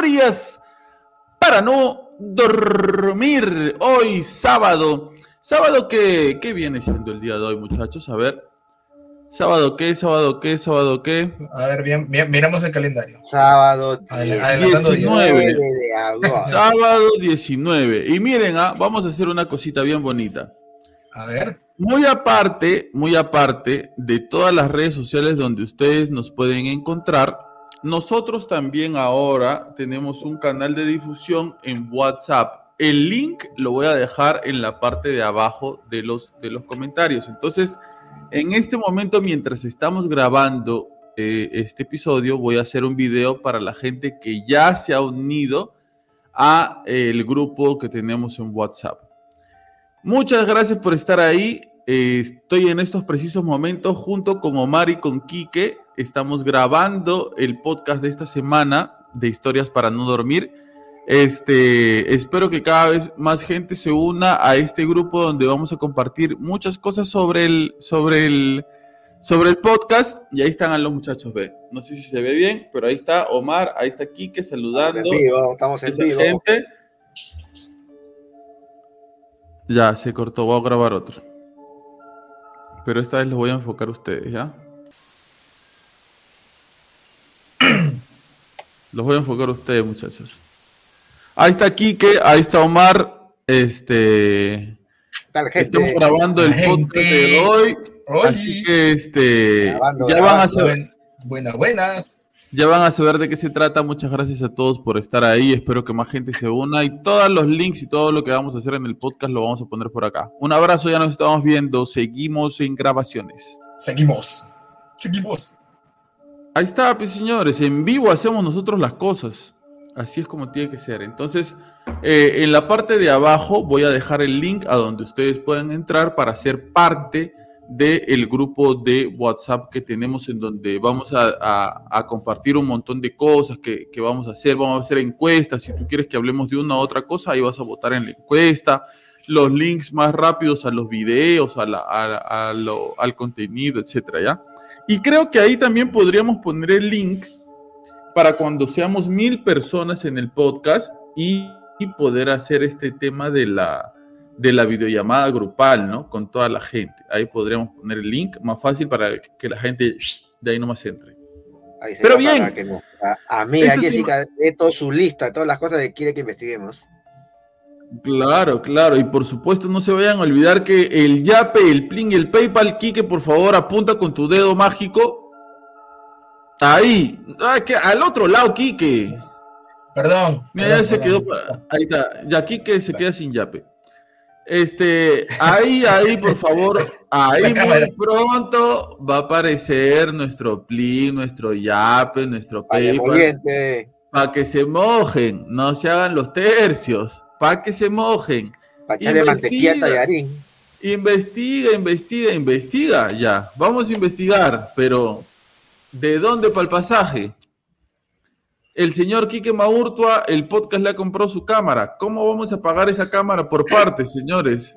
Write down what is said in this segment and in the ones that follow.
Historias para no dormir. Hoy sábado, sábado que, ¿qué viene siendo el día de hoy muchachos? A ver, ¿Sábado qué? ¿Sábado qué? ¿Sábado qué? A ver, bien, bien miramos el calendario. Sábado 19 de agosto. Sábado 19. Y miren, ah, vamos a hacer una cosita bien bonita. A ver. Muy aparte, muy aparte de todas las redes sociales donde ustedes nos pueden encontrar, nosotros también ahora tenemos un canal de difusión en WhatsApp. El link lo voy a dejar en la parte de abajo de los, de los comentarios. Entonces, en este momento, mientras estamos grabando eh, este episodio, voy a hacer un video para la gente que ya se ha unido a eh, el grupo que tenemos en WhatsApp. Muchas gracias por estar ahí. Eh, estoy en estos precisos momentos junto con Omar y con Quique. Estamos grabando el podcast de esta semana de Historias para no dormir. Este, espero que cada vez más gente se una a este grupo donde vamos a compartir muchas cosas sobre el, sobre el, sobre el podcast. Y ahí están los muchachos, ve. No sé si se ve bien, pero ahí está Omar, ahí está Quique saludando. Estamos en vivo, estamos en vivo. Gente. Ya, se cortó, voy a grabar otro. Pero esta vez los voy a enfocar a ustedes, ¿ya? Los voy a enfocar a ustedes, muchachos. Ahí está Quique, ahí está Omar. Este. Estamos grabando el podcast de hoy. Así que este. ya van a saber. Buenas, buenas. Ya van a saber de qué se trata. Muchas gracias a todos por estar ahí. Espero que más gente se una. Y todos los links y todo lo que vamos a hacer en el podcast lo vamos a poner por acá. Un abrazo, ya nos estamos viendo. Seguimos en grabaciones. Seguimos. Seguimos. Ahí está, pues señores. En vivo hacemos nosotros las cosas. Así es como tiene que ser. Entonces, eh, en la parte de abajo voy a dejar el link a donde ustedes pueden entrar para ser parte del grupo de WhatsApp que tenemos en donde vamos a, compartir un montón de cosas que, vamos a hacer. Vamos a hacer encuestas. Si tú quieres que hablemos de una u otra cosa, ahí vas a votar en la encuesta. Los links más rápidos a los videos, al contenido, etcétera, ¿ya? Y creo que ahí también podríamos poner el link para cuando seamos mil personas en el podcast y, poder hacer este tema de la, de la videollamada grupal, ¿no? Con toda la gente. Ahí podríamos poner el link más fácil para que la gente de ahí nomás entre. Pero bien. a, mí, a Jessica, de toda su lista, todas las cosas que quiere que investiguemos. Claro, claro. Y por supuesto, no se vayan a olvidar que el Yape, el Pling y el PayPal, Kike, por favor, apunta con tu dedo mágico Ahí, ah, que al otro lado, Quique. Perdón. Mira, ya se quedó. Ahí está. Ya Quique se queda sin yape. Este, ahí, ahí, por favor, ahí muy pronto va a aparecer nuestro pli, nuestro yape, nuestro PayPal. Para que se mojen, no se hagan los tercios, para que se mojen. Para echarle mantequilla tallarín. Investiga, investiga, investiga, ya. Vamos a investigar, pero ¿De dónde para el pasaje? el señor Quique Maurtua, el podcast le ha comprado su cámara. ¿Cómo vamos a pagar esa cámara por partes, señores?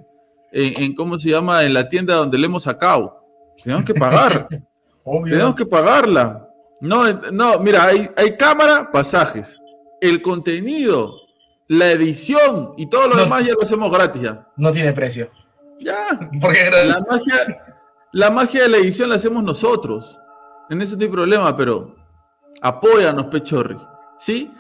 En, en ¿cómo se llama? En la tienda donde le hemos sacado. Tenemos que pagar. Obvio. Tenemos que pagarla. No, no, mira, hay, hay cámara, pasajes. El contenido, la edición y todo lo No. demás ya lo hacemos gratis ya. No tiene precio. Ya. Porque La magia, la magia de la edición la hacemos nosotros. En eso no hay problema, pero apóyanos, Pechorri. ¿Sí?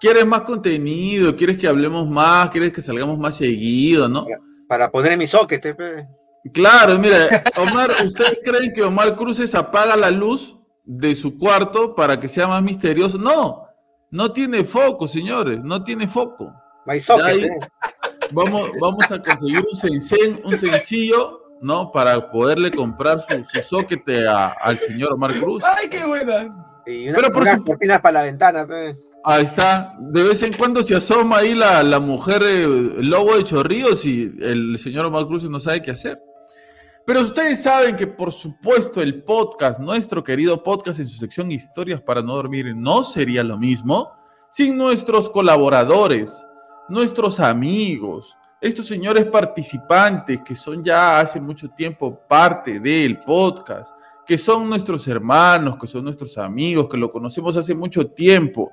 ¿Quieres más contenido? ¿Quieres que hablemos más? ¿Quieres que salgamos más seguido? ¿No? Para poner en mi socket. eh, pe. Claro, mira, Omar, ¿ustedes creen que Omar Cruces apaga la luz de su cuarto para que sea más misterioso? No, no tiene foco, señores, no tiene foco. My socket. ahí- eh. Vamos, vamos a conseguir un sencen, un sencillo, ¿no? Para poderle comprar su, su socket a- al señor Omar Cruz. ¡Ay, qué buena! Y una, Pero por unas su- cortinas para la ventana. pe. Ahí está. De vez en cuando se asoma ahí la, la mujer eh, lobo de chorrillos y el señor Omar Cruz no sabe qué hacer. Pero ustedes saben que, por supuesto, el podcast, nuestro querido podcast en su sección Historias para no dormir, no sería lo mismo sin nuestros colaboradores, nuestros amigos, estos señores participantes que son ya hace mucho tiempo parte del podcast, que son nuestros hermanos, que son nuestros amigos, que lo conocemos hace mucho tiempo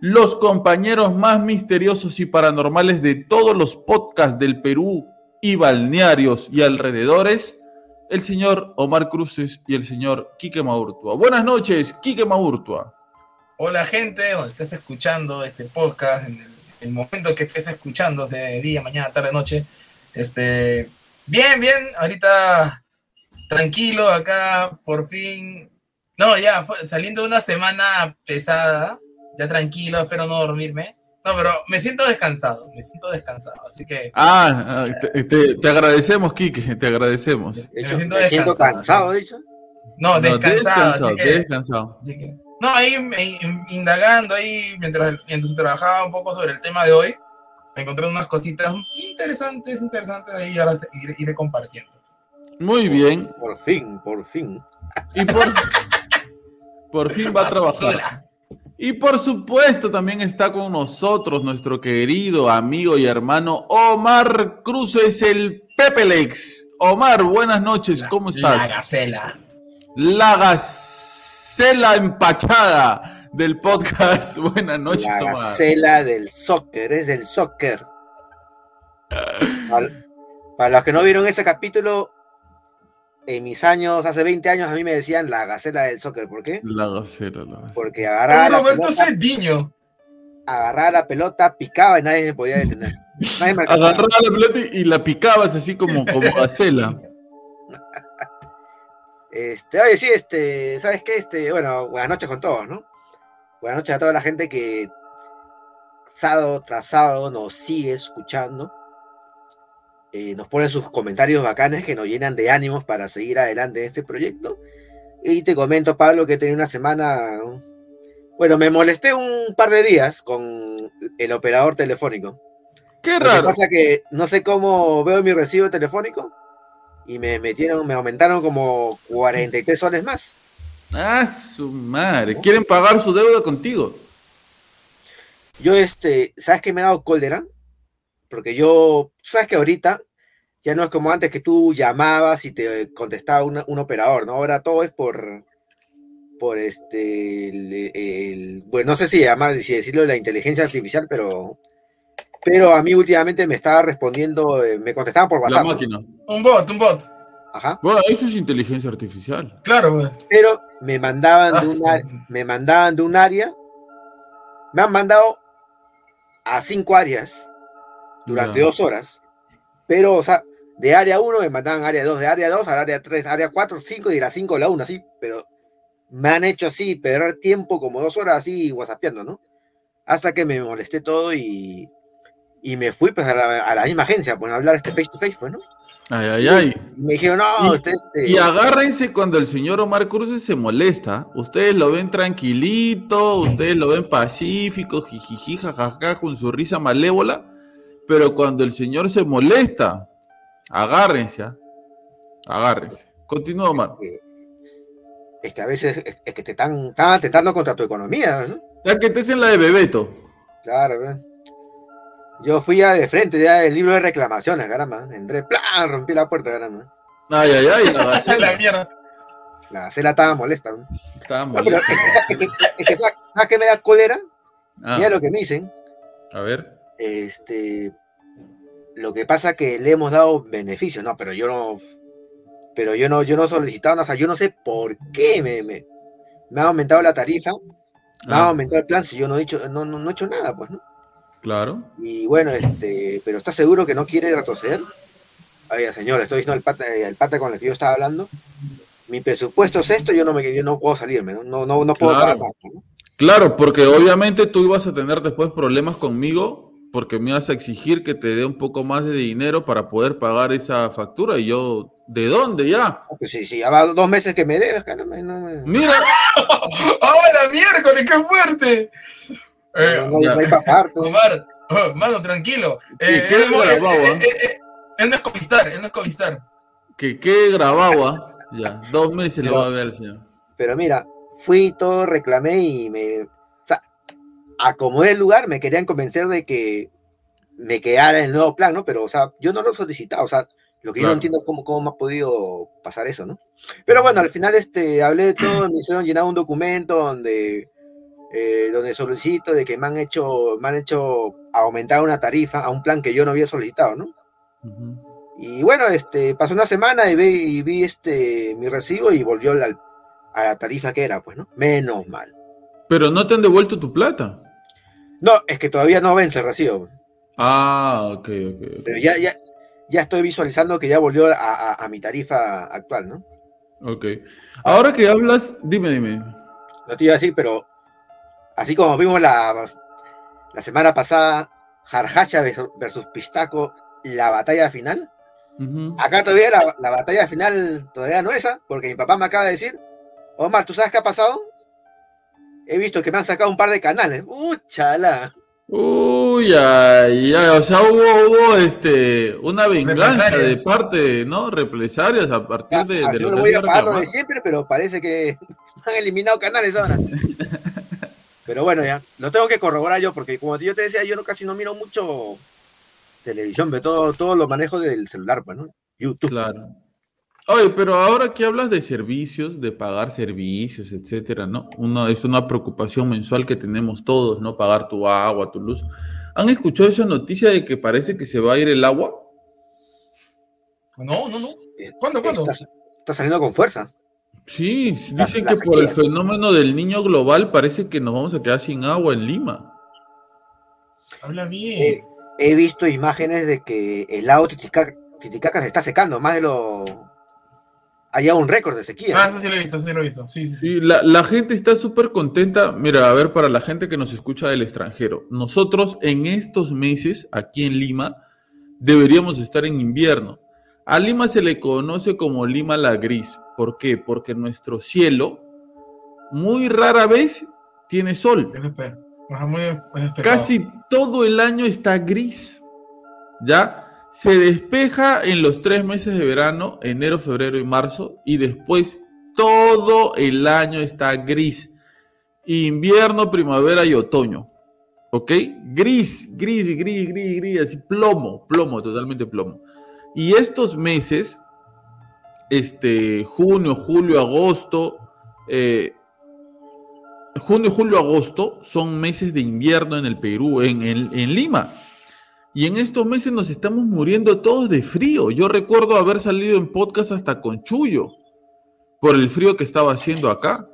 los compañeros más misteriosos y paranormales de todos los podcasts del Perú y balnearios y alrededores, el señor Omar Cruces y el señor Quique Maurtua. Buenas noches, Quique Maurtua. Hola, gente, donde estés escuchando este podcast, en el, el momento que estés escuchando, de día, mañana, tarde, noche. Este, bien, bien, ahorita tranquilo acá, por fin. No, ya, saliendo de una semana pesada, ya tranquilo, espero no dormirme. No, pero me siento descansado, me siento descansado, así que Ah, ah, te, te- te agradecemos, Quique, te agradecemos. De Me hecho, siento me siento descansado, cansado, dicho. no, No, descansado, así que descansado. Así que, no, ahí indagando ahí mientras, mientras trabajaba un poco sobre el tema de hoy, encontré unas cositas interesantes, interesantes ahí, ya las iré, iré compartiendo. Muy bien. Por fin, por fin. Y por, por fin va a trabajar. Y por supuesto también está con nosotros nuestro querido amigo y hermano Omar Cruces, el Pepelex. Omar, buenas noches, ¿cómo La estás? gacela. La gacela empachada del podcast. Buenas noches, la Omar. gacela del soccer, es del soccer. Para, para los que no vieron ese capítulo, en mis años, hace 20 años, a mí me decían la gacela del soccer. ¿Por qué? La gacela, la gacela. Porque agarraba la, Roberto pelota, Cediño. agarraba la pelota, picaba y nadie me podía detener. Nadie me alcanzaba. Agarraba la pelota y y la picabas así como, como gacela. Este, oye, sí, este, ¿sabes qué? Este, bueno, buenas noches con todos, ¿no? Buenas noches a toda la gente que sábado tras sábado nos sigue escuchando. Eh, nos pone sus comentarios bacanes que nos llenan de ánimos para seguir adelante en este proyecto. Y te comento, Pablo, que he tenido una semana. Bueno, me molesté un par de días con el operador telefónico. Qué Lo que raro. pasa que no sé cómo veo mi recibo telefónico y me metieron, me aumentaron como 43 soles más. Ah, su madre. Quieren pagar su deuda contigo. Yo, este, ¿sabes qué me ha dado cólera? Porque yo, sabes que ahorita ya no es como antes que tú llamabas y te contestaba una- un operador, ¿no? Ahora todo es por, por este, el, el- bueno, no sé si llama, si decirlo la inteligencia artificial, pero, pero a mí últimamente me estaba respondiendo, eh, me contestaban por La WhatsApp. ¿no? máquina. Un bot, un bot. Ajá. Bueno, eso es inteligencia artificial. Claro, güey. pero me mandaban Ah, de un sí. área, me mandaban de un área, me han mandado a cinco áreas durante Ya. dos horas, pero, o sea, de área 1 me mandaban área 2, de área 2 al área 3, área 4, 5 y de la 5 a la 1, así, pero me han hecho así, perder tiempo como dos horas así, whatsappeando, ¿no? Hasta que me molesté todo y, y me fui pues a la, a la misma agencia, pues a hablar este face to face, pues, ¿no? Ay, ay, ay. Y me dijeron, no, Y- usted este... Y agárrense cuando el señor Omar Cruz se molesta. Ustedes lo ven tranquilito, ustedes lo ven pacífico, jijiji, jajaja, con su risa malévola. Pero cuando el señor se molesta, agárrense, ¿ah? agárrense. Continúa, Omar. es que a veces es, que te están, están atentando contra tu economía, ¿no? Ya que estés en la de Bebeto. Claro, ¿verdad? Yo fui ya de frente, ya del libro de reclamaciones, caramba. Entré, ¡plá! rompí la puerta, caramba. Ay, ay, ay, la la gacela. mierda. La acera estaba molesta. ¿no? Estaba No, pero molesto. es que, es que- es que ¿sabes qué me da cólera? Ah, Mira lo que me dicen. a ver. Este, lo que pasa que le hemos dado beneficios, no, pero yo no, pero yo no, yo no he solicitado nada, o sea, yo no sé por qué me, me, me ha aumentado la tarifa, me ha Ah, aumentado el plan si yo no he hecho, no, no, no he hecho nada, pues, ¿no? Claro. Y bueno, este, pero ¿estás seguro que no quiere retroceder? Oiga, señor, estoy diciendo al pata, eh, al pata con el que yo estaba hablando. Mi presupuesto es esto, yo no me yo no puedo salirme, no, no, no, no puedo Claro. pagar más, ¿no? Claro, porque obviamente tú ibas a tener después problemas conmigo porque me ibas a exigir que te dé un poco más de dinero para poder pagar esa factura y yo, ¿de dónde ya? Pues sí, sí, ya va dos meses que me debes, caramba, no me- Mira, ¡Oh, la miércoles! ¡Qué fuerte! Eh, no, no, hay pues. Omar, oh, mano, tranquilo. Eh, ¿Qué él, es no- él- él- él- no es Covistar, él no es Covistar. que quede grabado, ¿ah? Ya, dos meses lo Pero- va a ver señor. Pero mira, fui todo, reclamé y me. O sea, acomodé el lugar, me querían convencer de que me quedara en el nuevo plan, ¿no? Pero, o sea, yo no lo he solicitado, o sea, lo que yo Claro. no entiendo cómo, cómo me ha podido pasar eso, ¿no? Pero bueno, al final este, hablé de todo, me hicieron llenar un documento donde, eh, donde solicito de que me han hecho, me han hecho aumentar una tarifa a un plan que yo no había solicitado, ¿no? Y bueno, este, pasó una semana y vi, y vi este, mi recibo y volvió al- a la tarifa que era, pues, ¿no? Menos mal. Pero no te han devuelto tu plata. No, es que todavía no vence el recibo. Ah, ok, ok. Pero ya, ya, ya estoy visualizando que ya volvió a, a- a mi tarifa actual, ¿no? Ok. Ahora que hablas, dime, dime. No te iba a decir, pero así como vimos la, la semana pasada, Jarjacha versus- Pistaco, la batalla final. Acá todavía la, la batalla final todavía no es esa, porque mi papá me acaba de decir, Omar, ¿tú sabes qué ha pasado? He visto que me han sacado un par de canales. ¡Uh, chala! Uy, ay, ay, o sea, hubo, hubo este, una venganza de parte, ¿no? Represalias a O partir sea, de, al de lo que voy a pagar lo de siempre, pero parece que me han eliminado canales ahora. Pero bueno, ya, lo tengo que corroborar yo, porque como yo te decía, yo no, casi no miro mucho televisión, pero todo, todo lo manejo del celular, pues, ¿no? YouTube. Claro. Oye, pero ahora que hablas de servicios, de pagar servicios, etcétera, ¿no? Una, es una preocupación mensual que tenemos todos, ¿no? Pagar tu agua, tu luz. ¿Han escuchado esa noticia de que parece que se va a ir el agua? No, no, no. Eh, ¿Cuándo, cuándo? Está, está saliendo con fuerza. Sí, dicen la que por el fenómeno del niño global parece que nos vamos a quedar sin agua en Lima. Habla bien. Eh, he visto imágenes de que el lago Titicaca, Titicaca se está secando, más de lo... Hay un récord de sequía. ah, eso sí lo he visto, sí lo he visto. Sí, sí, sí. Sí, la, la gente está súper contenta. Mira, a ver, para la gente que nos escucha del extranjero, nosotros en estos meses, aquí en Lima, deberíamos estar en invierno. A Lima se le conoce como Lima la gris. ¿Por qué? Porque nuestro cielo muy rara vez tiene sol. Casi todo el año está gris. ¿Ya? Se despeja en los tres meses de verano, enero, febrero y marzo, y después todo el año está gris. Invierno, primavera y otoño. ¿Ok? Gris, gris, gris, gris, gris, así plomo, plomo, totalmente plomo. Y estos meses, este, junio, julio, agosto, eh, junio, julio, agosto son meses de invierno en el Perú, en, en- en Lima. Y en estos meses nos estamos muriendo todos de frío. Yo recuerdo haber salido en podcast hasta con Chuyo por el frío que estaba haciendo acá.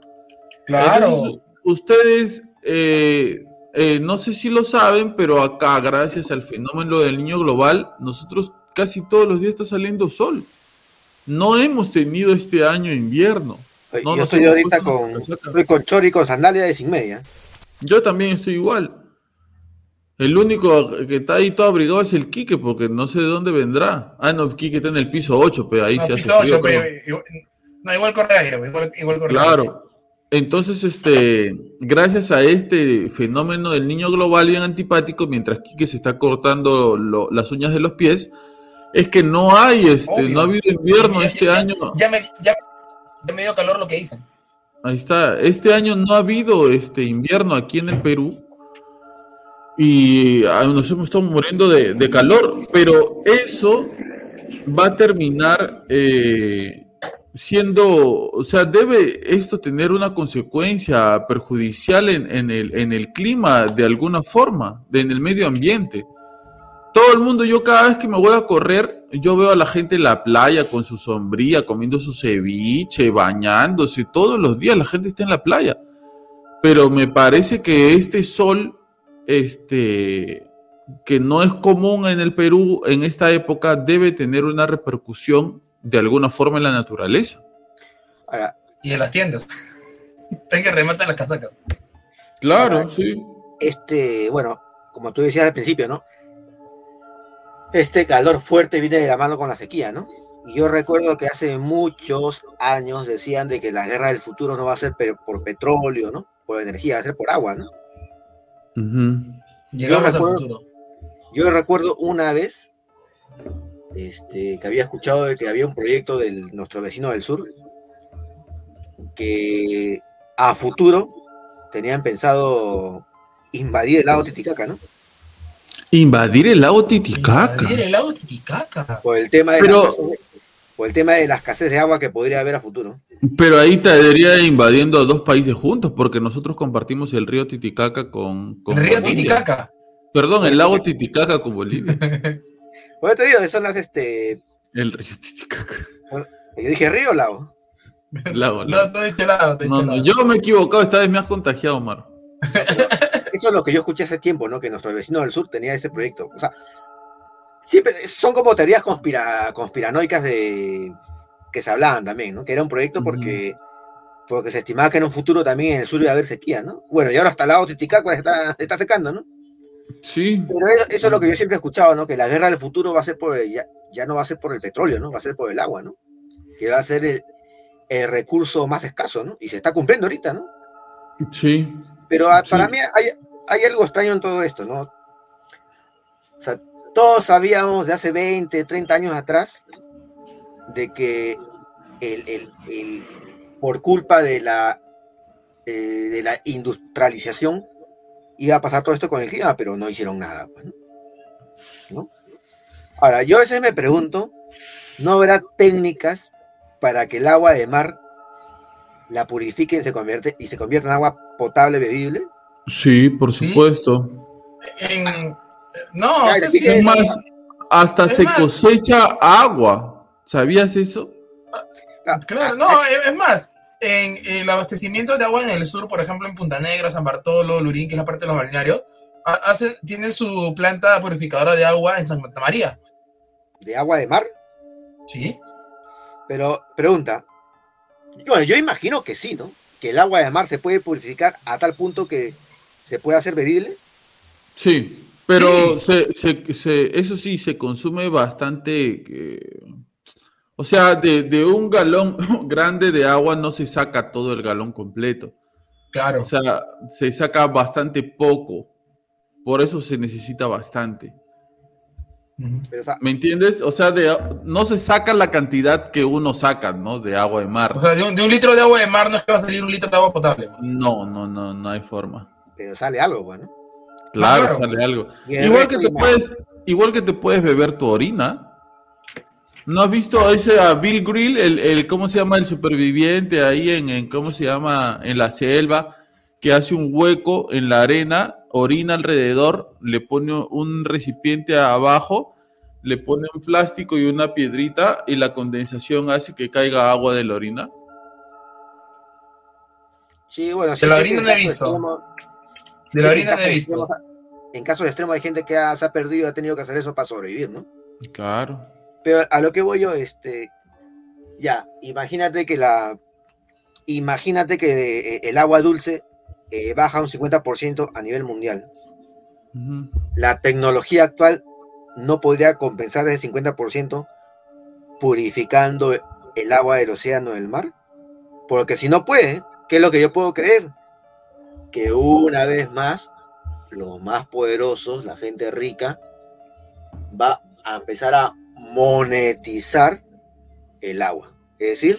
Claro. Entonces, ustedes, eh, eh, no sé si lo saben, pero acá, gracias al fenómeno del niño global, nosotros casi todos los días está saliendo sol. No hemos tenido este año invierno. No, yo no estoy ahorita con, estoy con chori, con sandalia de sin media. Yo también estoy igual. El único que está ahí todo abrigado es el Quique, porque no sé de dónde vendrá. Ah, no, Quique está en el piso 8, pero ahí No, se hace piso frío, 8, creo. pero igual- no, igual corre aire, igual, igual corre aire. Claro. Entonces, este, gracias a este fenómeno del niño global bien antipático, mientras Quique se está cortando lo- las uñas de los pies, es que no hay, este, Obvio. no ha habido invierno Ya- este ya- año. Ya me, ya, ya me dio calor lo que dicen. Ahí está. Este año no ha habido este invierno aquí en el Perú y ah, nos hemos estado muriendo de, de calor, pero eso va a terminar eh, siendo, o sea, debe esto tener una consecuencia perjudicial en, en, el, en el clima de alguna forma, en el medio ambiente. Todo el mundo, yo cada vez que me voy a correr, yo veo a la gente en la playa con su sombría, comiendo su ceviche, bañándose, todos los días la gente está en la playa. Pero me parece que este sol, este, que no es común en el Perú en esta época, debe tener una repercusión de alguna forma en la naturaleza. Ahora, Y en las tiendas. Ten que rematar las casacas. Claro, Ahora, sí. este, bueno, como tú decías al principio, ¿no? Este calor fuerte viene de la mano con la sequía, ¿no? Y yo recuerdo que hace muchos años decían de que la guerra del futuro no va a ser pe- por petróleo, ¿no? Por energía, va a ser por agua, ¿no? Llegamos al recuerdo- futuro. Yo recuerdo una vez este, que había escuchado de que había un proyecto de nuestro vecino del sur que a futuro tenían pensado invadir el lago Titicaca, ¿no? Invadir el lago Titicaca. Invadir el lago Titicaca. Por el tema de Pero- la escasez de- por el tema de la escasez de agua que podría haber a futuro. Pero ahí estaría invadiendo a dos países juntos, porque nosotros compartimos el río Titicaca con, con El río Bolivia. Titicaca. Perdón, el lago Titicaca con Bolivia. Por eso te digo, son las, este, El río Titicaca. yo dije río o lago. Lago, No, lago. no dije lado, te No, dije no, lado. yo me he equivocado, esta vez me has contagiado, Omar. Eso es lo que yo escuché hace tiempo, ¿no? Que nuestro vecino del sur tenía ese proyecto. O sea, siempre son como teorías conspira, conspiranoicas de que se hablaban también, ¿no? Que era un proyecto porque, porque se estimaba que en un futuro también en el sur iba a haber sequía, ¿no? Bueno, y ahora hasta el lado Titicaca se está, está secando, ¿no? Sí, Pero eso, eso es lo que yo siempre he escuchado, ¿no? Que la guerra del futuro va a ser por el- ya, ya no va a ser por el petróleo, ¿no? Va a ser por el agua, ¿no? Que va a ser el, el recurso más escaso, ¿no? Y se está cumpliendo ahorita, ¿no? sí. Pero ah, Sí. para mí hay, hay algo extraño en todo esto, ¿no? O sea, todos sabíamos de hace 20, 30 años atrás de que el, el- el- por culpa de la, eh, de la industrialización iba a pasar todo esto con el clima, pero no hicieron nada. pues. ¿No? Ahora, yo a veces me pregunto, ¿no habrá técnicas para que el agua de mar la purifiquen y se convierte, y se convierta en agua potable bebible? Sí, por Sí. supuesto. En- No, Claro, o sea, sí Es más, hasta Es se más- cosecha agua. ¿Sabías eso? Claro, no, es es más, en el abastecimiento de agua en el sur, por ejemplo, en Punta Negra, San Bartolo, Lurín, que es la parte de los balnearios, ha- hace, tiene su planta purificadora de agua en Santa María. ¿De agua de mar? ¿Sí? Pero, pregunta, bueno, yo imagino que sí, ¿no? Que el agua de mar se puede purificar a tal punto que se puede hacer bebible. Sí, pero Sí. Se, se- se- eso sí, se consume bastante. eh, o sea, de, de un galón grande de agua no se saca todo el galón completo. Claro. O sea, se saca bastante poco. Por eso se necesita bastante. Ujú. Pero, o sea, ¿Me entiendes? O sea, de, no se saca la cantidad que uno saca, ¿no? De agua de mar. O sea, de un, de un litro de agua de mar no es que va a salir un litro de agua potable. pues. no, no, no, no hay forma. pero sale algo, bueno. Claro, claro. sale algo. Igual que, te puedes, igual que te puedes beber tu orina. ¿No has visto a ese a Bill Grill, el, el- cómo se llama el superviviente ahí en, en cómo se llama en la selva, que hace un hueco en la arena, orina alrededor, le pone un recipiente abajo, le pone un plástico y una piedrita y la condensación hace que caiga agua de la orina? Sí, bueno, De sí, la orina no he caso visto. extremo- De la orina no caso he visto. extremo- En casos extremos hay gente que ha- se ha perdido y ha tenido que hacer eso para sobrevivir, ¿no? Claro. Pero a lo que voy yo, este, ya, imagínate que la, imagínate que eh, el agua dulce eh, baja un 50% a nivel mundial. La tecnología actual no podría compensar ese 50% purificando el agua del océano del mar. Porque si no puede, ¿qué es lo que yo puedo creer? Que una vez más, los más poderosos, la gente rica, va a empezar a monetizar el agua. Es decir,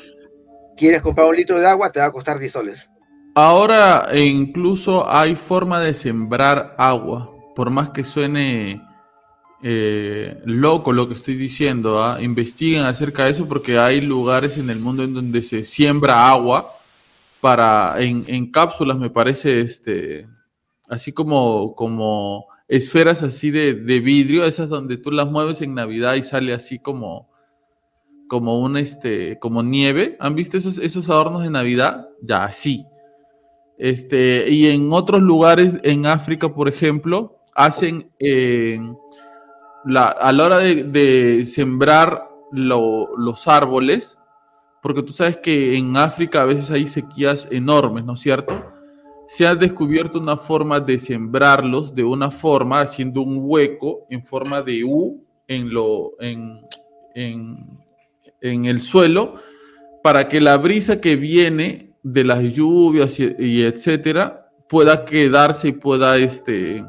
quieres comprar un litro de agua, te va a costar 10 soles. Ahora e incluso hay forma de sembrar agua, por más que suene eh, loco lo que estoy diciendo, ¿ah? investiguen acerca de eso porque hay lugares en el mundo en donde se siembra agua para en, cápsulas, me parece, este, así como, como esferas así de, vidrio, esas donde tú las mueves en Navidad y sale así como, como un este, como nieve. ¿Han visto esos, esos adornos de Navidad? Ya, sí. Este, y en otros lugares, en África, por ejemplo, hacen eh, la, a la hora de, sembrar los árboles, porque tú sabes que en África a veces hay sequías enormes, ¿no es cierto? Se ha descubierto una forma de sembrarlos de una forma, haciendo un hueco en forma de U en, lo, en, en, en el suelo, para que la brisa que viene de las lluvias y, etcétera pueda quedarse y pueda este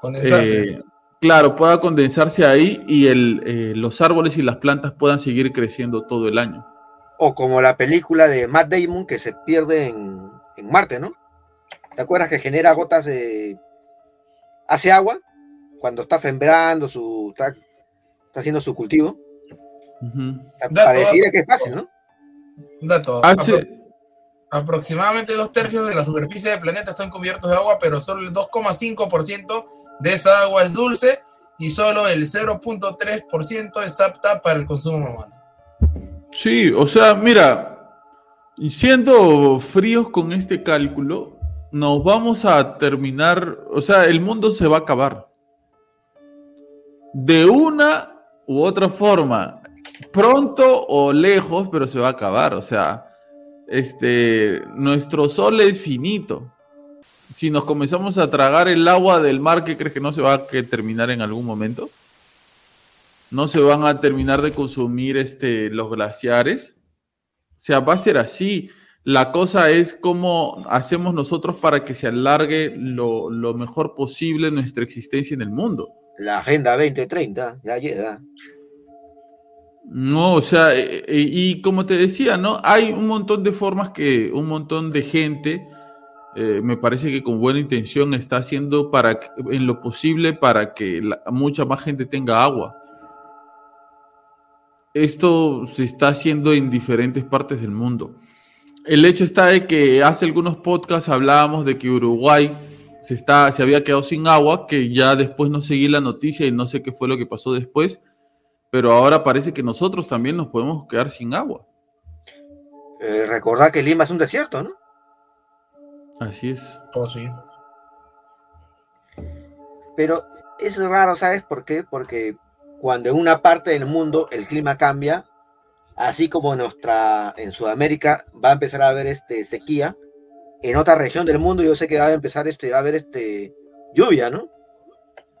condensarse. Eh, claro, pueda condensarse ahí y el, eh, los árboles y las plantas puedan seguir creciendo todo el año. O como la película de Matt Damon que se pierde en, Marte, ¿no? ¿Te acuerdas que genera gotas de... hace agua cuando está sembrando su... está, haciendo su cultivo? Pareciera que es fácil, ¿no? Un dato. Aproximadamente dos tercios de la superficie del planeta están cubiertos de agua, pero solo el 2,5% de esa agua es dulce y solo el 0.3% es apta para el consumo humano. Sí, o sea, mira, siendo fríos con este cálculo, nos vamos a terminar, o sea, el mundo se va a acabar. De una u otra forma, pronto o lejos, pero se va a acabar, o sea este, nuestro sol es finito. Si nos comenzamos a tragar el agua del mar, ¿qué crees que no se va a terminar en algún momento? ¿No se van a terminar de consumir este, los glaciares? O sea, va a ser así. La cosa es cómo hacemos nosotros para que se alargue lo, lo mejor posible nuestra existencia en el mundo. La Agenda 2030 ya llega. No, o sea, eh, eh, y, como te decía, ¿no? Hay un montón de formas que un montón de gente, eh, me parece que con buena intención está haciendo para en lo posible para que mucha más gente tenga agua. Esto se está haciendo en diferentes partes del mundo. El hecho está de que hace algunos podcasts hablábamos de que Uruguay se, está, se había quedado sin agua, que ya después no seguí la noticia y no sé qué fue lo que pasó después pero ahora parece que nosotros también nos podemos quedar sin agua. Eh, recordar que Lima es un desierto, ¿no? Así es. Oh, sí. Pero es raro, ¿sabes por qué? Porque cuando en una parte del mundo el clima cambia, así como en nuestra, en Sudamérica va a empezar a haber este sequía, en otra región del mundo yo sé que va a empezar este, a haber este lluvia, ¿no?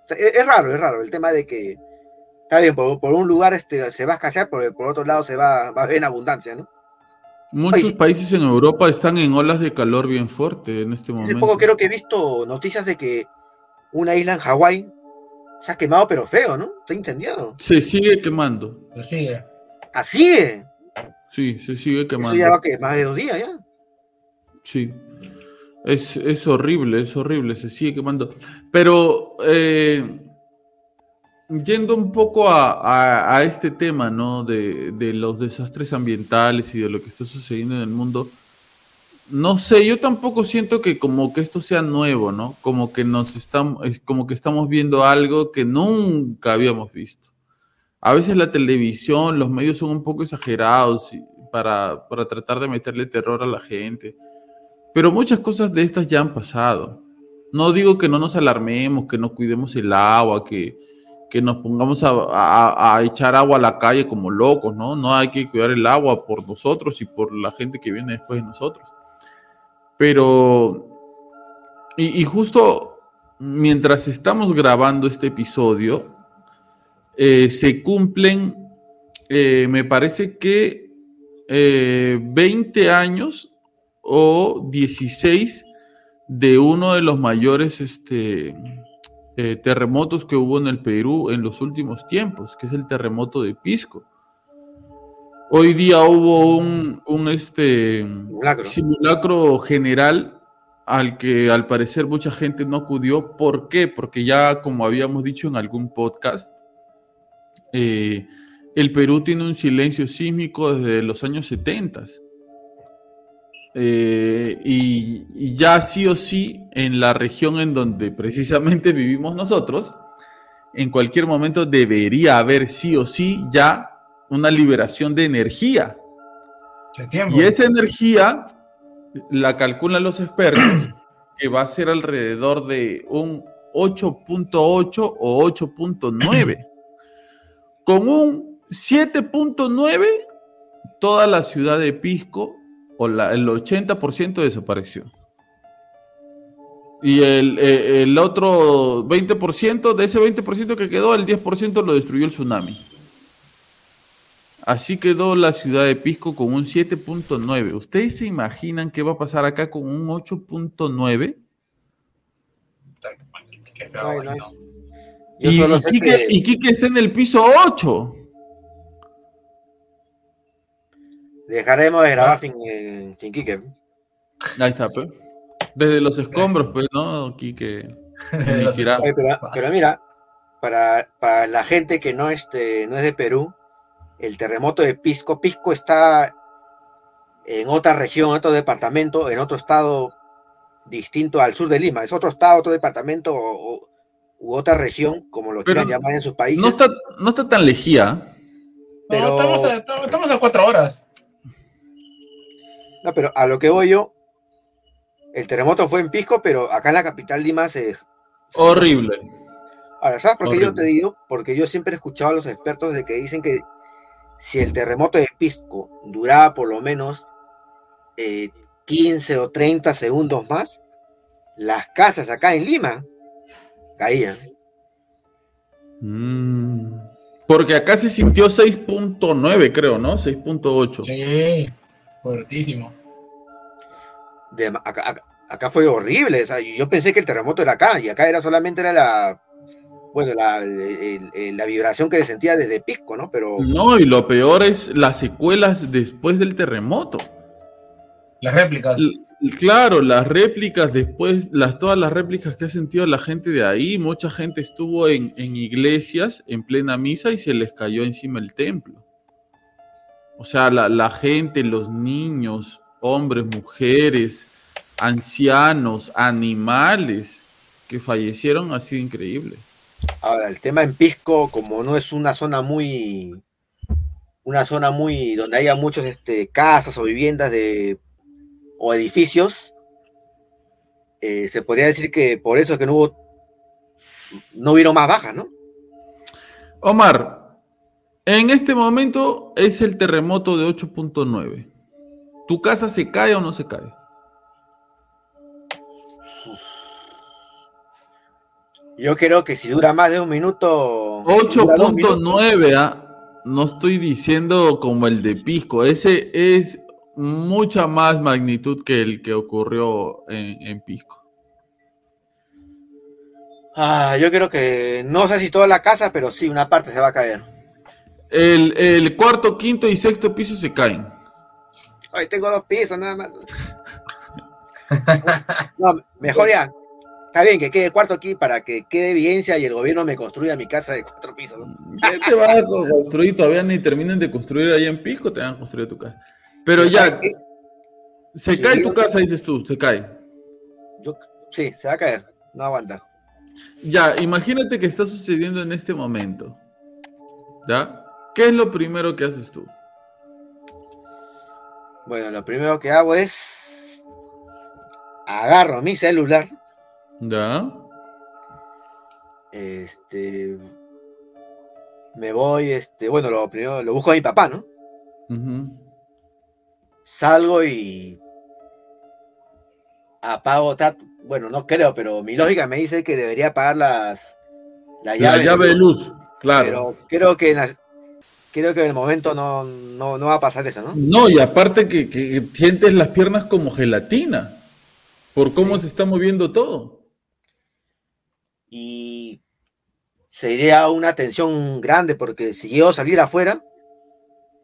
es, raro, es raro el tema de que Está bien, por, un lugar este, se va a escasear, pero por otro lado se va, va a haber en abundancia, ¿no? Muchos países en Europa están en olas de calor bien fuerte en este momento. Hace poco creo que he visto noticias de que una isla en Hawái se ha quemado, pero feo, ¿no? Se ha incendiado. Se sigue quemando. Se sigue. ¿Así es? Sí, se sigue quemando. Eso ya va que más de dos días ya. Sí. Es, es horrible, es horrible, se sigue quemando. Pero eh, yendo un poco a, este tema, ¿no? De, los desastres ambientales y de lo que está sucediendo en el mundo. No sé, yo tampoco siento que como que esto sea nuevo, ¿no? Como que nos estamos, como que estamos viendo algo que nunca habíamos visto. A veces la televisión, los medios son un poco exagerados para, para tratar de meterle terror a la gente. Pero muchas cosas de estas ya han pasado. No digo que no nos alarmemos, que no cuidemos el agua, que, que nos pongamos a, echar agua a la calle como locos, ¿no? No hay que cuidar el agua por nosotros y por la gente que viene después de nosotros. Pero, y, justo mientras estamos grabando este episodio, eh, se cumplen, eh, me parece que 20 eh, años o 16 de uno de los mayores, este, eh, terremotos que hubo en el Perú en los últimos tiempos, que es el terremoto de Pisco. Hoy día hubo un, un este, Simulacro. simulacro general al que al parecer mucha gente no acudió. ¿Por qué? Porque ya, como habíamos dicho en algún podcast, eh, el Perú tiene un silencio sísmico desde los años 70. Eh, y, y ya sí o sí, en la región en donde precisamente vivimos nosotros, en cualquier momento debería haber sí o sí ya una liberación de energía. Y esa energía la calculan los expertos que va a ser alrededor de un 8.8 o 8.9. Con un 7.9, toda la ciudad de Pisco, o la- el 80% desapareció. Y el, eh, el otro 20%, de ese 20% que quedó, el 10% lo destruyó el tsunami. Así quedó la ciudad de Pisco con un 7.9. ¿Ustedes se imaginan qué va a pasar acá con un 8.9? Qué feo, Ay, no. no. Yo Y, y sé Quique, que- y Quique está en el piso 8. Dejaremos de grabar fin, en Chinquique. Ahí está, pues. Desde los escombros, pues, ¿no? Quique. Pero, mira, para, para la gente que no, este, no es de Perú, el terremoto de Pisco, Pisco está en otra región, en otro departamento, en otro estado distinto al sur de Lima. Es otro estado, otro departamento o, o- u otra región, como lo Pero quieran llamar en sus países. No está, no está tan lejía. pero- No, estamos, a, estamos- estamos a cuatro horas. No, pero a lo que voy yo, el terremoto fue en Pisco, pero acá en la capital Lima se... Horrible. Ahora, ¿sabes por qué yo te digo? Porque yo siempre he escuchado a los expertos de que dicen que si el terremoto de Pisco duraba por lo menos eh, 15 o 30 segundos más, las casas acá en Lima caían. Mm. Porque acá se sintió 6.9, creo, ¿no? 6.8. Sí, fuertísimo. De- acá, acá- acá fue horrible. o sea, yo pensé que el terremoto era acá y acá era solamente era la, bueno, la, el- el- la vibración que se sentía desde Pisco, ¿no? Pero No, y lo peor es las secuelas después del terremoto. Las réplicas. L- Claro, las réplicas después, las, todas las réplicas que ha sentido la gente de ahí, mucha gente estuvo en, en iglesias en plena misa y se les cayó encima el templo. O sea, la, la gente, los niños, hombres, mujeres, ancianos, animales que fallecieron ha sido increíble. Ahora, el tema en Pisco, como no es una zona muy, una zona muy, donde haya muchos este, casas o viviendas de, o edificios, eh, se podría decir que por eso es que no hubo, no hubieron más bajas, ¿no? Omar, en este momento es el terremoto de 8.9. ¿Tu casa se cae o no se cae? Yo creo que si dura más de un minuto, si dura dos minutos, 8.9, ¿ah? no estoy diciendo como el de Pisco, ese es mucha más magnitud que el que ocurrió en, en Pisco. ah, yo creo que no sé si toda la casa, pero sí una parte se va a caer. El, el cuarto, quinto y sexto piso se caen. Ay, tengo dos pisos nada más. No, mejor ya. Está bien que quede cuarto aquí para que quede evidencia y el gobierno me construya mi casa de cuatro pisos. ¿no? Ya te vas a construir, todavía ni terminan de construir allá en Pisco, te van a construir tu casa. Pero ya, ¿Sabes qué? se Sí, cae tu casa, dices tú, se cae. Yo- sí, se va a caer. No aguanta. Ya, imagínate que está sucediendo en este momento. ¿Ya? ¿Qué es lo primero que haces tú? Bueno, lo primero que hago es agarro mi celular, ¿Ya? este me voy, este, bueno, lo primero lo busco a mi papá, ¿no? Salgo y apago, bueno, no creo, pero mi lógica me dice que debería apagar las la La llave de luz, claro. Pero creo que en las- creo que en el momento no, no, no va a pasar eso, ¿no? No, y aparte que, que sientes las piernas como gelatina, por cómo Sí. se está moviendo todo. Y sería una tensión grande porque si a salir afuera,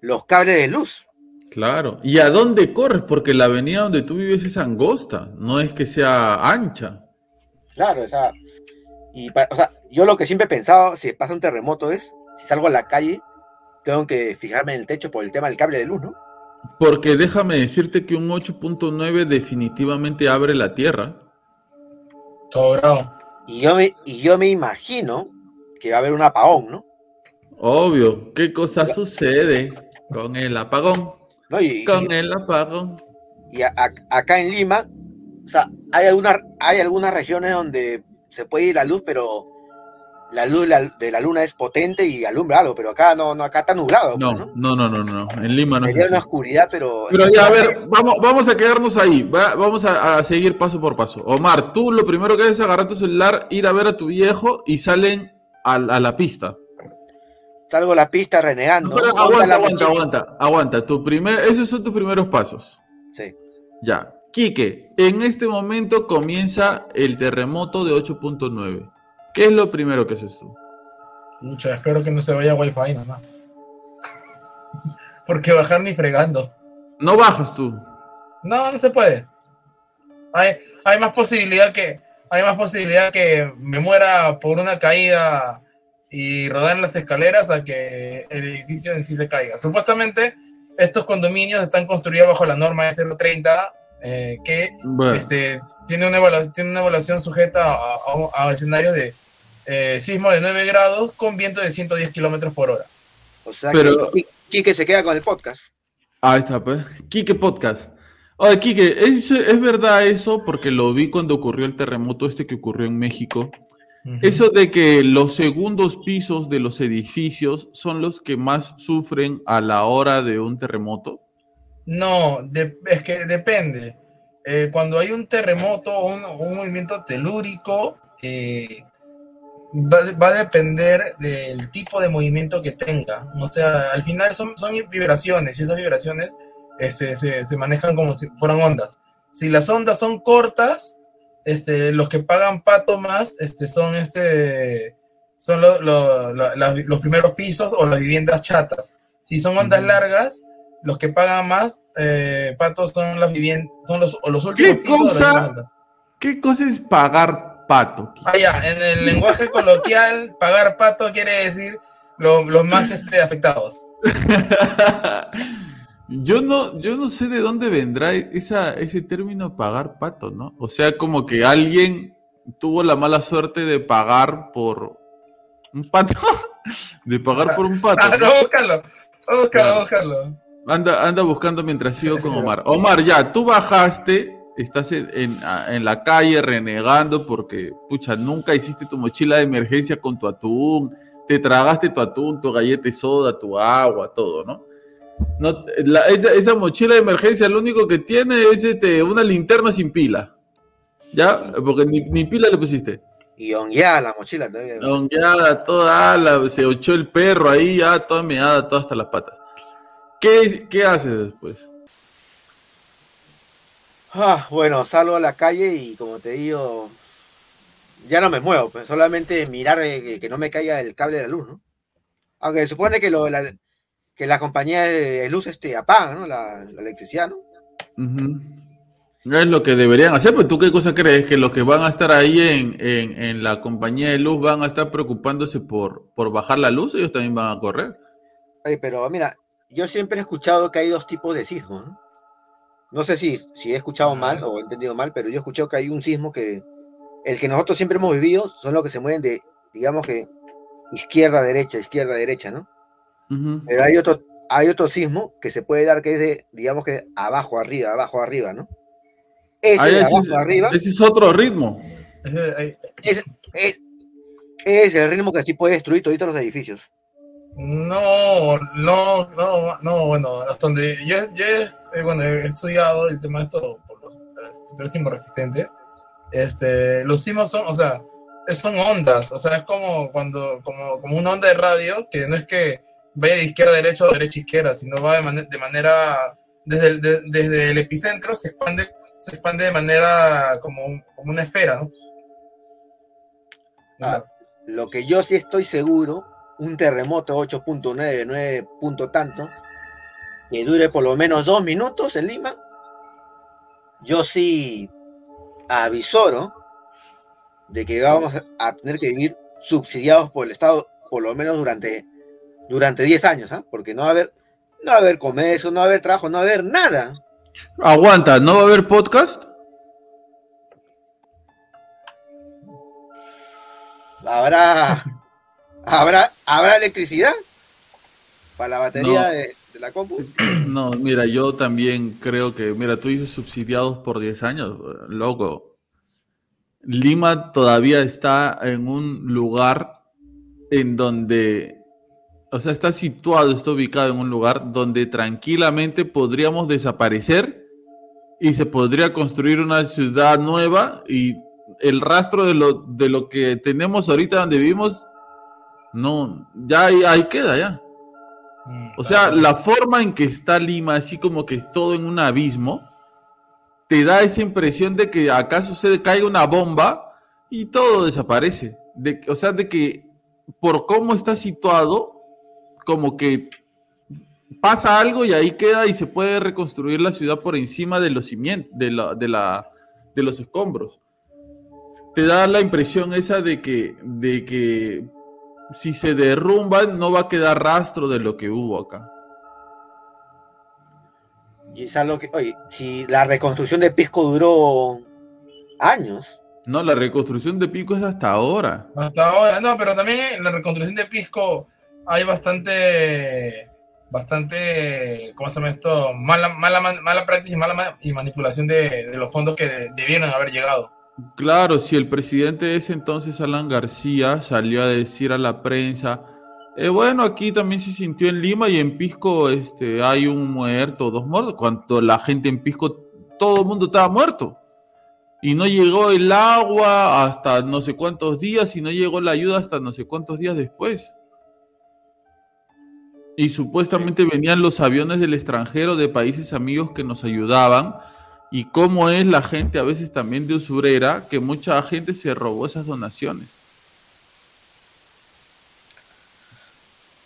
los cables de luz. Claro. ¿Y a dónde corres? Porque la avenida donde tú vives es angosta, no es que sea ancha. Claro, o sea, y o sea, yo lo que siempre he pensado, si pasa un terremoto, es, si salgo a la calle, tengo que fijarme en el techo por el tema del cable de luz, ¿no? Porque déjame decirte que un 8.9 definitivamente abre la Tierra. Sobrado. Y yo me, y yo me imagino que va a haber un apagón, ¿no? Obvio. ¿Qué cosa sucede con el apagón? ¿No? Y, Con y- el apagón. y a- a- acá en Lima, o sea, hay algunas, hay algunas regiones donde se puede ir la luz, pero la luz de la luna es potente y alumbra algo, pero acá no, no acá está nublado. pues, No, ¿no? no, no, no. En Lima no es Sería una oscuridad, pero. Pero ya, a ver, vamos, vamos a quedarnos ahí. va- vamos a, a seguir paso por paso. Omar, tú lo primero que haces es agarrar tu celular, ir a ver a tu viejo y salen a, a la pista. Salgo a la pista renegando. Pero ¿Dónde aguanta, aguanta, aguanta, aguanta. Tu primer, esos son tus primeros pasos. Sí. Ya. Quique, en este momento comienza el terremoto de 8.9. ¿Qué es lo primero que haces tú? Mucha, espero que no se vaya wifi nada más. Porque bajar ni fregando. No bajas tú. No, no se puede. Hay, hay más posibilidad que hay más posibilidad que me muera por una caída y rodar en las escaleras a que el edificio en sí se caiga. Supuestamente estos condominios están construidos bajo la norma de 030 eh, que Bueno, este, tiene, una evaluación, tiene una evaluación sujeta a, a, a escenarios de eh, sismo de 9 grados con viento de 110 kilómetros por hora. O sea, Pero- que Qui- Quique se queda con el podcast. ahí está, pues. Quique Podcast. Oye, Quique, ¿es, es verdad eso? Porque lo vi cuando ocurrió el terremoto este que ocurrió en México. Eso de que los segundos pisos de los edificios son los que más sufren a la hora de un terremoto. No, de- es que depende. Eh, cuando hay un terremoto o un, un movimiento telúrico, eh, va, va a depender del tipo de movimiento que tenga. O sea, al final son, son vibraciones y esas vibraciones este, se, se manejan como si fueran ondas. Si las ondas son cortas, este, los que pagan pato más este, son, este, son lo- lo- la- la- los primeros pisos o las viviendas chatas. Si son ondas Ujú. largas, los que pagan más eh, patos son las viviendas, son los, o los últimos ¿Qué cosa? ¿Qué cosa es pagar pato? Ah, ya, en el lenguaje coloquial, pagar pato quiere decir lo- los más este, afectados. Yo no, yo no sé de dónde vendrá esa, ese término pagar pato, ¿no? O sea, como que alguien tuvo la mala suerte de pagar por un pato, de pagar por un pato. Ah, ¿no? no, búscalo, búscalo, búscalo. Anda, anda buscando mientras sigo con Omar. Omar, ya, tú bajaste, estás en, en- en la calle renegando porque, pucha, nunca hiciste tu mochila de emergencia con tu atún, te tragaste tu atún, tu galleta soda, tu agua, todo, ¿no? no la- esa, esa mochila de emergencia lo único que tiene es este, una linterna sin pila, ¿ya? Porque ni, ni pila le pusiste. Y ongueada la mochila todavía. Hongueada, toda ala, se echó el perro ahí, ya toda meada, toda hasta las patas. ¿Qué, qué haces después? Ah, bueno, salgo a la calle y como te digo, ya no me muevo, pues solamente mirar eh, que, que no me caiga el cable de la luz, ¿no? Aunque se supone que, lo, la, que la compañía de luz este, apaga, ¿no? La, la electricidad, ¿no? Ujú. Es lo que deberían hacer, pero tú qué cosa crees que los que van a estar ahí en, en- en la compañía de luz van a estar preocupándose por, por bajar la luz, ellos también van a correr. Oye, pero mira, yo siempre he escuchado que hay dos tipos de sismos, ¿no? No sé si, si he escuchado mal o he entendido mal, pero yo he escuchado que hay un sismo que el que nosotros siempre hemos vivido son los que se mueven de, digamos que izquierda a derecha, izquierda a derecha, ¿no? Ujú. Pero hay otro, hay otro sismo que se puede dar que es de, digamos que abajo arriba, abajo arriba, ¿no? Ese Ah, de ese, abajo es, arriba ese es otro ritmo. Es, es, es el ritmo que sí puede destruir todos los edificios. No, no, no, no, bueno, hasta donde yo, yo eh, bueno, he estudiado el tema de esto por los estudios sismo resistente. Este, los sismos son, o sea, son ondas, o sea, es como cuando, como, como una onda de radio, que no es que vaya de izquierda a derecha o derecha a izquierda, sino va de, mane- de manera, desde el, de- desde el epicentro se expande, se expande de manera como, como una esfera, ¿no? Ah, Lo que yo sí estoy seguro, un terremoto 8.9, 9 punto tanto, que dure por lo menos dos minutos en Lima, yo sí avisoro de que vamos a tener que vivir subsidiados por el Estado por lo menos durante, durante 10 años, ¿ah? porque no va a haber no va a haber comercio, no va a haber trabajo, no va a haber nada. Aguanta, ¿no va a haber podcast? Habrá habrá habrá electricidad para la batería No. de, de la compu. No, mira, yo también creo que, mira, tú dices subsidiados por 10 años, loco. Lima todavía está en un lugar en donde, o sea, está situado, está ubicado en un lugar donde tranquilamente podríamos desaparecer y se podría construir una ciudad nueva y el rastro de lo, de lo que tenemos ahorita donde vivimos, no, ya ahí, ahí queda, ya. Mm, O sea, claro. la forma en que está Lima, así como que es todo en un abismo, te da esa impresión de que acá sucede, cae una bomba y todo desaparece. De, o sea, de que por cómo está situado, como que pasa algo y ahí queda y se puede reconstruir la ciudad por encima de los cimientos, de, la, de, la, de los escombros. Te da la impresión esa de que, de que si se derrumban no va a quedar rastro de lo que hubo acá. Y es algo que, oye, si la reconstrucción de Pisco duró años, No, la reconstrucción de Pico es hasta ahora. Hasta ahora, no, pero también en la reconstrucción de Pisco hay bastante, bastante, ¿cómo se llama esto? Mala, mala, mala práctica y mala ma- y manipulación de, de los fondos que de- debieron haber llegado. Claro, si el presidente de ese entonces, Alan García, salió a decir a la prensa, eh, bueno, aquí también se sintió en Lima y en Pisco este, hay un muerto, dos muertos, cuando la gente en Pisco, todo el mundo estaba muerto. Y no llegó el agua hasta no sé cuántos días y no llegó la ayuda hasta no sé cuántos días después. Y supuestamente venían los aviones del extranjero de países amigos que nos ayudaban. Y cómo es la gente a veces también de usurera, que mucha gente se robó esas donaciones.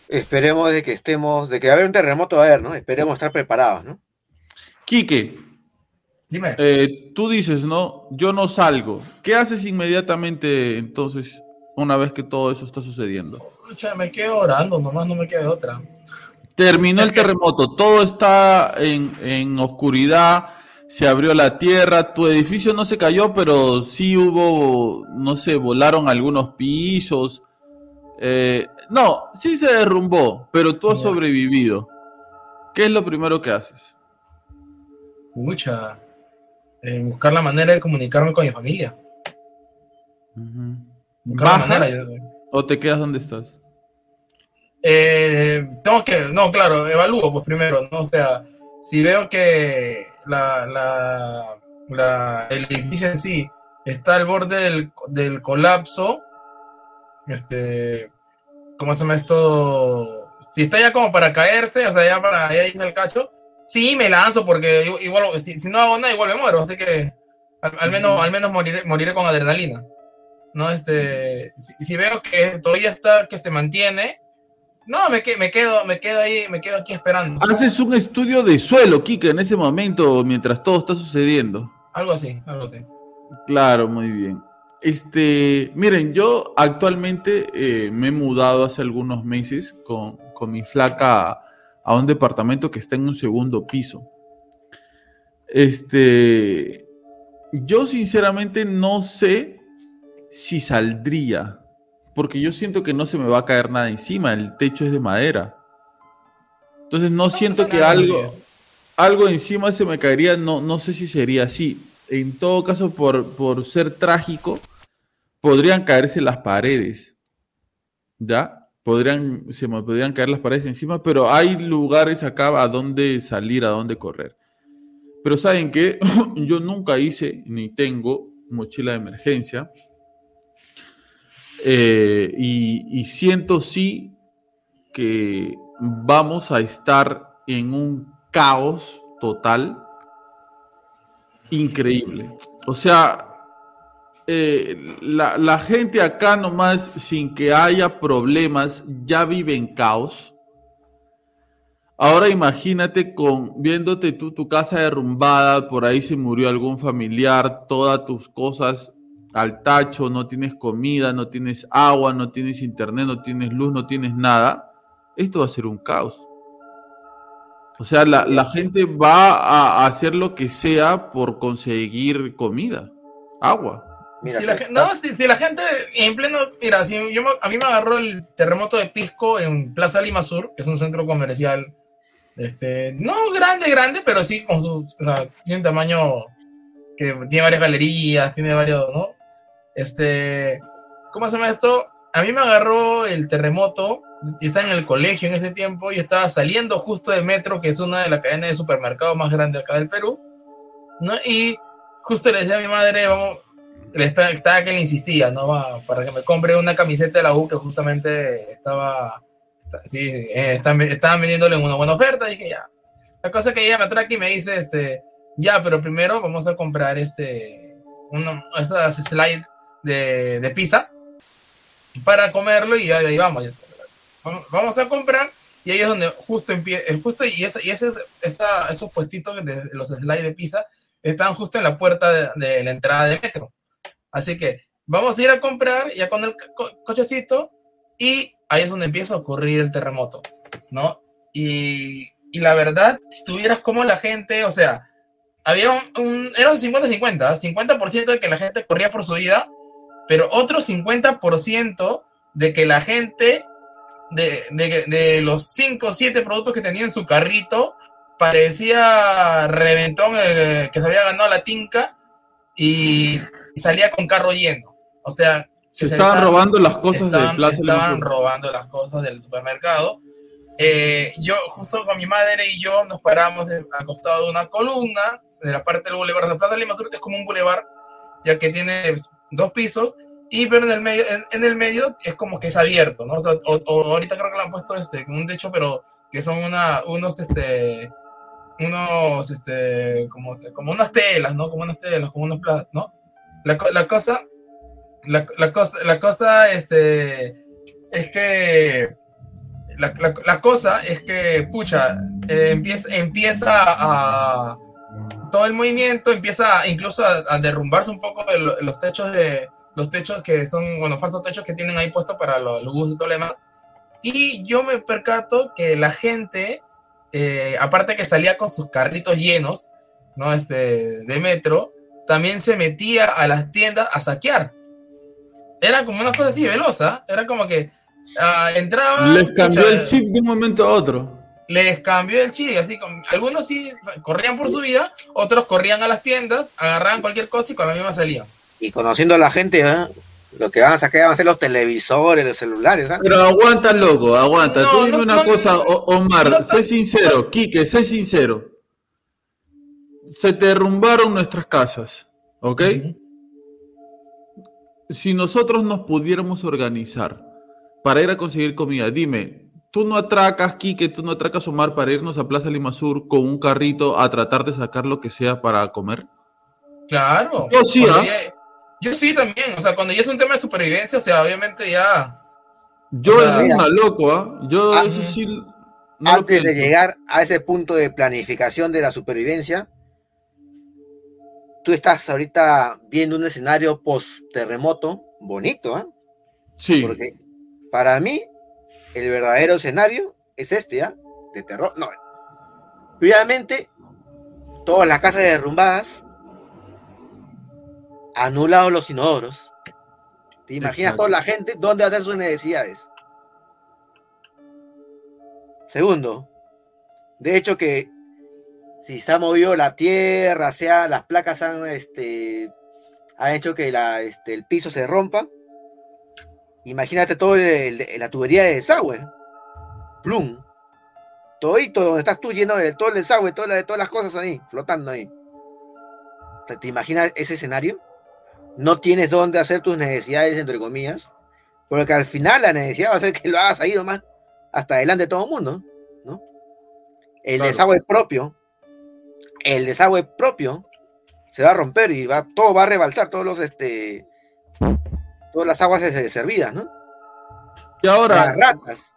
esperemos de que estemos, de que va a haber un terremoto, a ver, ¿no? Esperemos estar preparados, ¿no? Quique, Dime. eh, tú dices, ¿no? Yo no salgo. ¿Qué haces inmediatamente entonces, una vez que todo eso está sucediendo? Pucha, me quedo orando, nomás no me queda otra. Terminó el terremoto, todo está en, en oscuridad, se abrió la tierra, tu edificio no se cayó, pero sí hubo, no sé, volaron algunos pisos. Eh, no, sí se derrumbó, pero tú has sobrevivido. ¿Qué es lo primero que haces? Pucha, eh, buscar la manera de comunicarme con mi familia. La manera. ¿Bajas o te quedas donde estás? Eh, tengo que, no, claro, evalúo pues primero, ¿no? O sea, si veo que la, la, la- el edificio en sí está al borde del, del colapso, este, ¿cómo se llama esto? Si está ya como para caerse, o sea, ya para ya irse al cacho, sí me lanzo porque igual, si, si no hago nada, igual me muero, así que al, al menos, al menos moriré, moriré con adrenalina. ¿no? Este, si, si veo que todavía está, que se mantiene, no, me, que- me quedo, me quedo ahí, me quedo aquí esperando. Haces un estudio de suelo, Kike, en ese momento, mientras todo está sucediendo. Algo así, algo así. Claro, muy bien. Este, miren, yo actualmente eh, me he mudado hace algunos meses con, con mi flaca a, a un departamento que está en un segundo piso. Este, yo sinceramente no sé si saldría, porque yo siento que no se me va a caer nada encima, el techo es de madera. Entonces no siento que algo, algo encima se me caería, no, no sé si sería así. En todo caso, por, por ser trágico, podrían caerse las paredes. ¿Ya? Podrían, se me podrían caer las paredes encima, pero hay lugares acá a donde salir, a donde correr. Pero saben que yo nunca hice ni tengo mochila de emergencia. Eh, y, siento sí que vamos a estar en un caos total increíble. O sea, eh, la, la gente acá nomás, sin que haya problemas, ya vive en caos. Ahora imagínate con viéndote tú tu casa derrumbada, por ahí se murió algún familiar, todas tus cosas al tacho, no tienes comida, no tienes agua, no tienes internet, no tienes luz, no tienes nada. Esto va a ser un caos. O sea, la, la gente va a hacer lo que sea por conseguir comida, agua. Mira, si, la, no, si, si la gente en pleno, mira, si yo, a mí me agarró el terremoto de Pisco en Plaza Lima Sur, que es un centro comercial, este, no grande, grande, pero sí con su, o sea, tiene un tamaño que tiene varias galerías, tiene varios, ¿no? Este, ¿cómo se llama esto? A mí me agarró el terremoto, y estaba en el colegio en ese tiempo, y estaba saliendo justo de Metro, que es una de las cadenas de supermercados más grandes acá del Perú, ¿no? Y justo le decía a mi madre, vamos, le estaba, estaba que le insistía, ¿no? Para que me compre una camiseta de la U que justamente estaba, sí, eh, estaban, vendiéndole una buena oferta, dije ya. La cosa que ella me atraca y me dice, este, ya, pero primero vamos a comprar este, uno, estas slides de, de pizza para comerlo y ahí vamos. Vamos- a comprar y ahí es donde justo empieza, justo y, esa, y ese, esa, esos puestitos de los slides de pizza están justo en la puerta de, de la entrada de metro. Así que vamos a ir a comprar ya con el co- cochecito y ahí es donde empieza a ocurrir el terremoto, ¿no? Y, y la verdad, si tuvieras como la gente, o sea, había un, un- era un 50-50, 50% de que la gente corría por su vida, pero otro 50% de que la gente, de, de, de los 5 o 7 productos que tenía en su carrito, parecía reventón eh, que se había ganado la tinca y, y salía con carro lleno. O sea, Se estaban robando las cosas estaban, de Plaza estaban robando las cosas del supermercado. Eh, yo, justo con mi madre y yo, nos paramos en- al costado de una columna, de la parte del bulevar de Plaza Lima Sur, que es como un bulevar, ya que tiene pues, dos pisos, y pero en el medio, en, en el medio es como que es abierto, ¿no? O, sea, o- o ahorita creo que le han puesto este, un techo, pero que son una, unos, este, unos, este, como, como unas telas, ¿no? Como unas telas, como unos platos, ¿no? La, la cosa, la, la cosa, la cosa, este, es que, la, la- la cosa es que, pucha, eh, empieza, empieza a, todo el movimiento empieza incluso a, a derrumbarse un poco de lo- los techos de, los techos que son, bueno, falsos techos que tienen ahí puestos para los luz y todo lo demás. Y yo me percato que la gente, eh, aparte que salía con sus carritos llenos, ¿no? Este, de metro, también se metía a las tiendas a saquear. Era como una cosa así velosa, era como que ah, entraba... Les cambió pucha, el chip de un momento a otro. Les cambió el chip, así como, algunos sí corrían por su vida, otros corrían a las tiendas, agarraban cualquier cosa y con la misma salían. Y conociendo a la gente, ¿eh? lo que van a sacar van a ser los televisores, los celulares. ¿ah? Pero aguanta, loco, aguanta. No, Tú dime no, una no, cosa, Omar, no, sé sincero, Quique, sé sincero. Se derrumbaron nuestras casas, ¿ok? Ujú. Si nosotros nos pudiéramos organizar para ir a conseguir comida, dime, tú no atracas, Quique, tú no atracas, Omar, para irnos a Plaza Lima Sur con un carrito a tratar de sacar lo que sea para comer. Claro. Yo sí, ¿ah? ya- Yo sí también, o sea, cuando ya es un tema de supervivencia, o sea, obviamente ya... Yo O sea, es una loco, ¿ah? Yo Ah, eso sí. no Antes de llegar a ese punto de planificación de la supervivencia, tú estás ahorita viendo un escenario post-terremoto bonito, ¿ah? Sí. Porque para mí, el verdadero escenario es este, ¿ah? De terror. No. Obviamente, todas las casas derrumbadas, anulados los inodoros. ¿Te imaginas Exacto. toda la gente dónde hacer sus necesidades? Segundo, de hecho que si se ha movido la tierra, sea las placas han, este, han hecho que la, este, el piso se rompa. Imagínate todo el- el- la tubería de desagüe. Plum. Todito donde estás tú lleno de todo el desagüe, todas las, todas las cosas ahí, flotando ahí. ¿Te, te imaginas ese escenario? No tienes dónde hacer tus necesidades, entre comillas. Porque al final la necesidad va a ser que lo hagas ahí nomás, hasta adelante de todo el mundo, ¿no? El Claro. desagüe propio, el desagüe propio se va a romper y va, todo va a rebalsar, todos los, este, todas las aguas de- servidas, ¿no? Y ahora, Las ratas.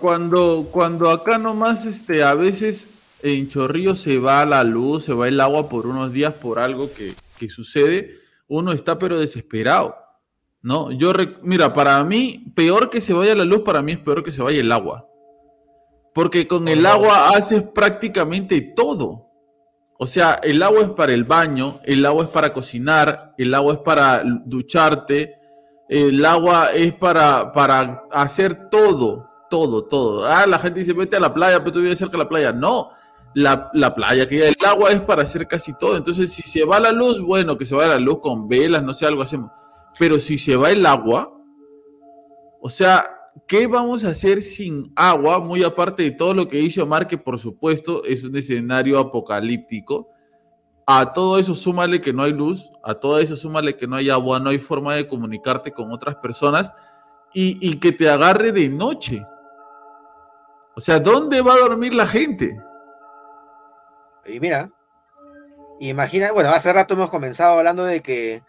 cuando, cuando acá nomás, este, a veces en Chorrillo se va la luz, se va el agua por unos días por algo que, que sucede, uno está pero desesperado. ¿no? Yo, mira, para mí, peor que se vaya la luz, para mí es peor que se vaya el agua. Porque con el agua haces prácticamente todo. O sea, el agua es para el baño, el agua es para cocinar, el agua es para ducharte, el agua es para, para hacer todo, todo, todo. Ah, la gente dice, vete a la playa, pero tú vives cerca de la playa. No, la, la, playa, que el agua es para hacer casi todo. Entonces, si se va la luz, bueno, que se vaya la luz con velas, no sé, algo hacemos. Pero si se va el agua, o sea, ¿qué vamos a hacer sin agua? Muy aparte de todo lo que dice Omar, que por supuesto es un escenario apocalíptico. A todo eso súmale que no hay luz, a todo eso súmale que no hay agua, no hay forma de comunicarte con otras personas y, y que te agarre de noche. O sea, ¿dónde va a dormir la gente? Y mira, imagina, bueno, hace rato hemos comenzado hablando de que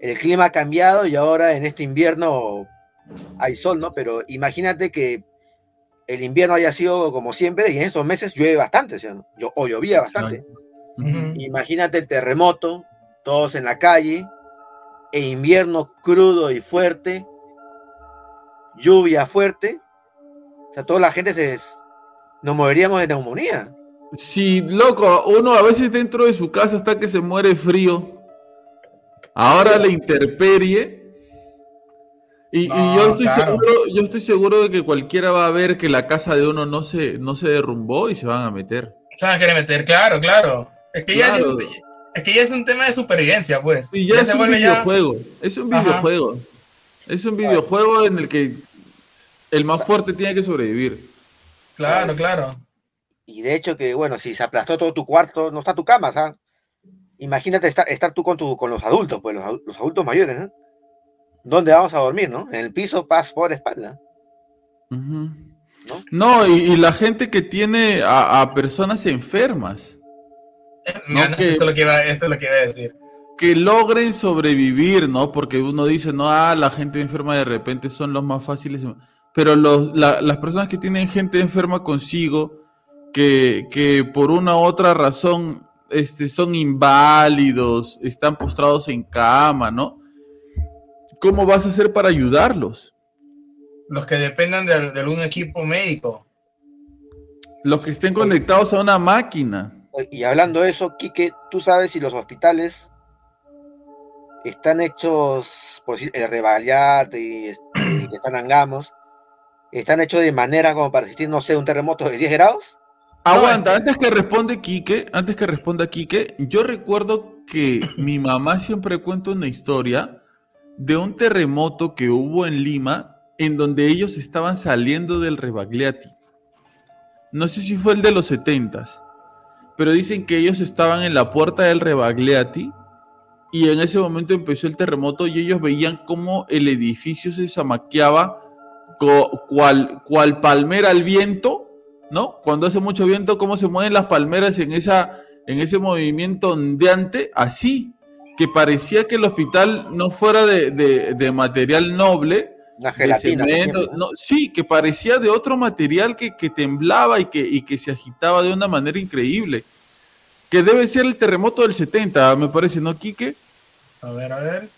el clima ha cambiado y ahora en este invierno hay sol, ¿no? Pero imagínate que el invierno haya sido como siempre y en esos meses llueve bastante, ¿sí? o llovía bastante. Imagínate el terremoto, todos en la calle, e invierno crudo y fuerte, lluvia fuerte, o sea, toda la gente se nos moveríamos de neumonía. Sí, loco, uno a veces dentro de su casa está que se muere frío. Ahora la interperie y, yo, estoy seguro, yo estoy seguro de que cualquiera va a ver que la casa de uno no se, no se derrumbó y se van a meter. Se van a querer meter, claro, claro. Es que, Ya, es, un tema de supervivencia, pues. Sí, ya, es un videojuego. Es un videojuego. Es un videojuego en el que el más fuerte tiene que sobrevivir. Claro, claro. Y de hecho que, bueno, si se aplastó todo tu cuarto, no está tu cama, ¿sabes? Imagínate estar, estar tú con, tu, con los adultos, pues los, los adultos mayores, ¿no? ¿Dónde vamos a dormir, no? En el piso, paz por espalda. ¿No? y, la gente que tiene a, personas enfermas. esto, es lo que iba, es lo que iba a decir. Que logren sobrevivir, ¿no? Porque uno dice, no, ah, la gente enferma de repente son los más fáciles. Pero los, las personas que tienen gente enferma consigo, que, que por una u otra razón este, son inválidos, están postrados en cama, ¿no? ¿Cómo vas a hacer para ayudarlos? Los que dependan de, algún equipo médico. Los que estén conectados a una máquina. Y hablando de eso, Quique, ¿tú sabes si los hospitales están hechos, por decir, el Rebaliat y que están Angamos, están hechos de manera como para resistir, no sé, un terremoto de 10 grados? Aguanta, antes que responde Quique, antes que responda Quique, yo recuerdo que mi mamá siempre cuenta una historia de un terremoto que hubo en Lima en donde ellos estaban saliendo del Rebagliati. No sé si fue el de los 70 pero dicen que ellos estaban en la puerta del Rebagliati y en ese momento empezó el terremoto y ellos veían cómo el edificio se zamaqueaba cual, cual palmera al viento, ¿no? Cuando hace mucho viento, cómo se mueven las palmeras en, esa, en ese movimiento ondeante, así que parecía que el hospital no fuera de, material noble. La gelatina. no, sí, que parecía de otro material que, temblaba y que, y que se agitaba de una manera increíble. Que debe ser el terremoto del 70, me parece, ¿no, Quique? A ver, a ver.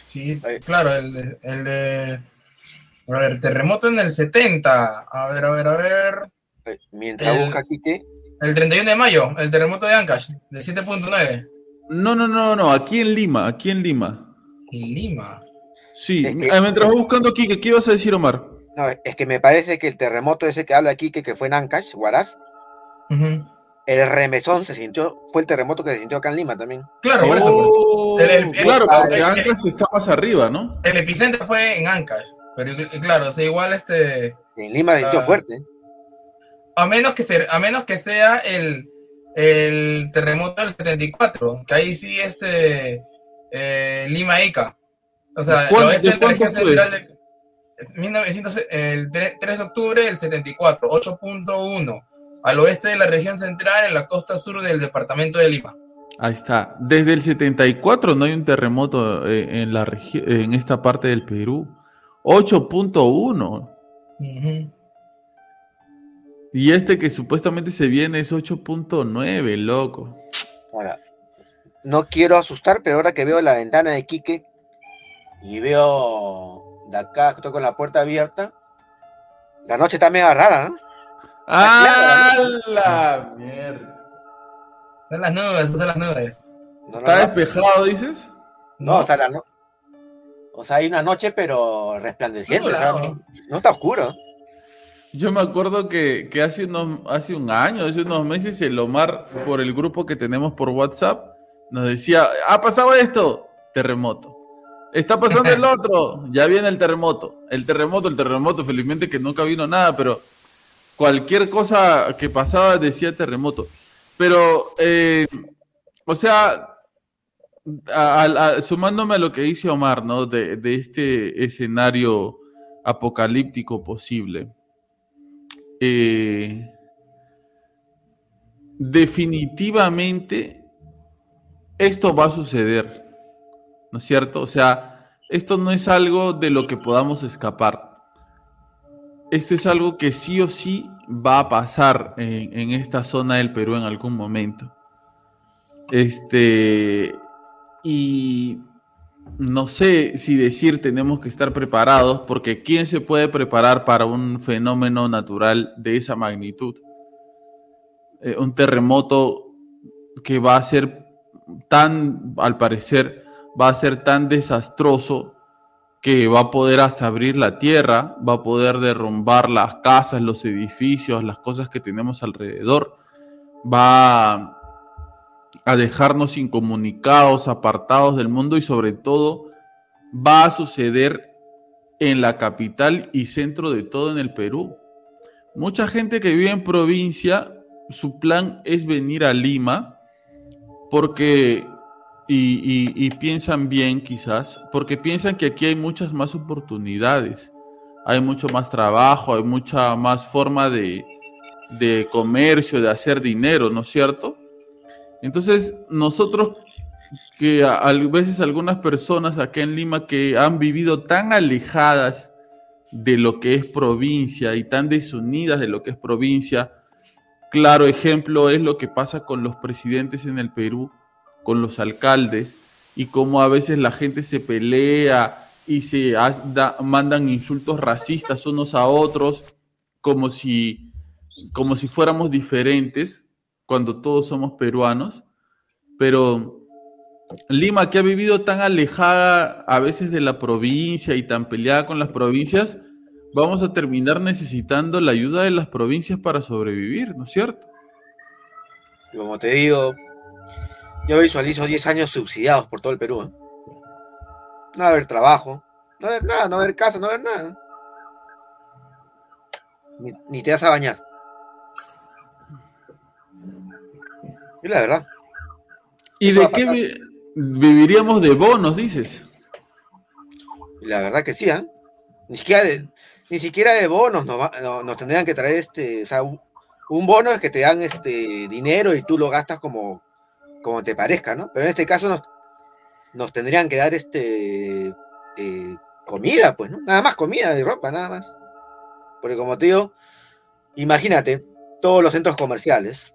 Sí, claro, el de, el de... A ver, terremoto en el 70. A ver, a ver, a ver. Mientras busca Quique. El 31 de mayo, el terremoto de Ancash, de 7.9. No, no, no, no, aquí en Lima, aquí en Lima. ¿En Lima? Sí, mientras voy buscando aquí, ¿qué ibas a decir, Omar? No, es que me parece que el terremoto ese que habla aquí, que, fue en Ancash, Huaraz, el remesón se sintió, fue el terremoto que se sintió acá en Lima también. Claro, por eso. Pues. claro, porque Ancash está más arriba, ¿no? El epicentro fue en Ancash, pero claro, o sea, igual este... En Lima se sintió fuerte. A menos que, sea, a menos que sea el el terremoto del 74, que ahí sí este eh, Lima Ica. O sea, el oeste de la región central de, 1900, el 3 de octubre del 74, 8.1, al oeste de la región central en la costa sur del departamento de Lima. Ahí está. Desde el 74 no hay un terremoto eh, en, la en esta parte del Perú. 8.1. Y este que supuestamente se viene es 8.9, loco. Ahora, no quiero asustar, pero ahora que veo la ventana de Quique y veo de acá, estoy con la puerta abierta, la noche está medio rara, ¿no? ¡Ah, la mierda! Son las nubes, son las nubes. No, no, ¿Está no. despejado, dices? No, o sea, la no- o sea, hay una noche, pero resplandeciente. o sea, no está oscuro. Yo me acuerdo que, hace, unos, hace un año, hace unos meses, el Omar, por el grupo que tenemos por WhatsApp, nos decía, ha pasado esto, terremoto. Está pasando el otro, ya viene el terremoto. El terremoto, el terremoto, felizmente que nunca vino nada, pero cualquier cosa que pasaba decía terremoto. Pero, eh, o sea, a- sumándome a lo que dice Omar, ¿no? De este escenario apocalíptico posible. Eh, definitivamente esto va a suceder, ¿no es cierto? O sea, esto no es algo de lo que podamos escapar. Esto es algo que sí o sí va a pasar en, en esta zona del Perú en algún momento. Este, y no sé si decir tenemos que estar preparados, porque ¿quién se puede preparar para un fenómeno natural de esa magnitud? Eh, un terremoto que va a ser tan, al parecer, va a ser tan desastroso que va a poder hasta abrir la tierra, va a poder derrumbar las casas, los edificios, las cosas que tenemos alrededor, va a dejarnos incomunicados, apartados del mundo y sobre todo va a suceder en la capital y centro de todo en el Perú. Mucha gente que vive en provincia, su plan es venir a Lima porque, y piensan bien quizás, porque piensan que aquí hay muchas más oportunidades, hay mucho más trabajo, hay mucha más forma de, de comercio, de hacer dinero, ¿no es cierto? Entonces, nosotros que a, veces algunas personas acá en Lima que han vivido tan alejadas de lo que es provincia y tan desunidas de lo que es provincia, claro ejemplo es lo que pasa con los presidentes en el Perú, con los alcaldes, y cómo a veces la gente se pelea y se mandan insultos racistas unos a otros, como si, como si fuéramos diferentes, cuando todos somos peruanos, pero Lima, que ha vivido tan alejada a veces de la provincia y tan peleada con las provincias, vamos a terminar necesitando la ayuda de las provincias para sobrevivir, ¿no es cierto? Como te digo, yo visualizo 10 años subsidiados por todo el Perú. ¿eh? No va a haber trabajo, no va a haber nada, no haber casa, no va a haber nada. Ni, ni te vas a bañar. Es la verdad. ¿Y Eso de qué vi- viviríamos de bonos, dices? La verdad que sí, ¿ah? Ni siquiera de, ni siquiera de bonos nos, va- no- nos tendrían que traer este, o sea, un, un bono es que te dan este dinero y tú lo gastas como, como te parezca, ¿no? Pero en este caso nos, nos tendrían que dar este eh, comida, pues, ¿no? Nada más comida y ropa, nada más. Porque como te digo, imagínate, todos los centros comerciales,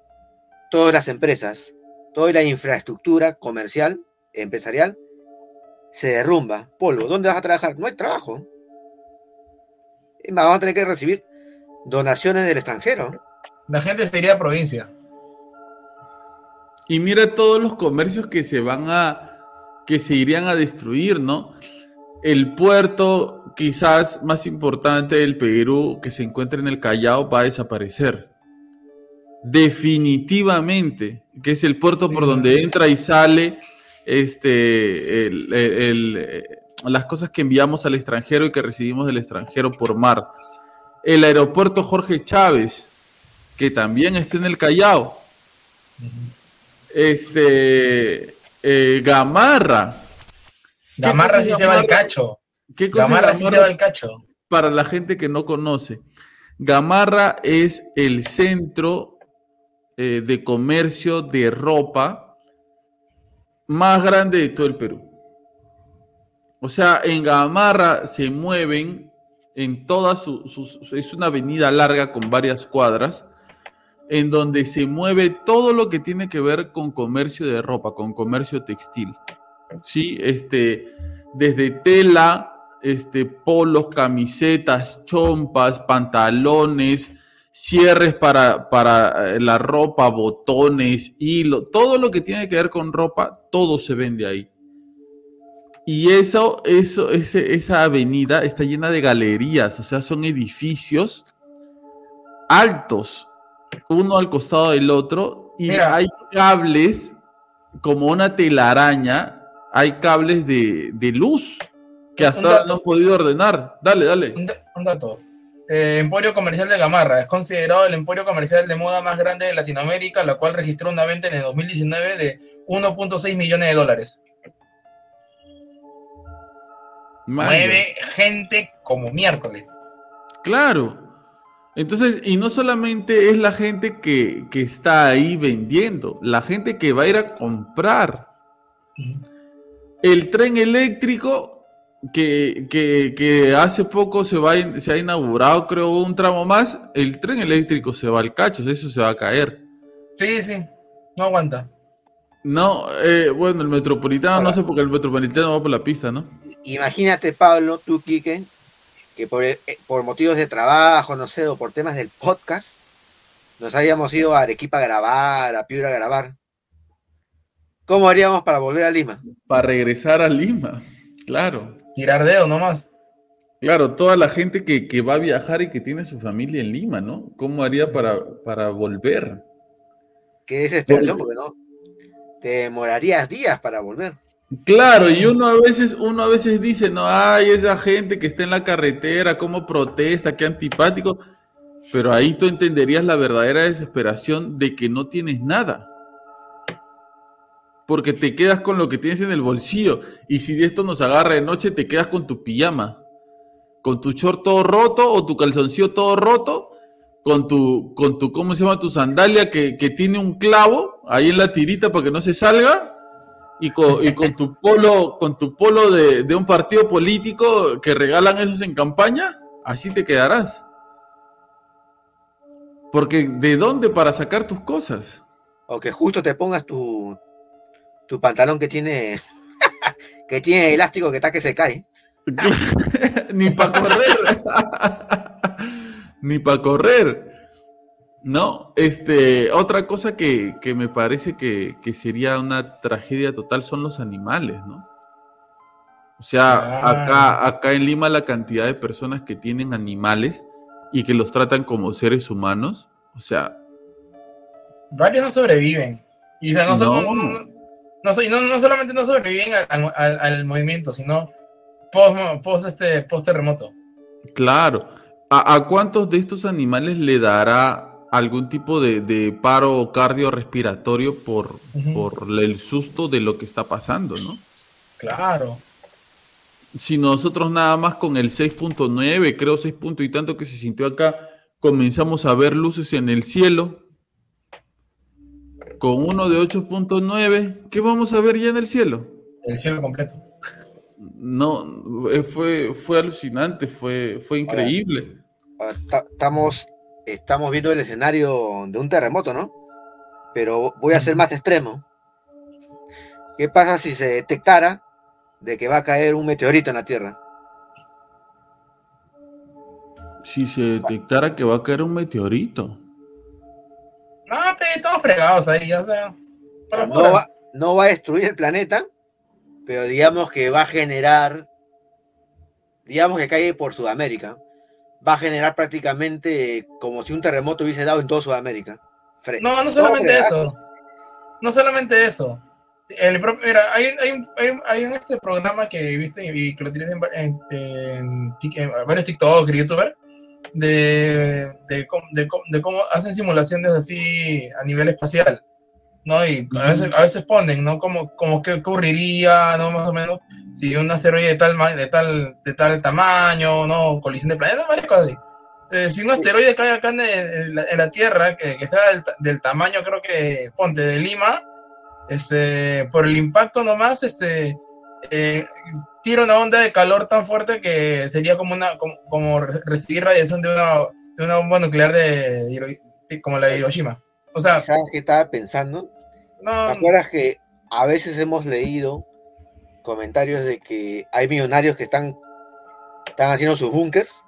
todas las empresas, toda la infraestructura comercial, empresarial, se derrumba, polvo. ¿Dónde vas a trabajar? No hay trabajo. Vamos a tener que recibir donaciones del extranjero. La gente se iría a provincia. Y mira todos los comercios que se van a, que se irían a destruir, ¿no? El puerto quizás más importante del Perú que se encuentra en el Callao va a desaparecer. Definitivamente, que es el puerto Sí, por donde entra y sale este, el- el- el, eh, las cosas que enviamos al extranjero y que recibimos del extranjero por mar. El aeropuerto Jorge Chávez, que también está en el Callao. Este. eh, Gamarra. ¿Qué Gamarra sí se va al Gamarra? cacho. ¿Qué cosa es Gamarra sí se Gamarra? va al cacho. Para la gente que no conoce. Gamarra es el centro eh, de comercio de ropa más grande de todo el Perú. O sea, en Gamarra se mueven en todas sus... es una avenida larga con varias cuadras en donde se mueve todo lo que tiene que ver con comercio de ropa, con comercio textil. ¿Sí? Este, desde tela, este, polos, camisetas, chompas, pantalones, cierres para, para eh, la ropa, botones, hilo, todo lo que tiene que ver con ropa, todo se vende ahí. Y eso, eso, ese, esa avenida está llena de galerías, o sea, son edificios altos, uno al costado del otro, y hay cables, como una telaraña, hay cables de, de luz que hasta no han podido ordenar. Dale, dale. Un, dato. Eh, emporio Comercial de Gamarra es considerado el emporio comercial de moda más grande de Latinoamérica, la cual registró una venta en el 2019 de 1.6 millones de dólares. Mueve gente como miércoles. Claro. Entonces, y no solamente es la gente que, que está ahí vendiendo, la gente que va a ir a comprar. El tren eléctrico que, hace poco se, va, se ha inaugurado, creo, un tramo más, el tren eléctrico se va al cacho, eso se va a caer. Sí, sí, no aguanta. No, eh, bueno, el metropolitano, no sé porque el metropolitano va por la pista, ¿no? Imagínate, Pablo, tú, Quique, que por, eh, por motivos de trabajo, no sé, o por temas del podcast, nos habíamos ido a Arequipa a grabar, a Piura a grabar. ¿Cómo haríamos para volver a Lima? Para regresar a Lima, claro. Tirar dedo nomás. Claro, toda la gente que, va a viajar y que tiene su familia en Lima, ¿no? ¿Cómo haría para, para volver? Qué desesperación, porque no. Te demorarías días para volver. Claro, y uno a veces, uno a veces dice, no, hay esa gente que está en la carretera, cómo protesta, qué antipático. Pero ahí tú entenderías la verdadera desesperación de que no tienes nada porque te quedas con lo que tienes en el bolsillo. Y si esto nos agarra de noche, te quedas con tu pijama, con tu short todo roto o tu calzoncillo todo roto, con tu, con tu ¿cómo se llama? Tu sandalia que, tiene un clavo ahí en la tirita para que no se salga. Y con, y con tu polo, con tu polo de, de un partido político que regalan esos en campaña, así te quedarás. Porque ¿de dónde para sacar tus cosas? O que justo te pongas tu, tu pantalón que tiene que tiene elástico que está que se cae. Ni para correr. Ni para correr. No, este, otra cosa que, me parece que, sería una tragedia total son los animales, ¿no? O sea, acá, acá en Lima la cantidad de personas que tienen animales y que los tratan como seres humanos, o sea... Varios no sobreviven. Y no, no, no, no, solamente no sobreviven al, movimiento, sino post, este, post terremoto. Claro. ¿A, cuántos de estos animales le dará algún tipo de, paro cardiorrespiratorio por, por el susto de lo que está pasando, no? Claro. Si nosotros nada más con el 6.9, creo 6 puntos y tanto que se sintió acá, comenzamos a ver luces en el cielo, con uno de 8.9, ¿qué vamos a ver ya en el cielo? El cielo completo. No, eh, fue, fue alucinante, fue, fue increíble. estamos, estamos viendo el escenario de un terremoto, ¿no? Pero voy a ser más extremo. ¿Qué pasa si se detectara de que va a caer un meteorito en la Tierra? Si se detectara que va a caer un meteorito. No, pero todos fregados ahí, o sea. No va, a destruir el planeta, pero digamos que va a generar, digamos que cae por Sudamérica, va a generar prácticamente como si un terremoto hubiese dado en toda Sudamérica. no, no solamente eso. No solamente eso. El, mira, hay, hay, hay, hay, un este programa que viste y que lo tienes en, en, en varios TikTok y YouTubers de, de, de, cómo hacen simulaciones así a nivel espacial, ¿no? Y a veces, a veces ponen, ¿no? Como, como qué ocurriría, ¿no? Más o menos, si un asteroide de tal, de tal, de tal tamaño, ¿no? Colisión de planetas, varias cosas así. Eh, si un asteroide cae acá en, la, Tierra, que, que sea del, tamaño, creo que, ponte, de Lima, este, por el impacto nomás, este, eh, tira una onda de calor tan fuerte que sería como una como, recibir radiación de una, de una bomba nuclear de, como la de Hiroshima. O sea, ¿Sabes qué estaba pensando? no, ¿Te acuerdas que a veces hemos leído comentarios de que hay millonarios que están, están haciendo sus búnkers?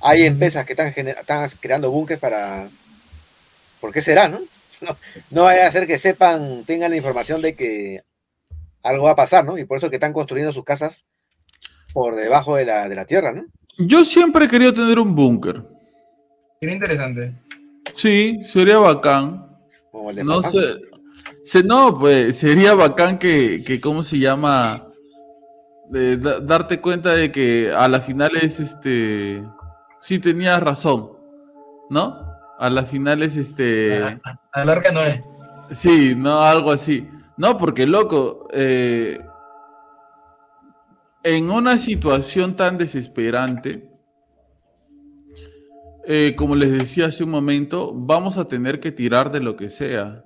Hay empresas que están, están creando búnkers para... ¿Por qué será, no? no? No vaya a ser que sepan, tengan la información de que algo va a pasar, ¿no? Y por eso que están construyendo sus casas por debajo de la, de la tierra, ¿no? Yo siempre he querido tener un búnker. sería interesante. Sí, sería bacán. Como el de No sé. Se, no, pues sería bacán que, que ¿cómo se llama? De da- darte cuenta de que a la final es este. Sí tenías razón, ¿no? A la final es este. A, a- a la larga no es. Sí, no, algo así. No, porque loco, eh, en una situación tan desesperante, eh, como les decía hace un momento, vamos a tener que tirar de lo que sea.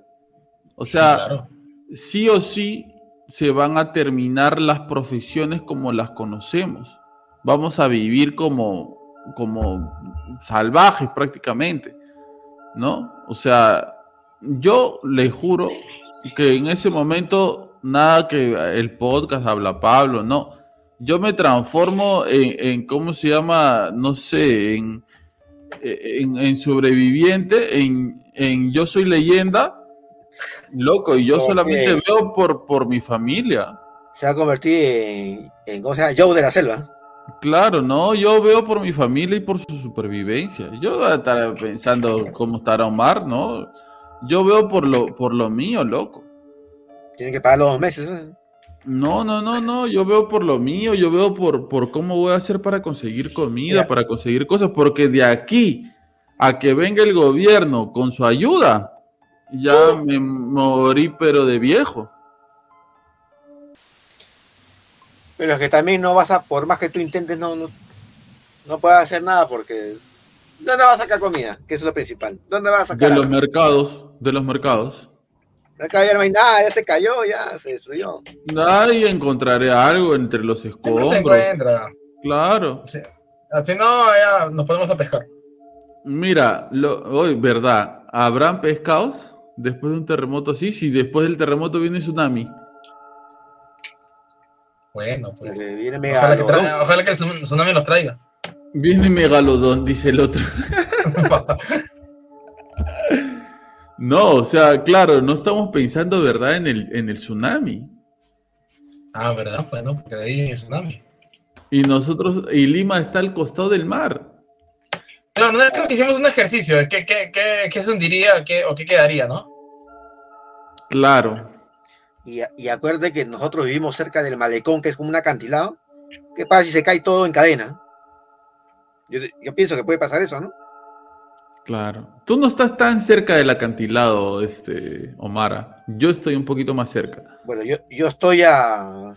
O sea, claro. sí o sí se van a terminar las profesiones como las conocemos. Vamos a vivir como, como salvajes prácticamente, ¿no? O sea, yo le juro que en ese momento nada que el podcast habla Pablo, no. Yo me transformo en, en ¿cómo se llama? No sé, en, en, en sobreviviente, en, en yo soy leyenda, loco, y yo solamente veo por, por mi familia. Se va a convertir en, en ¿cómo se llama? Joe de la selva. Claro, no, yo veo por mi familia y por su supervivencia. Yo estar pensando cómo estará Omar, ¿no? Yo veo por lo, por lo mío, loco. Tienen que pagar los dos meses. ¿eh? No, no, no, no, yo veo por lo mío, yo veo por, por cómo voy a hacer para conseguir comida, Ya. para conseguir cosas, porque de aquí a que venga el gobierno con su ayuda, ya me morí pero de viejo. Pero es que también no vas a, por más que tú intentes, no, no, no puedes hacer nada porque. ¿Dónde vas a sacar comida? Que es lo principal. ¿Dónde vas a De sacar? los agua? mercados, de los mercados. Acá ya no hay nada, ya se cayó, ya se destruyó. Ahí encontraré algo entre los se escombros. encuentra. Claro. Sí. Así no, ya nos podemos a pescar. Mira, lo, hoy, verdad, ¿habrán pescados después de un terremoto así? Si después del terremoto viene tsunami. Bueno, pues. Porque viene Ojalá que, ojalá que el tsun- tsunami los traiga. Viene megalodón, dice el otro. No, o sea, claro, no estamos pensando, ¿verdad?, en el, en el tsunami. ah, ¿verdad? Pues no, porque de ahí viene el tsunami. Y nosotros, y Lima está al costado del mar. Claro, no, creo que hicimos un ejercicio. ¿Qué, qué, qué, qué se hundiría qué, o qué quedaría, no? Claro. Y, y acuerde que nosotros vivimos cerca del malecón, que es como un acantilado. ¿Qué pasa si se cae todo en cadena? Yo, yo pienso que puede pasar eso, ¿no? Claro. Tú no estás tan cerca del acantilado, este, Omara. Yo estoy un poquito más cerca. Bueno, yo, yo estoy a.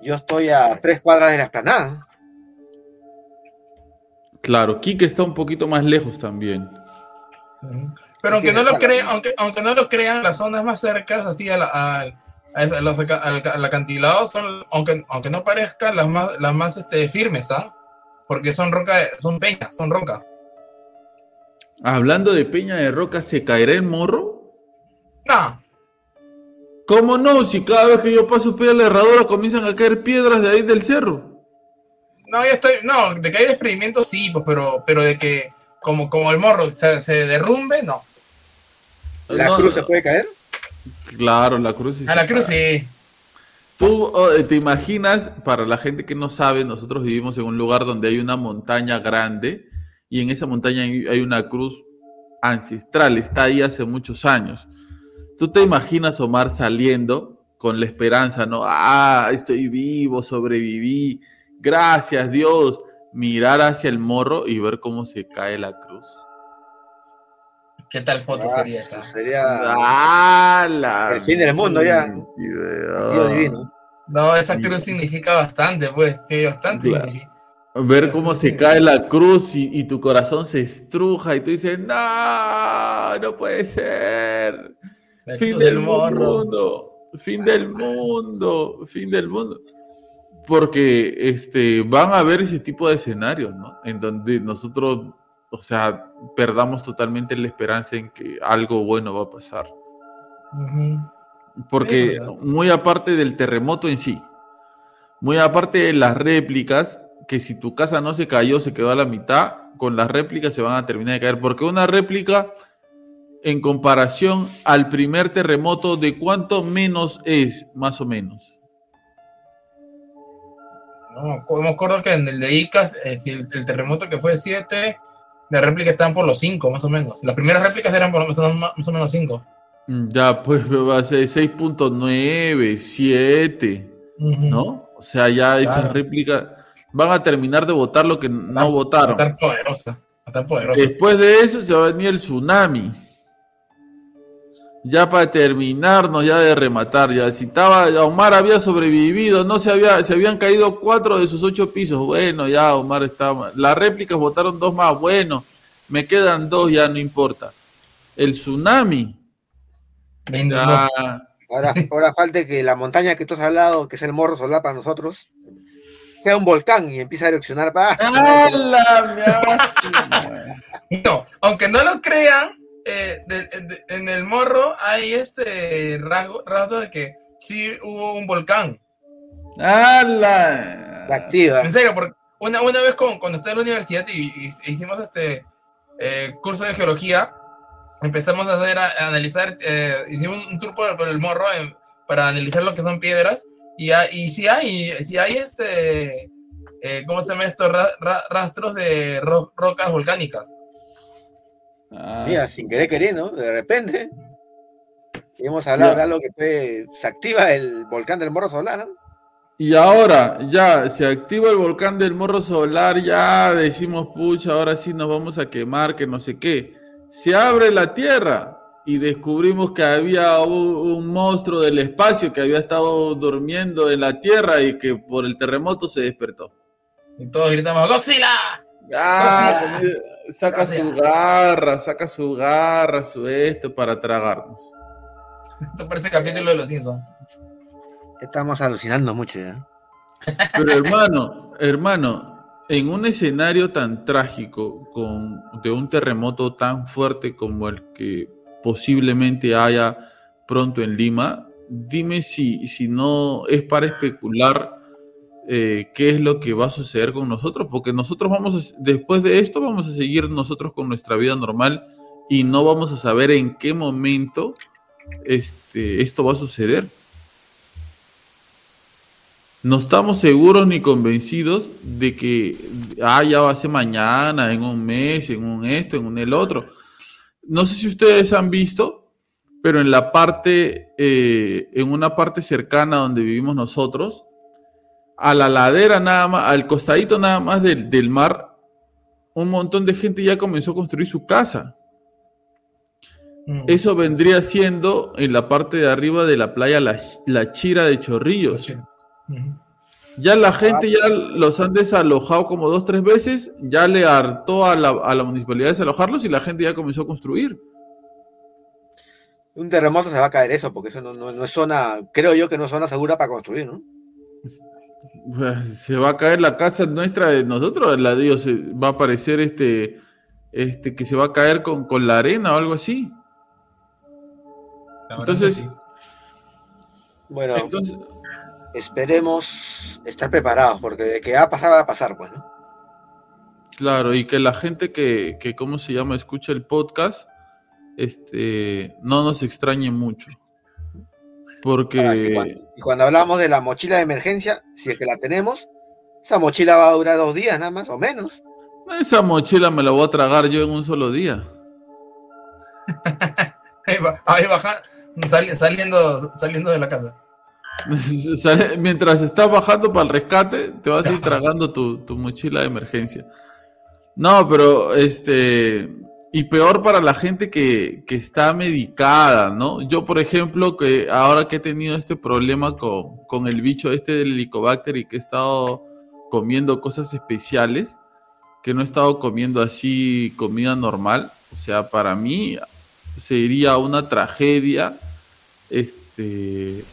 Yo estoy a tres cuadras de la esplanada. Claro, Kike está un poquito más lejos también. Pero aunque no, lo a la- crean, aunque, aunque no lo crean, las zonas más cercas, así a la- al- a los al, al acantilado, son, aunque, aunque no parezcan, las más, las más este, firmes, ¿ah? Porque son roca, son peñas, son roca. Hablando de Peña de Roca, ¿se caerá el morro? No, ¿Cómo no? Si cada vez que yo paso pie a la herradura comienzan a caer piedras de ahí del cerro. no, ya estoy, no, de que hay desprendimiento sí, pues, pero, pero de que como, como el morro se, se derrumbe, no. ¿La No, cruz se puede caer? Claro, la cruz. sí A la cruz cae. sí. Tú oh, te imaginas, para la gente que no sabe, nosotros vivimos en un lugar donde hay una montaña grande y en esa montaña hay una cruz ancestral, está ahí hace muchos años. Tú te imaginas Omar saliendo con la esperanza, ¿no? Ah, estoy vivo, sobreviví, gracias Dios. Mirar hacia el morro y ver cómo se cae la cruz. ¿Qué tal foto Ah, sería esa? Sería ¡Ah, la el fin del mundo ya. Tío divino. No, esa cruz significa bastante, pues, tiene bastante. Claro. Ver cómo se cae la cruz y, y tu corazón se estruja y tú dices, no, no puede ser. La Fin del del mundo, fin del mundo, fin del mundo. Porque este, van a haber ese tipo de escenarios, ¿no? En donde nosotros o sea, perdamos totalmente la esperanza en que algo bueno va a pasar. Porque muy aparte del terremoto en sí, muy aparte de las réplicas, que si tu casa no se cayó, se quedó a la mitad, con las réplicas se van a terminar de caer. Porque una réplica, en comparación al primer terremoto, ¿de cuánto menos es, más o menos? No, me acuerdo que en el de Icas, eh, el, terremoto que fue 7, las réplicas estaban por los 5, más o menos. Las primeras réplicas eran por más o menos 5. Mm, ya, pues va a ser 6.9, 7, ¿no? O sea, ya esas réplicas van a terminar de votar lo que no votaron. Tan poderosa, tan poderosa. Después de eso se va a venir el tsunami. Ya para terminarnos, ya de rematar, ya si estaba, Omar había sobrevivido, no se había, se habían caído cuatro de sus ocho pisos. Bueno, ya Omar estaba. Las réplicas votaron dos más, bueno, me quedan dos, ya no importa. El tsunami. Ahora, ahora falta que la montaña que tú has hablado, que es el morro solar para nosotros, sea un volcán y empieza a erupcionar para. no, aunque no lo crean, eh, en el morro hay este rasgo, rasgo, de que sí hubo un volcán. ¡Hala! activa. En serio, porque una, una vez con, cuando estaba en la universidad y, hicimos este eh, curso de geología, empezamos a hacer, a, analizar, eh, hicimos un tour por, el morro para analizar lo que son piedras. Y, y si hay, si hay este, ¿cómo se llama esto? rastros de rocas volcánicas. Ah, Mira, sin querer queriendo, de repente. Hemos hablado de algo que se activa el volcán del Morro Solar, Y ahora, ya, se activa el volcán del Morro Solar, ya decimos, pucha, ahora sí nos vamos a quemar, que no sé qué. Se abre la Tierra y descubrimos que había un, monstruo del espacio que había estado durmiendo en la Tierra y que por el terremoto se despertó. Y todos gritamos, ¡Godzilla! Ah, saca su garra, saca su garra, su esto para tragarnos. Esto parece capítulo de los Simpsons. Estamos alucinando mucho ya. Pero hermano, hermano, en un escenario tan trágico, con, de un terremoto tan fuerte como el que posiblemente haya pronto en Lima, dime si, si no es para especular eh, qué es lo que va a suceder con nosotros, porque nosotros vamos, después de esto, vamos a seguir nosotros con nuestra vida normal y no vamos a saber en qué momento este, esto va a suceder. No estamos seguros ni convencidos de que, ah, ya va a ser mañana, en un mes, en un esto, en un el otro. No sé si ustedes han visto, pero en la parte, eh, en una parte cercana donde vivimos nosotros, a la ladera nada más, al costadito nada más del, mar, un montón de gente ya comenzó a construir su casa. Mm. Eso vendría siendo en la parte de arriba de la playa La, Chira de Chorrillos. Ya la gente ya los han desalojado como dos, tres veces, ya le hartó a la, a la municipalidad desalojarlos y la gente ya comenzó a construir. Un terremoto se va a caer eso, porque eso no, no es zona, creo yo que no es zona segura para construir, ¿no? Se va a caer la casa nuestra de nosotros, la Dios, va a aparecer este, este que se va a caer con, con la arena o algo así. Entonces, bueno, esperemos estar preparados, porque de que va a pasar, va a pasar, pues, Claro, y que la gente que, que, ¿cómo se llama?, escucha el podcast, este, no nos extrañe mucho. Porque. y, cuando, hablamos de la mochila de emergencia, si es que la tenemos, esa mochila va a durar dos días nada más o menos. Esa mochila me la voy a tragar yo en un solo día. ahí baja, saliendo, saliendo de la casa. Mientras estás bajando para el rescate, te vas a ir tragando tu, tu mochila de emergencia. No, pero este y peor para la gente que, está medicada, ¿no? Yo, por ejemplo, que ahora que he tenido este problema con, el bicho este del helicobacter y que he estado comiendo cosas especiales, que no he estado comiendo así comida normal, o sea, para mí sería una tragedia este,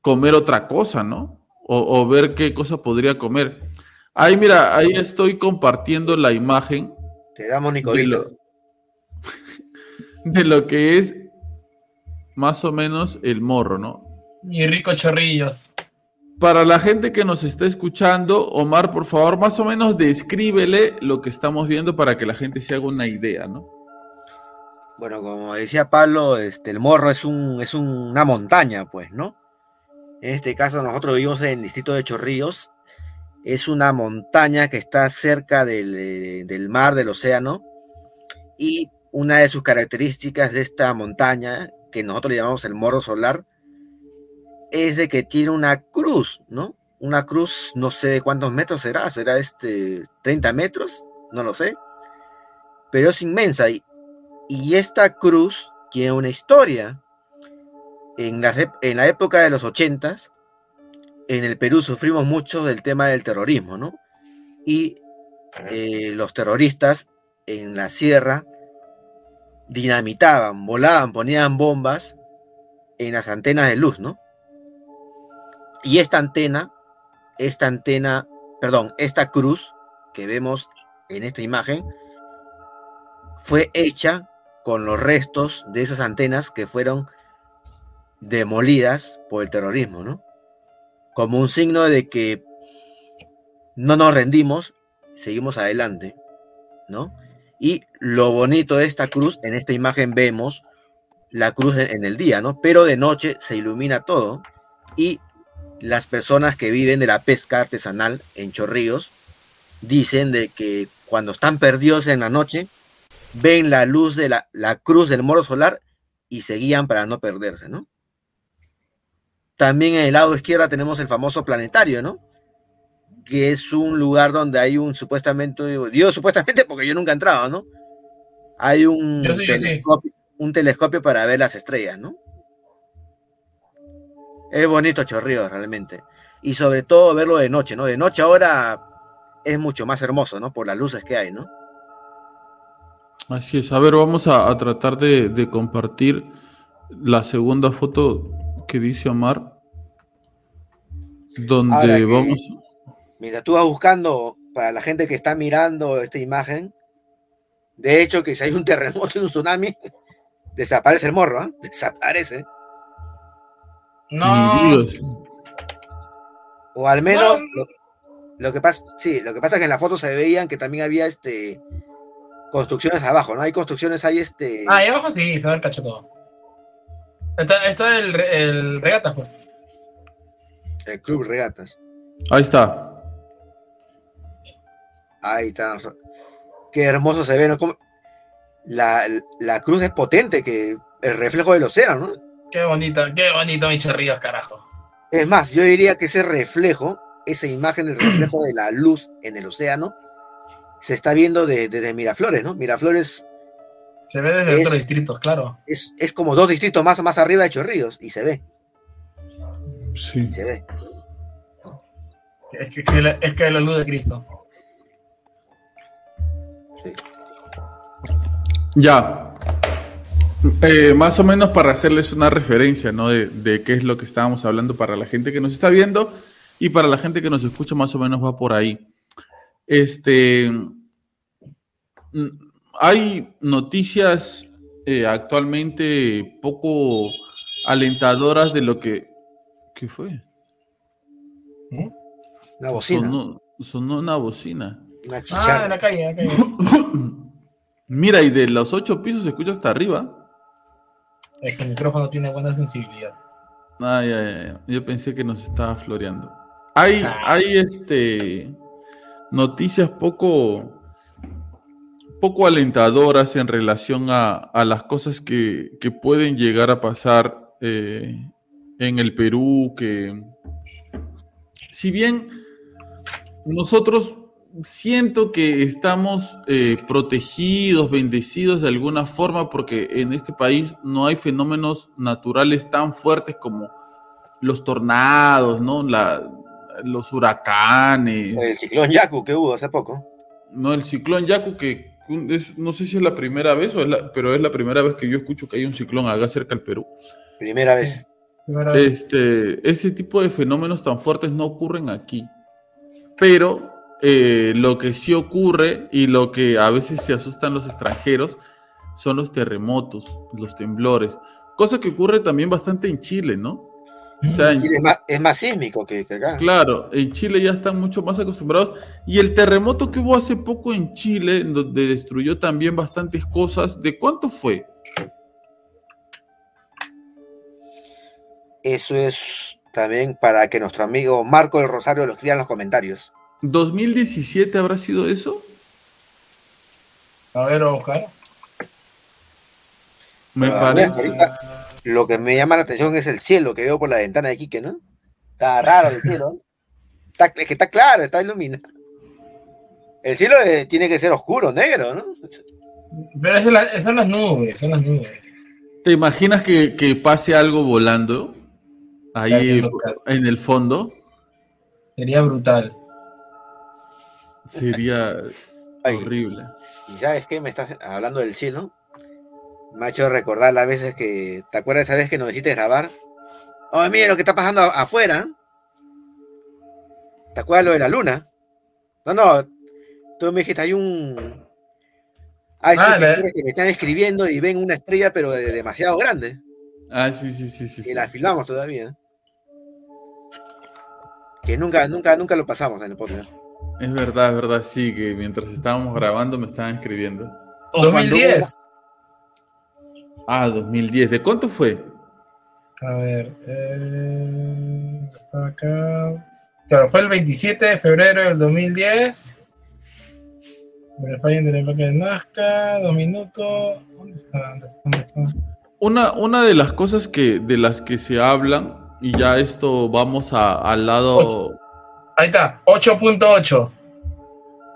comer otra cosa, ¿no? O, o ver qué cosa podría comer. Ahí, mira, ahí estoy compartiendo la imagen Te damos de Nicodito. de lo que es más o menos el morro, ¿no? Y rico chorrillos. Para la gente que nos está escuchando, Omar, por favor, más o menos descríbele lo que estamos viendo para que la gente se haga una idea, ¿no? Bueno, como decía Pablo, este, el morro es, un, es una montaña, pues, ¿no? En este caso, nosotros vivimos en el distrito de Chorrillos. Es una montaña que está cerca del, eh, del mar, del océano. Y una de sus características de esta montaña, que nosotros le llamamos el morro solar, es de que tiene una cruz, ¿no? Una cruz, no sé de cuántos metros será, será este 30 metros, no lo sé, pero es inmensa y esta cruz tiene una historia. En la, en la época de los 80, en el Perú sufrimos mucho del tema del terrorismo, ¿no? Y eh, los terroristas en la sierra dinamitaban, volaban, ponían bombas en las antenas de luz, ¿no? Y esta antena, esta antena, perdón, esta cruz que vemos en esta imagen, fue hecha con los restos de esas antenas que fueron demolidas por el terrorismo, ¿no? Como un signo de que no nos rendimos, seguimos adelante, ¿no? Y lo bonito de esta cruz, en esta imagen vemos la cruz en el día, ¿no? Pero de noche se ilumina todo y las personas que viven de la pesca artesanal en Chorrillos dicen de que cuando están perdidos en la noche, ven la luz de la, la cruz del moro solar y se guían para no perderse, ¿no? También en el lado izquierdo tenemos el famoso planetario, ¿no? Que es un lugar donde hay un supuestamente, digo supuestamente porque yo nunca he entrado, ¿no? Hay un, sí, sí. telescopio, un telescopio para ver las estrellas, ¿no? Es bonito Chorrillos realmente. Y sobre todo verlo de noche, ¿no? De noche ahora es mucho más hermoso, ¿no? Por las luces que hay, ¿no? Así es. A ver, vamos a, a tratar de, de compartir la segunda foto que dice Omar. Donde Ahora que- vamos. Mira, tú vas buscando para la gente que está mirando esta imagen. De hecho, que si hay un terremoto y un tsunami, desaparece el morro, ¿ah? Desaparece. No. O al menos No. lo, lo que pasa, sí, lo que pasa es que en la foto se veían que también había este construcciones abajo, ¿no? Hay construcciones, hay este. Ah, ahí abajo sí, se da el cacho todo. Está, está el, el regatas, pues. El Club Regatas. Ahí está. Ahí está. Qué hermoso se ve, ¿no? Como- La, la cruz es potente, que el reflejo del océano, ¿no? Qué bonito, qué bonito mi chorrillos, carajo. Es más, yo diría que ese reflejo, esa imagen, el reflejo de la luz en el océano, se está viendo de- desde Miraflores, ¿no? Miraflores Se ve desde Es- otros distritos, claro. es, es como dos distritos más, más arriba de Chorrillos, y se ve, Sí. se ve. Es que, que la- es que la luz de Cristo. Ya. Eh, más o menos para hacerles una referencia, ¿no? De, de qué es lo que estábamos hablando para la gente que nos está viendo y para la gente que nos escucha, más o menos va por ahí. Este. mm, Hay noticias eh, actualmente poco alentadoras de lo que. ¿Qué fue? Una bocina, Sonó, sonó una bocina. una Ah, en la calle, en la calle. Mira, y de los ocho pisos se escucha hasta arriba. Es que el micrófono tiene buena sensibilidad. Ay, ay, ay. Yo pensé que nos estaba floreando. Hay, Ah. hay este noticias poco, poco alentadoras en relación a, a las cosas que, que pueden llegar a pasar eh, en el Perú, que si bien nosotros siento que estamos eh, protegidos, bendecidos de alguna forma, porque en este país no hay fenómenos naturales tan fuertes como los tornados, ¿no? La- los huracanes, El ciclón Yaku que hubo hace poco. no el ciclón Yaku, que es- no sé si es la primera vez, o es la- pero es la primera vez que yo escucho que hay un ciclón acá cerca del Perú. Primera vez. Primera vez. Este, ese tipo de fenómenos tan fuertes no ocurren aquí. Pero eh, lo que sí ocurre y lo que a veces se asustan los extranjeros son los terremotos, los temblores, cosa que ocurre también bastante en Chile, ¿no? O sea, en- Chile es, más, es más sísmico que, que acá. Claro, en Chile ya están mucho más acostumbrados. Y el terremoto que hubo hace poco en Chile, en donde destruyó también bastantes cosas, ¿de cuánto fue? Eso es también para que nuestro amigo Marco del Rosario lo escriba en los comentarios. ¿2017 habrá sido eso? A ver, a buscar. Me Ah, parece. ahorita- Lo que me llama la atención es el cielo que veo por la ventana de Quique, ¿no? Está raro el cielo. Está, es que está claro, está iluminado. El cielo eh, tiene que ser oscuro, negro, ¿no? Pero es de la- son las nubes, son las nubes. ¿Te imaginas que, que pase algo volando ahí en el fondo? Sería brutal. Sería Ay, horrible. y sabes qué, me estás hablando del cielo. Me ha hecho recordar las veces que. ¿Te acuerdas esa vez que nos hiciste grabar? Oh, mira lo que está pasando afuera. ¿Te acuerdas lo de la luna? No, no. Tú me dijiste, hay un. Hay Ah, que me están escribiendo y ven una estrella, pero de demasiado grande. Ah, sí, sí, sí, sí. Y la filmamos todavía. Que nunca, nunca, nunca lo pasamos en el podcast. Es verdad, es verdad, sí, que mientras estábamos grabando me estaban escribiendo. O cuando 2010. Ah, 2010. ¿De cuánto fue? A ver. Eh, está acá. Claro, fue el 27 de febrero del 2010. Me fallen de la época de Nazca, dos minutos. ¿Dónde está? ¿Dónde está? ¿Dónde está? Una, una de las cosas que, de las que se hablan, y ya esto vamos a- al lado. Ahí está, 8.8.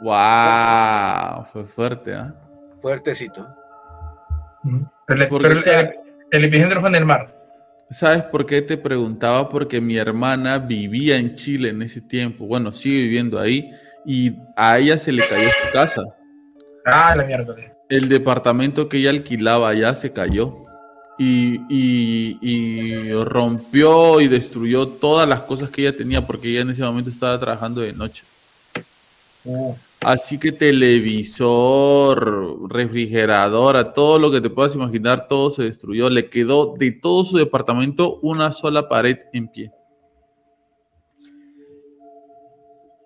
¡Wow! Fue fuerte, ¿ah? Fuertecito. Pero, pero el, el epicentro fue en el mar. ¿Sabes por qué te preguntaba? Porque mi hermana vivía en Chile en ese tiempo. Bueno, sigue viviendo ahí. Y a ella se le cayó su casa. Ah, la miércoles. El departamento que ella alquilaba allá se cayó. Y, y- y rompió y destruyó todas las cosas que ella tenía porque ella en ese momento estaba trabajando de noche. Uh, Así que televisor, refrigeradora, todo lo que te puedas imaginar, todo se destruyó. Le quedó de todo su departamento una sola pared en pie.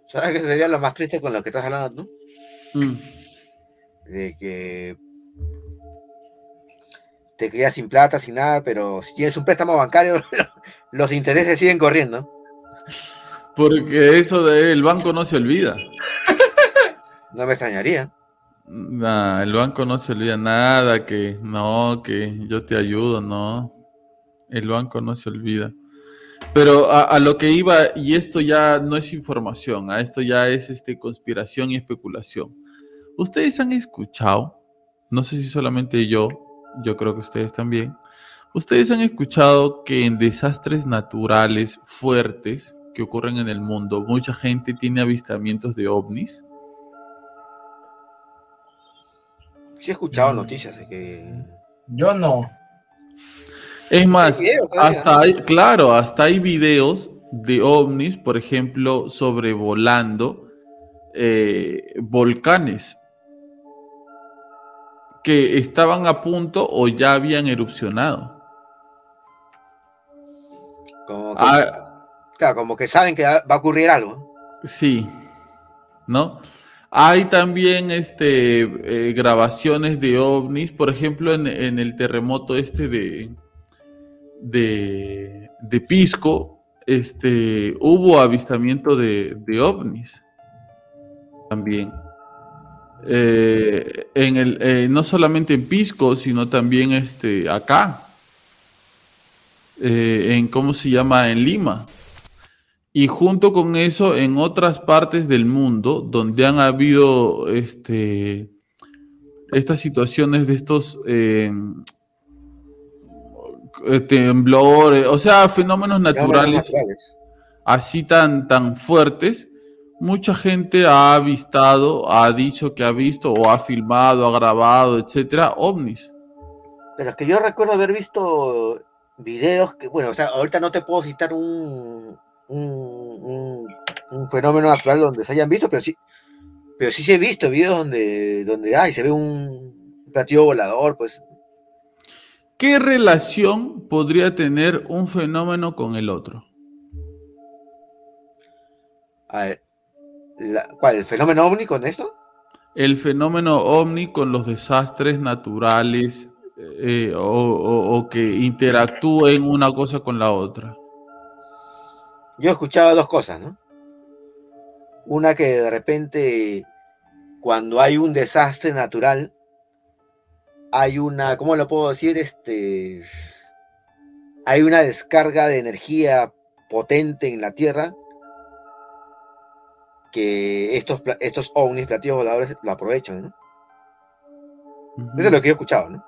¿Sabes qué sería lo más triste con lo que estás hablando tú? Mm. De que te quedas sin plata, sin nada, pero si tienes un préstamo bancario, los intereses siguen corriendo. Porque eso del banco no se olvida. No me extrañaría. Nah, el banco no se olvida nada, que no, que yo te ayudo, no. El banco no se olvida. Pero a, lo que iba, y esto ya no es información, a esto ya es este, conspiración y especulación. Ustedes han escuchado, no sé si solamente yo, yo creo que ustedes también, ustedes han escuchado que en desastres naturales fuertes que ocurren en el mundo, mucha gente tiene avistamientos de ovnis. Sí he escuchado Mm. noticias de que... yo no. Es más, Hay videos todavía, hasta hay, claro, hasta hay videos de ovnis, por ejemplo, sobrevolando eh, volcanes que estaban a punto o ya habían erupcionado. Como que, Ah, claro, como que saben que va a ocurrir algo. sí, ¿no? Hay también este, eh, grabaciones de ovnis, por ejemplo, en, el terremoto este de, de, de Pisco, este, hubo avistamiento de, de ovnis también. Eh, en el, eh, no solamente en Pisco, sino también este, acá, en cómo se llama, en Lima. Y junto con eso, en otras partes del mundo, donde han habido este, estas situaciones de estos eh, eh, temblores, o sea, fenómenos Fenómenos naturales naturales. así tan, tan fuertes, mucha gente ha avistado, ha dicho que ha visto o ha filmado, ha grabado, etcétera, ovnis. Pero es que yo recuerdo haber visto videos que, bueno, o sea, ahorita no te puedo citar un, un, un, fenómeno natural donde se hayan visto, pero sí, pero sí se he visto videos donde, donde hay, se ve un platillo volador, pues. ¿Qué relación podría tener un fenómeno con el otro? A ver, la- ¿cuál? ¿El fenómeno ovni con esto? El fenómeno ovni con los desastres naturales eh, o, o- o que interactúen una cosa con la otra. Yo he escuchado dos cosas, ¿no? Una que de repente, cuando hay un desastre natural, hay una, ¿cómo lo puedo decir? Este, hay una descarga de energía potente en la Tierra que estos, estos ovnis, platillos voladores, lo aprovechan, ¿no? Eso es lo que yo he escuchado, ¿no?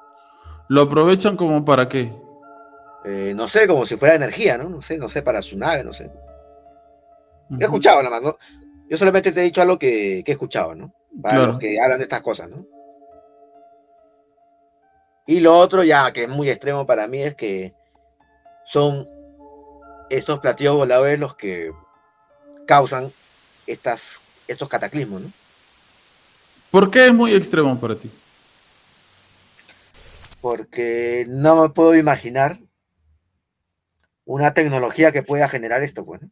¿Lo aprovechan como para qué? Eh, no sé, como si fuera energía, ¿no? No sé, no sé, para su nave, no sé. He escuchado nada más, ¿no? Yo solamente te he dicho algo que, que he escuchado, ¿no? Para Claro. los que hablan de estas cosas, ¿no? Y lo otro, ya que es muy extremo para mí, es que son estos platillos voladores los que causan estas, estos cataclismos, ¿no? ¿Por qué es muy extremo para ti? Porque no me puedo imaginar una tecnología que pueda generar esto, pues. ¿no?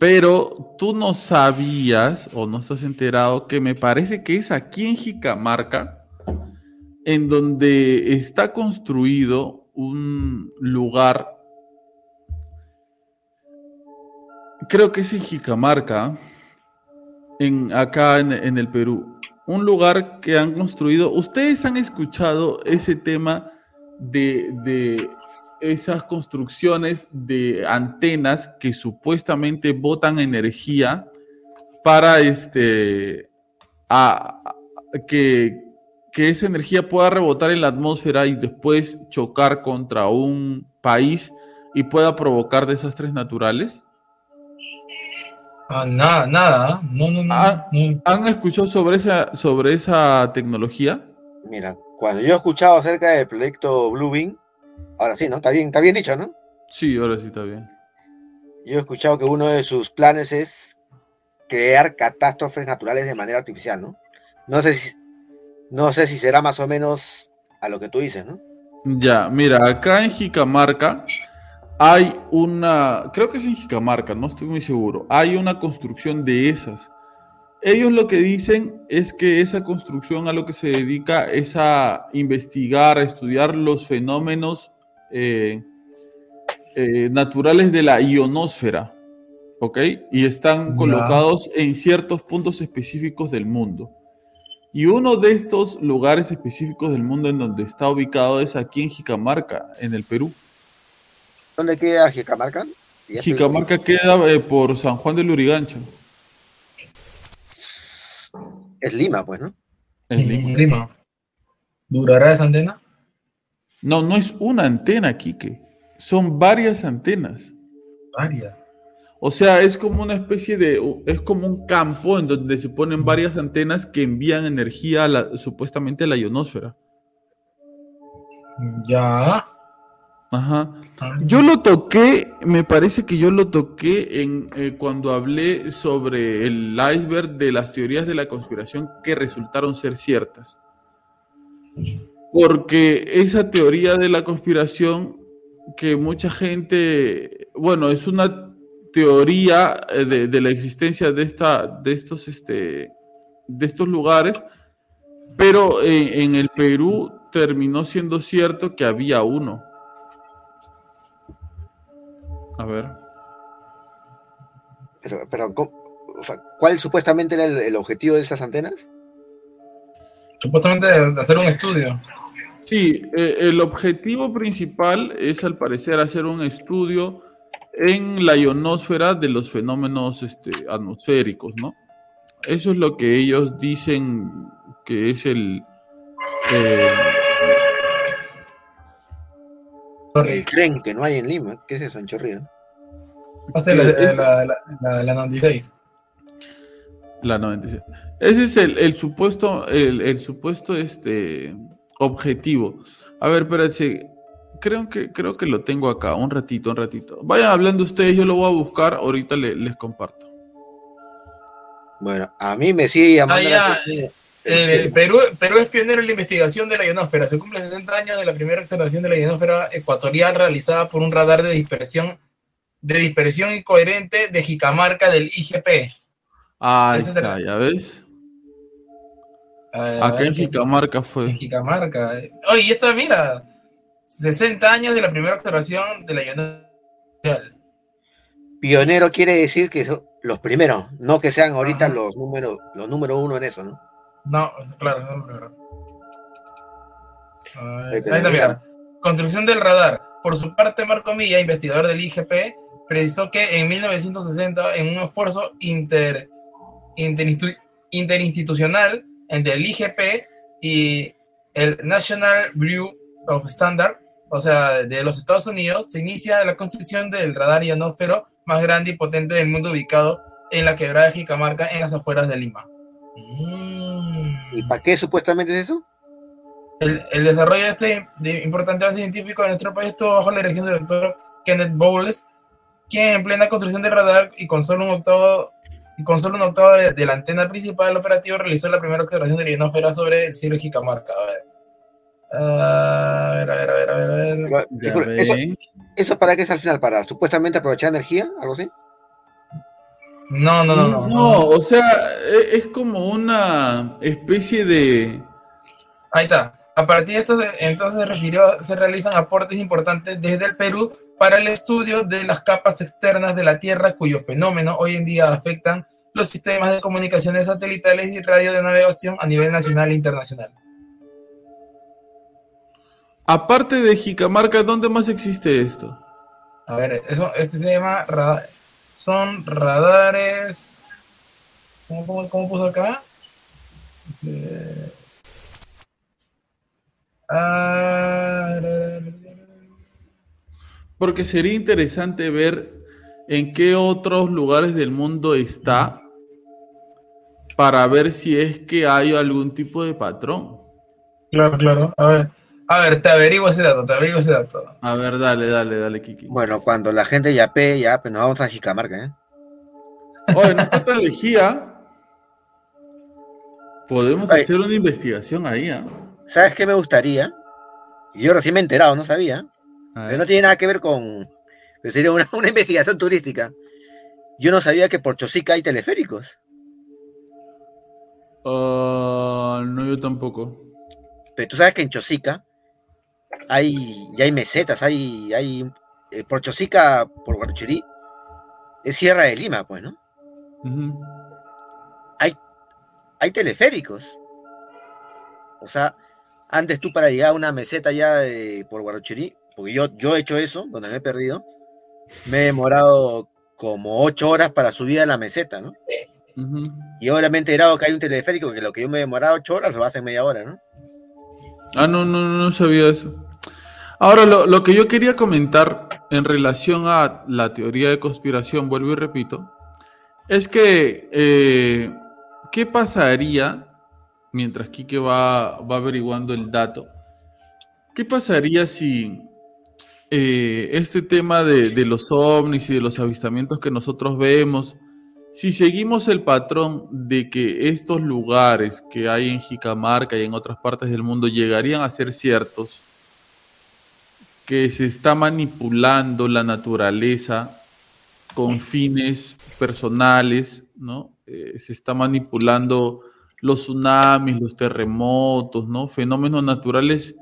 Pero tú no sabías o no estás enterado que me parece que es aquí en Jicamarca en donde está construido un lugar, creo que es en Jicamarca, en, acá en, en el Perú, un lugar que han construido. ¿Ustedes han escuchado ese tema de, de esas construcciones de antenas que supuestamente botan energía para este a- a- que, que esa energía pueda rebotar en la atmósfera y después chocar contra un país y pueda provocar desastres naturales? Ah, nada, nada. No, no, no. Ah. no. ¿Han escuchado sobre esa, sobre esa tecnología? Mira, cuando yo he escuchado acerca del proyecto Blue Beam, ahora sí, ¿no? Está bien, está bien dicho, ¿no? Sí, ahora sí está bien. Yo he escuchado que uno de sus planes es crear catástrofes naturales de manera artificial, ¿no? No sé si, no sé si será más o menos a lo que tú dices, ¿no? Ya, mira, acá en Jicamarca hay una, creo que es en Jicamarca, no estoy muy seguro, hay una construcción de esas. Ellos lo que dicen es que esa construcción a lo que se dedica es a investigar, a estudiar los fenómenos eh, eh, naturales de la ionosfera, ¿ok? Y están colocados en ciertos puntos específicos del mundo. Y uno de estos lugares específicos del mundo en donde está ubicado es aquí en Jicamarca, en el Perú. ¿Dónde queda Jicamarca? Jicamarca queda eh, por San Juan del Lurigancho. Es Lima, pues, ¿no? en Lima. Lima. ¿Durará esa antena? No, no es una antena, Quique. Son varias antenas. Varias. O sea, es como una especie de, es como un campo en donde se ponen varias antenas que envían energía a la- supuestamente a la ionosfera. Ya. Ajá. Yo lo toqué, me parece que yo lo toqué en eh, cuando hablé sobre el iceberg de las teorías de la conspiración que resultaron ser ciertas. Porque esa teoría de la conspiración que mucha gente, bueno, es una teoría eh, de, de la existencia de esta, de estos, este, de estos lugares, pero eh, en el Perú terminó siendo cierto que había uno. A ver. Pero, pero ¿cómo? O sea, ¿cuál supuestamente era el, el objetivo de esas antenas? Supuestamente de hacer un estudio. Sí, eh, el objetivo principal es al parecer hacer un estudio en la ionosfera de los fenómenos este, atmosféricos, ¿no? Eso es lo que ellos dicen que es el... eh, El tren que no hay en Lima. ¿Qué es eso, en Chorrillos? Va a ser la, Es- la, la, la, la 96. La 96. Ese es el, el supuesto, el, el supuesto este, objetivo. A ver, espérense. Creo que, creo que lo tengo acá. Un ratito, un ratito. Vayan hablando ustedes, yo lo voy a buscar. Ahorita le- les comparto. Bueno, a mí me sigue llamando Ah, la atención. Eh, Perú, Perú es pionero en la investigación de la ionósfera. Se cumple 60 años de la primera observación de la ionósfera ecuatorial realizada por un radar de dispersión de dispersión incoherente de Jicamarca del IGP. Ahí Ese es está, ya ves. Eh, Acá en ¿qué- Jicamarca en fue. Jicamarca. Oye, y esto, mira, 60 años de la primera observación de la ionósfera. Pionero quiere decir que son los primeros, no que sean ahorita Ajá. los números, los número uno en eso, ¿no? No, claro, eso es lo primero. Ah, Ahí está, mira. Construcción del radar. Por su parte, Marco Milla, investigador del IGP, precisó que en 1960, en un esfuerzo inter, interinstitucional entre el IGP y el National Bureau of Standard, o sea, de los Estados Unidos, se inicia la construcción del radar ionósfero más grande y potente del mundo ubicado en la quebrada de Jicamarca, en las afueras de Lima. Mm. ¿Y para qué supuestamente es eso? El, el desarrollo de este de importante avance científico en nuestro país estuvo bajo la dirección del doctor Kenneth Bowles, quien en plena construcción del radar y con solo un octavo, y con solo un octavo de, de la antena principal operativo realizó la primera observación de la ionósfera sobre el cielo de Jicamarca. A ver. Ah, A ver, a ver, a ver, a ver, a ver. ¿Eso, ven. ¿Eso para qué es al final? ¿Para supuestamente aprovechar energía? ¿Algo así? No, no, no, no. No, o sea, e- es como una especie de. Ahí está. A partir de esto, entonces se refirió, se realizan aportes importantes desde el Perú para el estudio de las capas externas de la Tierra, cuyo fenómeno hoy en día afectan los sistemas de comunicaciones satelitales y radio de navegación a nivel nacional e internacional. Aparte de Jicamarca, ¿dónde más existe esto? A ver, eso, este se llama rada- son radares. ¿Cómo, cómo- cómo puso acá? Eh, ah, Porque sería interesante ver en qué otros lugares del mundo está para ver si es que hay algún tipo de patrón. Claro, claro. A ver, a ver, te averiguo ese dato, te averiguo ese dato. A ver, dale, dale, dale, Kiki. Bueno, cuando la gente yape, ya, pues nos vamos a Jicamarca, ¿eh? Oye, no está tan lejía. Podemos Oye. hacer una investigación ahí, ¿ah? ¿Sabes qué me gustaría? Yo recién me he enterado, no sabía. A Pero no tiene nada que ver con. pero Sería una, una investigación turística. Yo no sabía que por Chosica hay teleféricos. Ah, no, yo tampoco. Pero tú sabes que en Chosica hay, ya hay mesetas, hay, hay eh, por Chosica, por Guaruchirí, es Sierra de Lima, pues, ¿no? Ujú. Hay teleféricos. O sea, antes tú para llegar a una meseta ya por Guaruchirí, porque yo, yo he hecho eso, donde me he perdido, me he demorado como ocho horas para subir a la meseta, ¿no? Ujú. Y ahora me he enterado que hay un teleférico que lo que yo me he demorado ocho horas lo hace en media hora, ¿no? Ah, no, no, no sabía eso. Ahora, lo, que yo quería comentar en relación a la teoría de conspiración, vuelvo y repito, es que, eh, ¿qué pasaría, mientras Quique va, va averiguando el dato, qué pasaría si eh, este tema de, de los ovnis y de los avistamientos que nosotros vemos, si seguimos el patrón de que estos lugares que hay en Jicamarca y en otras partes del mundo llegarían a ser ciertos, que se está manipulando la naturaleza con fines personales, ¿no? Eh, se está manipulando los tsunamis, los terremotos, ¿no? Fenómenos naturales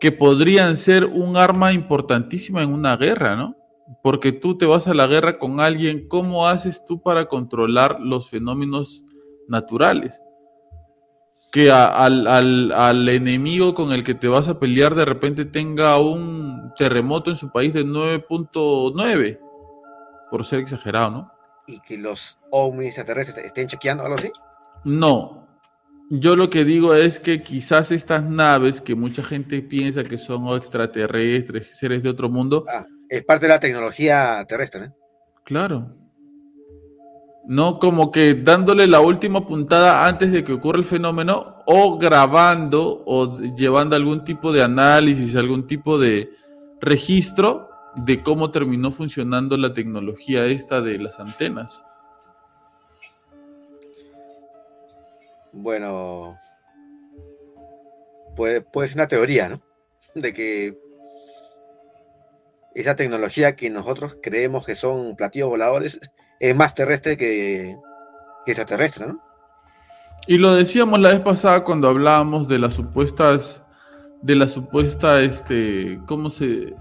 que podrían ser un arma importantísima en una guerra, ¿no? Porque tú te vas a la guerra con alguien, ¿cómo haces tú para controlar los fenómenos naturales? Que a- al, al- al enemigo con el que te vas a pelear de repente tenga un terremoto en su país de 9.9, por ser exagerado, ¿no? Y que los ovnis extraterrestres estén chequeando algo así. No. Yo lo que digo es que quizás estas naves que mucha gente piensa que son extraterrestres, seres de otro mundo, Ah, es parte de la tecnología terrestre, ¿no? Claro. No como que dándole la última puntada antes de que ocurra el fenómeno o grabando o llevando algún tipo de análisis, algún tipo de registro de cómo terminó funcionando la tecnología esta de las antenas. Bueno, puede ser una teoría, ¿no? De que esa tecnología que nosotros creemos que son platillos voladores es más terrestre que, que extraterrestre, ¿no? Y lo decíamos la vez pasada cuando hablábamos de las supuestas, de la supuesta, este, ¿cómo se?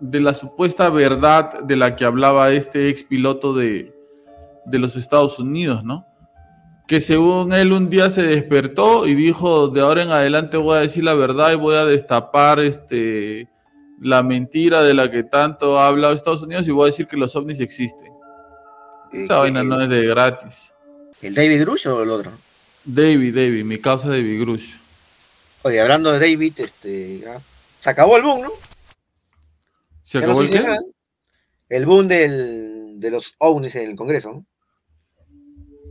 De la supuesta verdad de la que hablaba este ex piloto de, de los Estados Unidos, ¿no? Que según él un día se despertó y dijo, de ahora en adelante voy a decir la verdad y voy a destapar este, la mentira de la que tanto ha hablado Estados Unidos y voy a decir que los ovnis existen. Esa vaina no es de gratis. ¿El David Grush o el otro? David, David, mi causa de Grush. Oye, hablando de David, este, ya, se acabó el boom, ¿no? ¿Se acabó no el qué? El boom del, de los ovnis en el Congreso, ¿no?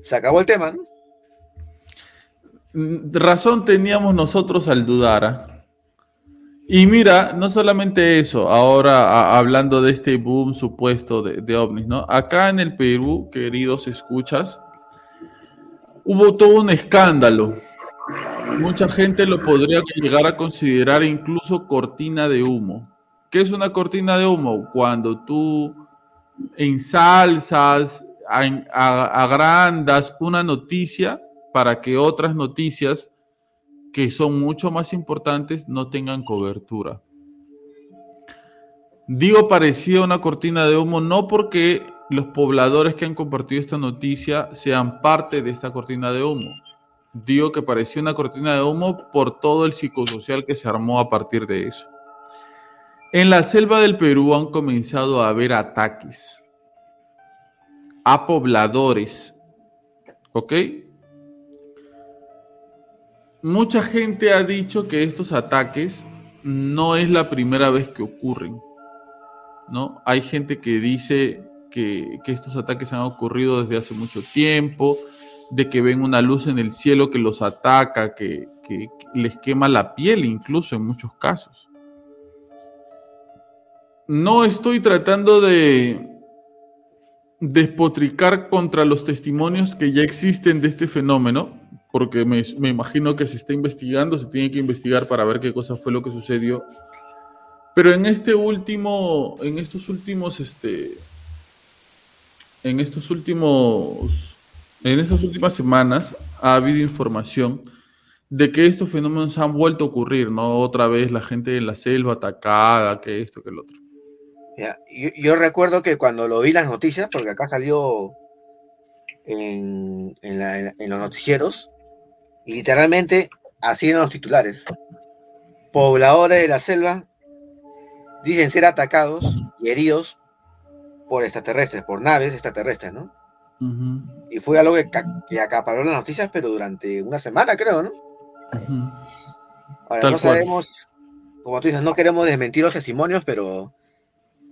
Se acabó el tema, ¿no? Mm, Razón teníamos nosotros al dudar. ¿ah? Y mira, no solamente eso, ahora hablando de este boom supuesto de, de ovnis, ¿no? Acá en el Perú, queridos escuchas, hubo todo un escándalo. Mucha gente lo podría llegar a considerar incluso cortina de humo. ¿Qué es una cortina de humo? Cuando tú ensalzas, agrandas una noticia para que otras noticias que son mucho más importantes no tengan cobertura. Digo parecía una cortina de humo no porque los pobladores que han compartido esta noticia sean parte de esta cortina de humo. Digo que parecía una cortina de humo por todo el psicosocial que se armó a partir de eso. En la selva del Perú han comenzado a haber ataques a pobladores. ¿Ok? Mucha gente ha dicho que estos ataques no es la primera vez que ocurren. ¿no? Hay gente que dice que, que estos ataques han ocurrido desde hace mucho tiempo, de que ven una luz en el cielo que los ataca, que, que- que les quema la piel incluso en muchos casos. No estoy tratando de despotricar contra los testimonios que ya existen de este fenómeno, porque me, imagino que se está investigando, se tiene que investigar para ver qué cosa fue lo que sucedió. Pero en este último, en estos últimos, este, en estos últimos, en estas últimas semanas ha habido información de que estos fenómenos han vuelto a ocurrir, ¿no? Otra vez la gente en la selva atacada, que esto, que el otro. Ya, Yo, recuerdo que cuando lo vi las noticias, porque acá salió en los noticieros, literalmente así eran los titulares. Pobladores de la selva dicen ser atacados y heridos por extraterrestres, por naves extraterrestres, ¿no? Ujú, Y fue algo que, que acaparó las noticias, pero durante una semana, creo, ¿no? ujú. Ahora, Tal no cual. sabemos, como tú dices, no queremos desmentir los testimonios, pero,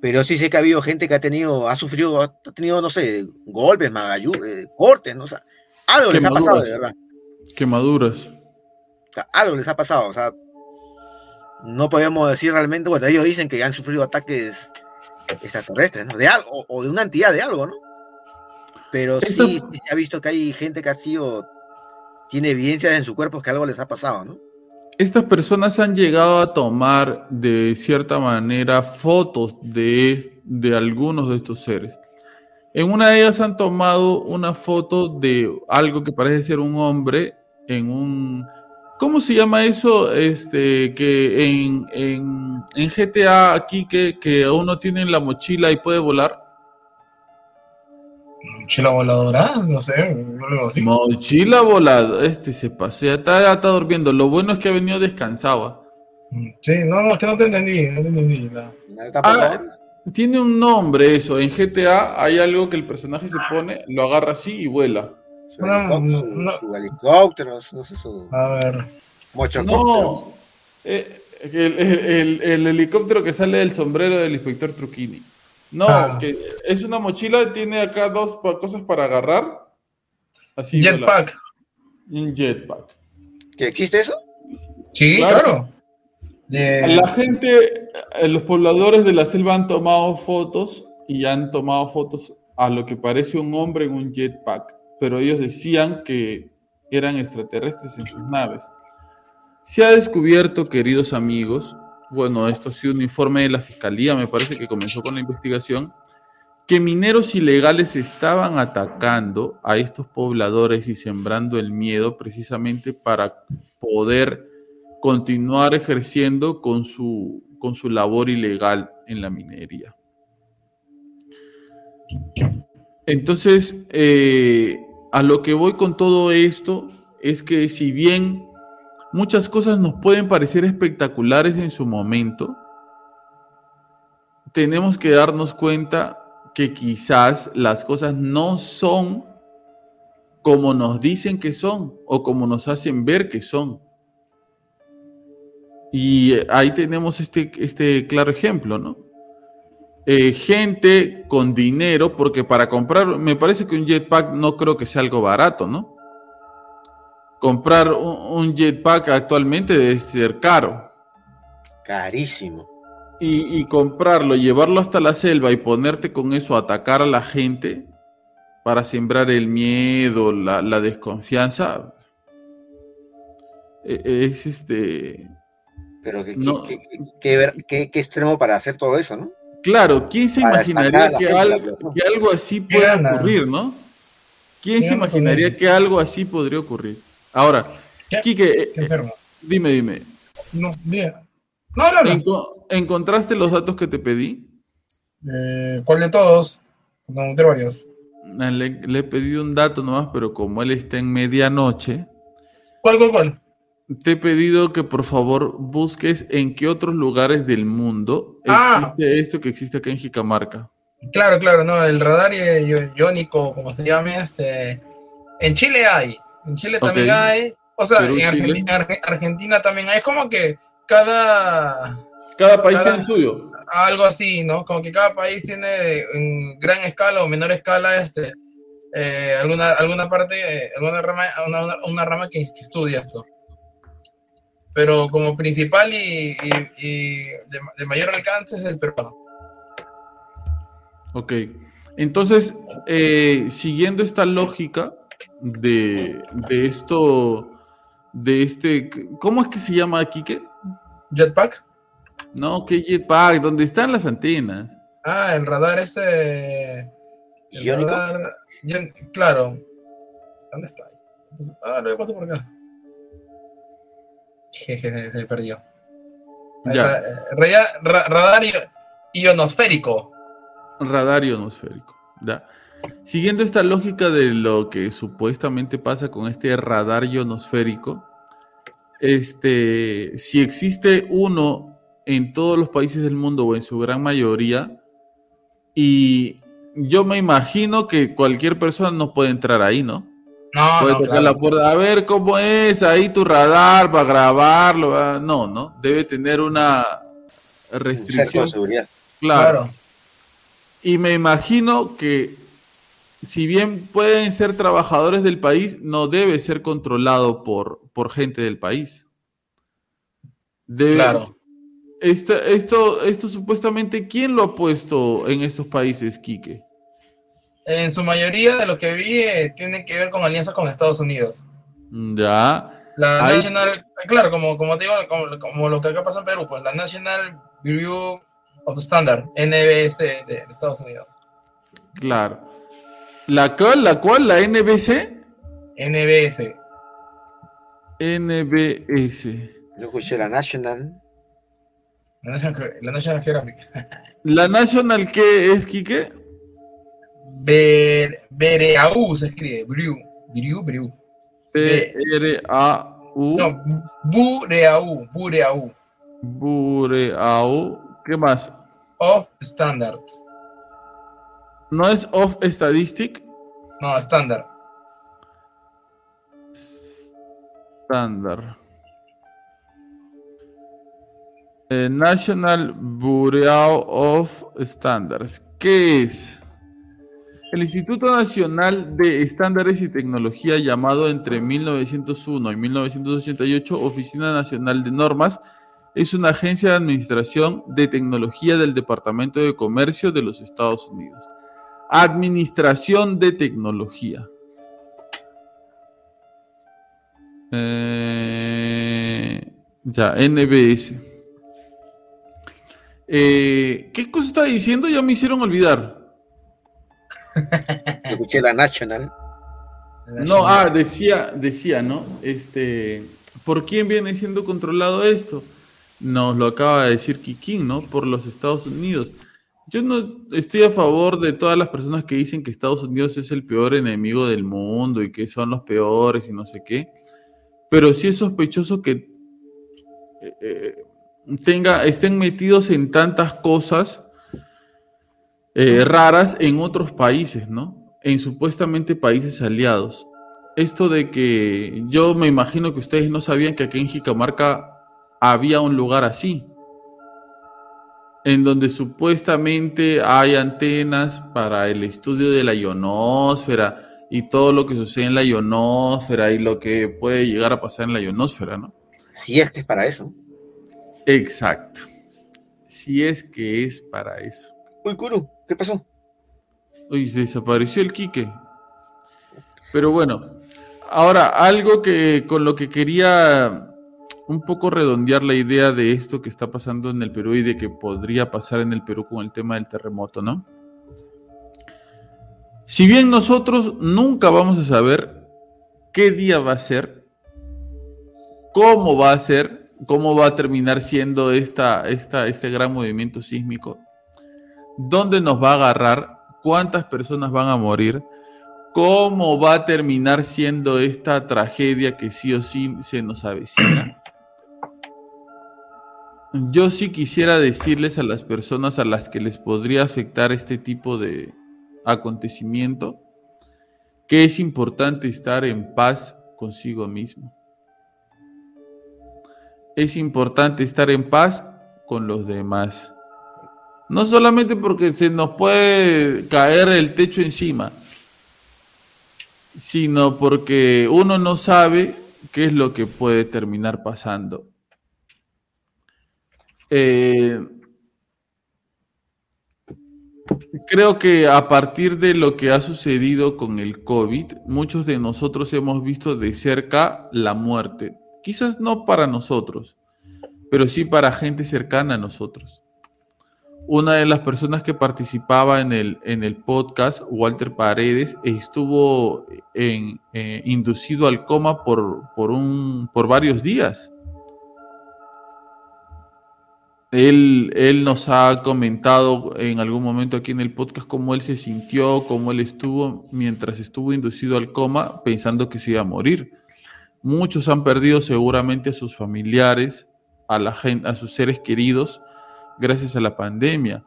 pero sí sé que ha habido gente que ha tenido, ha sufrido, ha tenido, no sé, golpes, magallu, eh, cortes, ¿no? O sea, algo les ha pasado, de verdad. Quemaduras. O sea, algo les ha pasado, o sea, no podemos decir realmente, bueno, ellos dicen que han sufrido ataques extraterrestres, ¿no? De algo, o, de una entidad de algo, ¿no? Pero sí se ha visto que hay gente que ha sido, tiene evidencias en su cuerpo que algo les ha pasado, ¿no? Estas personas han llegado a tomar de cierta manera fotos de, de algunos de estos seres. En una de ellas han tomado una foto de algo que parece ser un hombre en un... ¿Cómo se llama eso? Este, que en, en, en GTA aquí que, que uno tiene en la mochila y puede volar. Mochila voladora, no sé, algo así. Mochila volada. Este se pasó, ya está, ya está durmiendo. Lo bueno es que ha venido descansado. Sí, no, no, es que no te entendí, no te entendí. Ah. Tiene un nombre eso. En GTA hay algo que el personaje se pone, lo agarra así y vuela. Su, No, helicóptero, su- no. su helicóptero, no sé, su A ver. No. Eh, el, el- el- el helicóptero que sale del sombrero del inspector Truquini. No, Ah. que es una mochila, tiene acá dos pa- cosas para agarrar. Así. Jetpack. Un jetpack. ¿Que existe eso? Sí, Claro. claro. De- La gente, eh, los pobladores de la selva han tomado fotos y han tomado fotos a lo que parece un hombre en un jetpack, pero ellos decían que eran extraterrestres en sus naves. Se ha descubierto, queridos amigos, bueno, esto ha sido un informe de la Fiscalía, me parece que comenzó con la investigación, que mineros ilegales estaban atacando a estos pobladores y sembrando el miedo precisamente para poder continuar ejerciendo con su, con su labor ilegal en la minería. Entonces, eh, a lo que voy con todo esto es que si bien muchas cosas nos pueden parecer espectaculares en su momento, tenemos que darnos cuenta que quizás las cosas no son como nos dicen que son o como nos hacen ver que son. Y ahí tenemos este, este claro ejemplo, ¿no? Eh, gente con dinero, porque para comprar, me parece que un jetpack no creo que sea algo barato, ¿no? Comprar un, jetpack actualmente debe ser caro. Carísimo. Y, comprarlo, llevarlo hasta la selva y ponerte con eso a atacar a la gente para sembrar el miedo, la, desconfianza, e, es este... Pero qué, extremo para hacer todo eso, ¿no? Claro, ¿quién se imaginaría que algo, así pueda ocurrir, no? ¿Quién se imaginaría que algo así podría ocurrir? Ahora, Quique, eh, dime, dime. No. No, no, no. ¿Encontraste los datos que te pedí? Eh, ¿Cuál de todos? Encontré varios. Le, le, he pedido un dato nomás, pero como él está en medianoche. ¿Cuál, cuál, cuál? Te he pedido que por favor busques en qué otros lugares del mundo ah. existe esto que existe acá en Jicamarca. Claro, claro, no, el radar iónico, como se llame, este, en Chile hay, en Chile también hay, o sea, en Argentina, también hay, es como que cada... Cada país tiene suyo. Algo así, ¿no? Como que cada país tiene en gran escala o menor escala este, eh, alguna, alguna parte, alguna rama, una, rama que estudia esto pero como principal y, de, mayor alcance es el peruano. Ok, entonces, eh, siguiendo esta lógica de, esto, de este, ¿cómo es que se llama aquí? ¿qué? ¿Jetpack? No, ¿qué jetpack? ¿Dónde están las antenas? Ah, el radar ese... El radar, claro. ¿Dónde está? Ah, lo paso por acá. Jeje, se perdió. Ya. Eh, radar ionosférico. Radar ionosférico. Ya. Siguiendo esta lógica de lo que supuestamente pasa con este radar ionosférico, este, si existe uno en todos los países del mundo o en su gran mayoría, y yo me imagino que cualquier persona no puede entrar ahí, ¿no? No, no, la puerta. A ver cómo es ahí tu radar para grabarlo. No, no. Debe tener una restricción. de seguridad. Claro. Y me imagino que si bien pueden ser trabajadores del país, no debe ser controlado por, por gente del país. Debe, claro. Esto, esto, esto supuestamente, ¿quién lo ha puesto en estos países, Quique? En su mayoría de lo que vi eh, tiene que ver con alianzas con Estados Unidos. Ya. La National, claro, como, como te digo, como, lo que acá pasa en Perú, pues la National Bureau of Standard, NBS de, Estados Unidos. Claro. ¿La cual? ¿La cual? ¿La NBC? NBS. NBS. Yo escuché la National. La National, la National Geographic. ¿La National qué es, Quique? Bereau se escribe. Briu. Briu, Briu. B-R-A-U. No, Bureau. Bureau. Bureau. ¿Qué más? Of Standards. ¿No es of Statistic? No, estándar. Estándar. Eh, National Bureau of Standards. ¿Qué es? El Instituto Nacional de Estándares y Tecnología, llamado entre 1901 y 1988 Oficina Nacional de Normas, es una agencia de administración de tecnología del Departamento de Comercio de los Estados Unidos. Administración de tecnología. Eh, ya, NBS. Eh, ¿Qué cosa está diciendo? Ya me hicieron olvidar. Escuché la National. No, ah, decía, decía, ¿no? Este, ¿por quién viene siendo controlado esto? Nos lo acaba de decir Kikín, ¿no? Por los Estados Unidos. Yo no estoy a favor de todas las personas que dicen que Estados Unidos es el peor enemigo del mundo y que son los peores y no sé qué. Pero sí es sospechoso que eh, eh, tenga, estén metidos en tantas cosas eh, raras en otros países, ¿no? En supuestamente países aliados. Esto de que yo me imagino que ustedes no sabían que aquí en Jicamarca había un lugar así en donde supuestamente hay antenas para el estudio de la ionosfera y todo lo que sucede en la ionosfera y lo que puede llegar a pasar en la ionosfera, ¿no? Si es que es para eso. Exacto. Si es que es para eso. Uy, Kuru, ¿qué pasó? Uy, se desapareció el Quique. Pero bueno, ahora algo que con lo que quería un poco redondear la idea de esto que está pasando en el Perú y de que podría pasar en el Perú con el tema del terremoto, ¿no? Si bien nosotros nunca vamos a saber qué día va a ser, cómo va a ser, cómo va a terminar siendo esta, esta, este gran movimiento sísmico, dónde nos va a agarrar, cuántas personas van a morir, cómo va a terminar siendo esta tragedia que sí o sí se nos avecina. Yo sí quisiera decirles a las personas a las que les podría afectar este tipo de acontecimiento que es importante estar en paz consigo mismo. Es importante estar en paz con los demás. No solamente porque se nos puede caer el techo encima, sino porque uno no sabe qué es lo que puede terminar pasando. Eh, creo que a partir de lo que ha sucedido con el COVID, muchos de nosotros hemos visto de cerca la muerte. Quizás no para nosotros, pero sí para gente cercana a nosotros. Una de las personas que participaba en el, en el podcast, Walter Paredes, estuvo eh, inducido al coma por, por, un, por varios días. Él, él nos ha comentado en algún momento aquí en el podcast cómo él se sintió, cómo él estuvo mientras estuvo inducido al coma pensando que se iba a morir. Muchos han perdido seguramente a sus familiares, a, la gente, a sus seres queridos, gracias a la pandemia.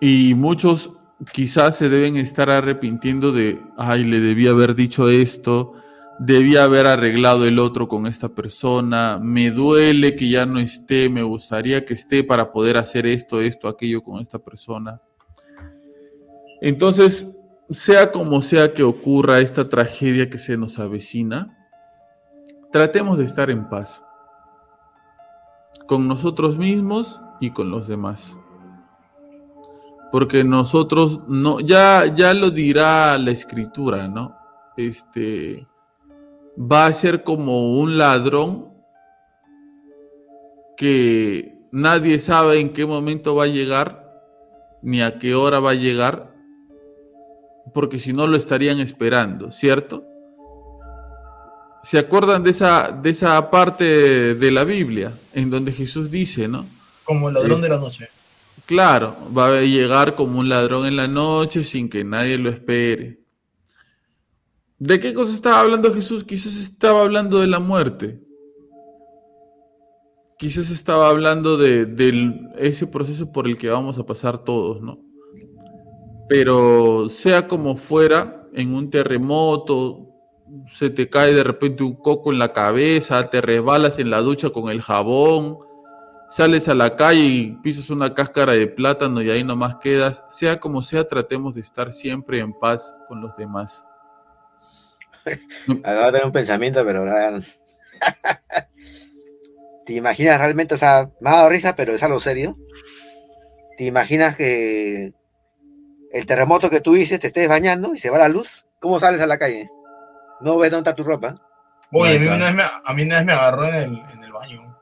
Y muchos quizás se deben estar arrepintiendo de, ay, le debía haber dicho esto, debía haber arreglado el otro con esta persona, me duele que ya no esté, me gustaría que esté para poder hacer esto, esto, aquello con esta persona. Entonces, sea como sea que ocurra esta tragedia que se nos avecina, tratemos de estar en paz con nosotros mismos y con los demás. Porque nosotros no, ya, ya lo dirá la escritura, ¿no? Este, va a ser como un ladrón que nadie sabe en qué momento va a llegar, ni a qué hora va a llegar, porque si no lo estarían esperando, ¿cierto? ¿Se acuerdan de esa, de esa parte de la Biblia en donde Jesús dice, ¿no? Como el ladrón de la noche. Claro, va a llegar como un ladrón en la noche sin que nadie lo espere. ¿De qué cosa estaba hablando Jesús? Quizás estaba hablando de la muerte. Quizás estaba hablando de, ese proceso por el que vamos a pasar todos, ¿no? Pero sea como fuera, en un terremoto, se te cae de repente un coco en la cabeza, te resbalas en la ducha con el jabón, sales a la calle y pisas una cáscara de plátano y ahí nomás quedas. Sea como sea, tratemos de estar siempre en paz con los demás. Acabo de tener un pensamiento, pero ¿Te imaginas realmente? O sea, me ha dado risa, pero es algo serio. ¿Te imaginas que el terremoto que tú dices te estés bañando y se va la luz? ¿Cómo sales a la calle? No ves dónde está tu ropa. Oye, a mí, una vez me, a mí una vez me agarró en el, en el baño.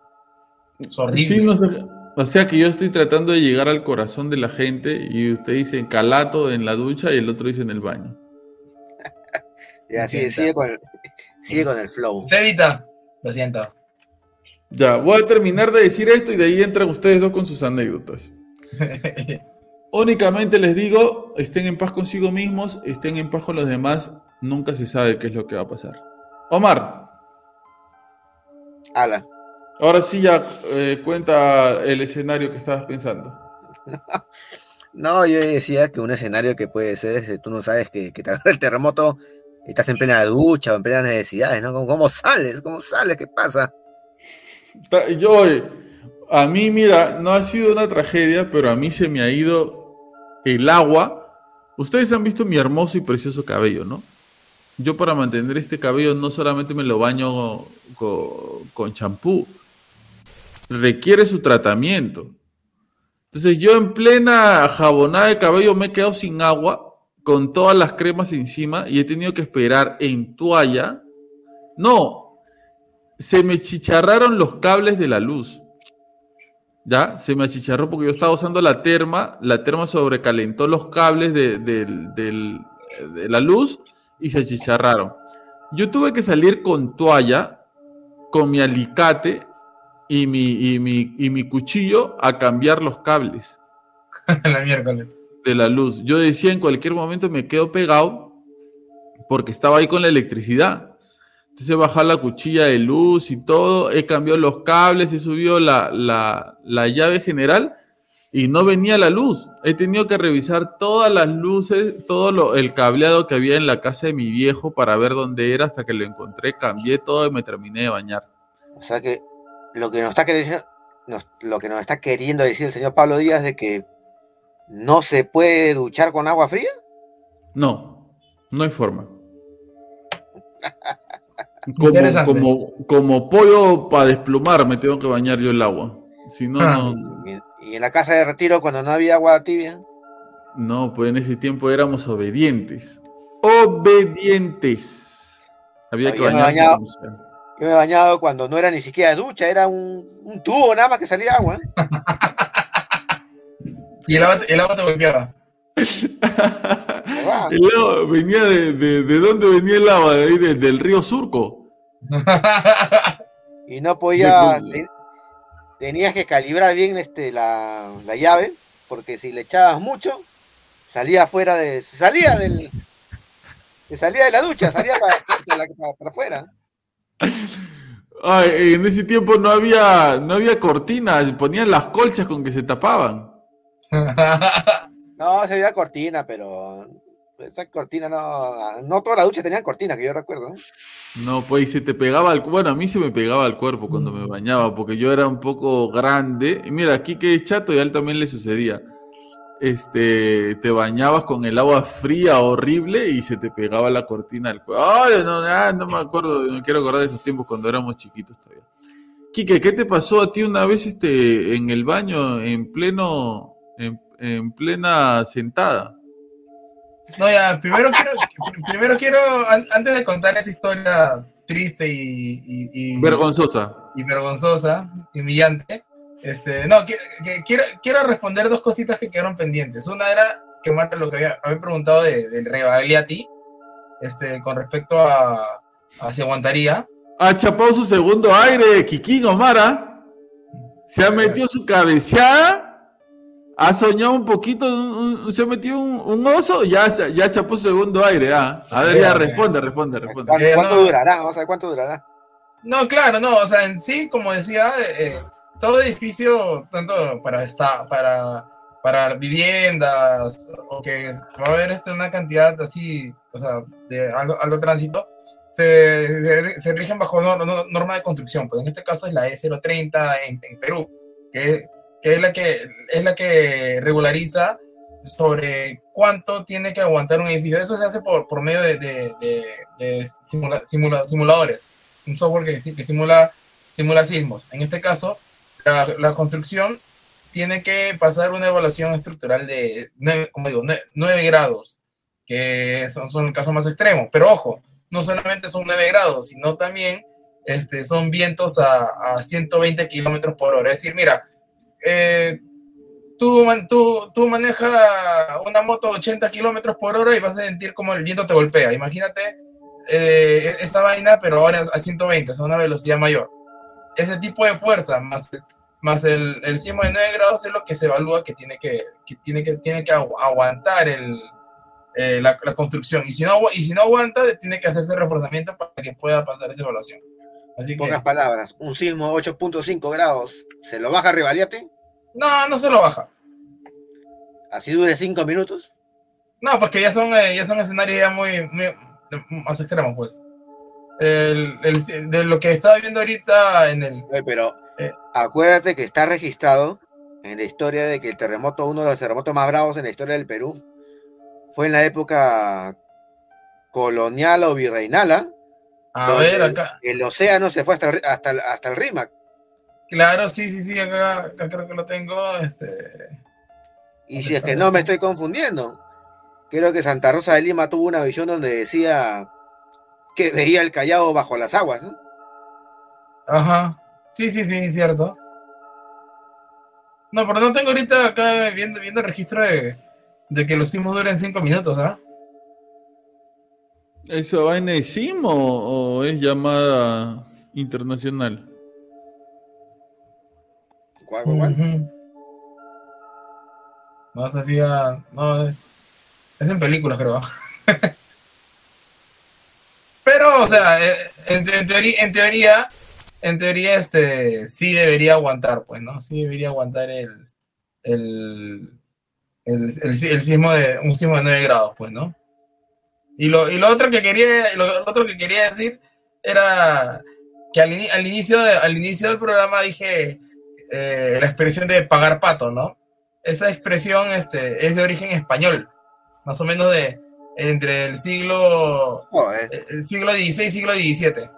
Es horrible. Sí, no sé. O sea que yo estoy tratando de llegar al corazón de la gente y usted dice calato en la ducha y el otro dice en el baño. Y así, Sienta. sigue con, el, sigue con el flow. Cedita, lo siento. Ya, voy a terminar de decir esto y de ahí entran ustedes dos con sus anécdotas. Únicamente les digo, estén en paz consigo mismos, estén en paz con los demás, nunca se sabe qué es lo que va a pasar. Omar, Ala. ahora sí ya eh, cuenta el escenario que estabas pensando. No, yo decía que un escenario que puede ser es que tú no sabes que, que te agarra el terremoto, estás en plena ducha o en plenas necesidades, ¿no? ¿Cómo, cómo sales? ¿Cómo sales? ¿Qué pasa? Yo, a mí, mira, no ha sido una tragedia, pero a mí se me ha ido el agua. Ustedes han visto mi hermoso y precioso cabello, ¿no? Yo para mantener este cabello no solamente me lo baño co- con champú, requiere su tratamiento. Entonces yo en plena jabonada de cabello me he quedado sin agua, con todas las cremas encima, y he tenido que esperar en toalla. No, se me chicharraron los cables de la luz. ¿Ya? Se me achicharró porque yo estaba usando la terma, la terma sobrecalentó los cables de la luz y se achicharraron. Yo tuve que salir con toalla, con mi alicate y mi, y mi, y mi cuchillo a cambiar los cables la miércoles. de la luz. Yo decía en cualquier momento me quedo pegado porque estaba ahí con la electricidad. Entonces he bajado la cuchilla de luz y todo, he cambiado los cables, he subido la, la- la llave general y no venía la luz. He tenido que revisar todas las luces, todo lo- el cableado que había en la casa de mi viejo para ver dónde era hasta que lo encontré, cambié todo y me terminé de bañar. O sea que lo que nos está queriendo, nos- lo que nos está queriendo decir el señor Pablo Díaz de que no se puede duchar con agua fría. No, no hay forma. Como, como, como pollo para desplumar me tengo que bañar yo el agua. Si no, Ah. no, Y, en la casa de retiro cuando no había agua tibia. no, pues en ese tiempo éramos obedientes. Obedientes. Había que bañarse bañado. Yo me he bañado cuando no era ni siquiera ducha, era un, un tubo nada más que salía agua. Y el agua, el agua te golpeaba. ¿verdad? El agua venía de, de, ¿de dónde venía el agua? De ahí, de- del río Surco. Y no podía, De- tenías que calibrar bien este, la, la llave, porque si le echabas mucho, salía fuera de, se salía del, se salía de la ducha, salía para, para, para- para afuera. Ay, en ese tiempo no había, no había cortinas, ponían las colchas con que se tapaban. No, se veía cortina, pero esa cortina no, no toda la ducha tenían cortina, que yo recuerdo. ¿no? No, pues y se te pegaba al bueno, a mí se me pegaba al cuerpo cuando me bañaba, porque yo era un poco grande. Y mira, aquí que es chato y a él también le sucedía. Este, te bañabas con el agua fría horrible y se te pegaba la cortina al cuerpo. Ay, no, ah, no me acuerdo, no quiero acordar de esos tiempos cuando éramos chiquitos todavía. Quique, ¿qué te pasó a ti una vez este, en el baño, en pleno, en, en plena sentada? No, ya, primero quiero, primero quiero, an- antes de contar esa historia triste y, y- y- Vergonzosa. y vergonzosa, humillante, este, no, que- quiero, quiero responder dos cositas que quedaron pendientes. Una era que Marta lo que había, había preguntado de, del Rebagliati, este, con respecto a, a si aguantaría. Ha chapado su segundo aire, Kikín Omara. Se ha metido su cabeceada. Ha soñado un poquito, un- un- se ha metido un, un oso, ya, ya chapó segundo aire. ah. A ver, ya responde, responde, responde. ¿Cuánto, Eh, cuánto no. durará? Vamos a ver cuánto durará. No, claro, no, o sea, en sí, como decía, eh, todo edificio, tanto para esta, para, para viviendas, o que va a haber este, una cantidad así, o sea, de algo, algo tránsito, se, se, se rigen bajo no- no- norma de construcción, pues en este caso es la E030 en, en Perú, que, que es la que es la que regulariza sobre cuánto tiene que aguantar un edificio. Eso se hace por, por medio de, de, de- de simula- simula- simuladores un software que, que simula, simula sismos. En este caso, la, la construcción tiene que pasar una evaluación estructural de, nueve- como digo, nue- 9 grados, que son, son el caso más extremo. Pero ojo, no solamente son 9 grados, sino también este, son vientos a, a 120 kilómetros por hora. Es decir, mira, eh, tú, tú, tú manejas una moto a 80 kilómetros por hora y vas a sentir como el viento te golpea. Imagínate eh, esta vaina, pero ahora a 120, a una velocidad mayor. Ese tipo de fuerza más, más el, el sismo de 9 grados es lo que se evalúa que tiene que, que tiene que, tiene que aguantar el, eh, la, la, construcción. Y si, no, y si no aguanta, tiene que hacerse reforzamiento para que pueda pasar esa evaluación. Así que, Pocas palabras, un sismo 8.5 grados, ¿se lo baja Rivaliate? No, no se lo baja. ¿Así dure 5 minutos? No, porque ya son, eh, ya son escenarios ya muy, muy más extremos, pues. El, el, de lo que estaba viendo ahorita en el... Pero eh, acuérdate que está registrado en la historia de que el terremoto, uno de los terremotos más bravos en la historia del Perú, fue en la época colonial o virreinala. A ver, acá. El, océano se fue hasta, hasta, hasta el Rímac. Claro, sí, sí, sí, acá, acá, creo que lo tengo. Este... Y si es que no me estoy confundiendo, creo que Santa Rosa de Lima tuvo una visión donde decía que veía el Callao bajo las aguas, ¿no? Ajá, sí, sí, sí, cierto. No, pero no tengo ahorita acá viendo, viendo el registro de, de que los sismos duren cinco minutos, ¿ah? ¿Eso va en el sismo o es llamada internacional? ¿Cuál, cuál, Uh -huh. No, se hacía. No, es en películas, creo. Pero, o sea, en, en, teoría, en teoría, en teoría, este, sí debería aguantar, pues, ¿no? Sí debería aguantar el, el, el, el, el sismo de, un sismo de 9 grados, pues, ¿no? Y lo, y lo otro que quería, lo, lo otro que quería decir era que al, al, inicio, de, al inicio del programa dije eh, la expresión de pagar pato, ¿no? Esa expresión este, es de origen español, más o menos de entre el siglo Joder. el siglo XVI y siglo XVII.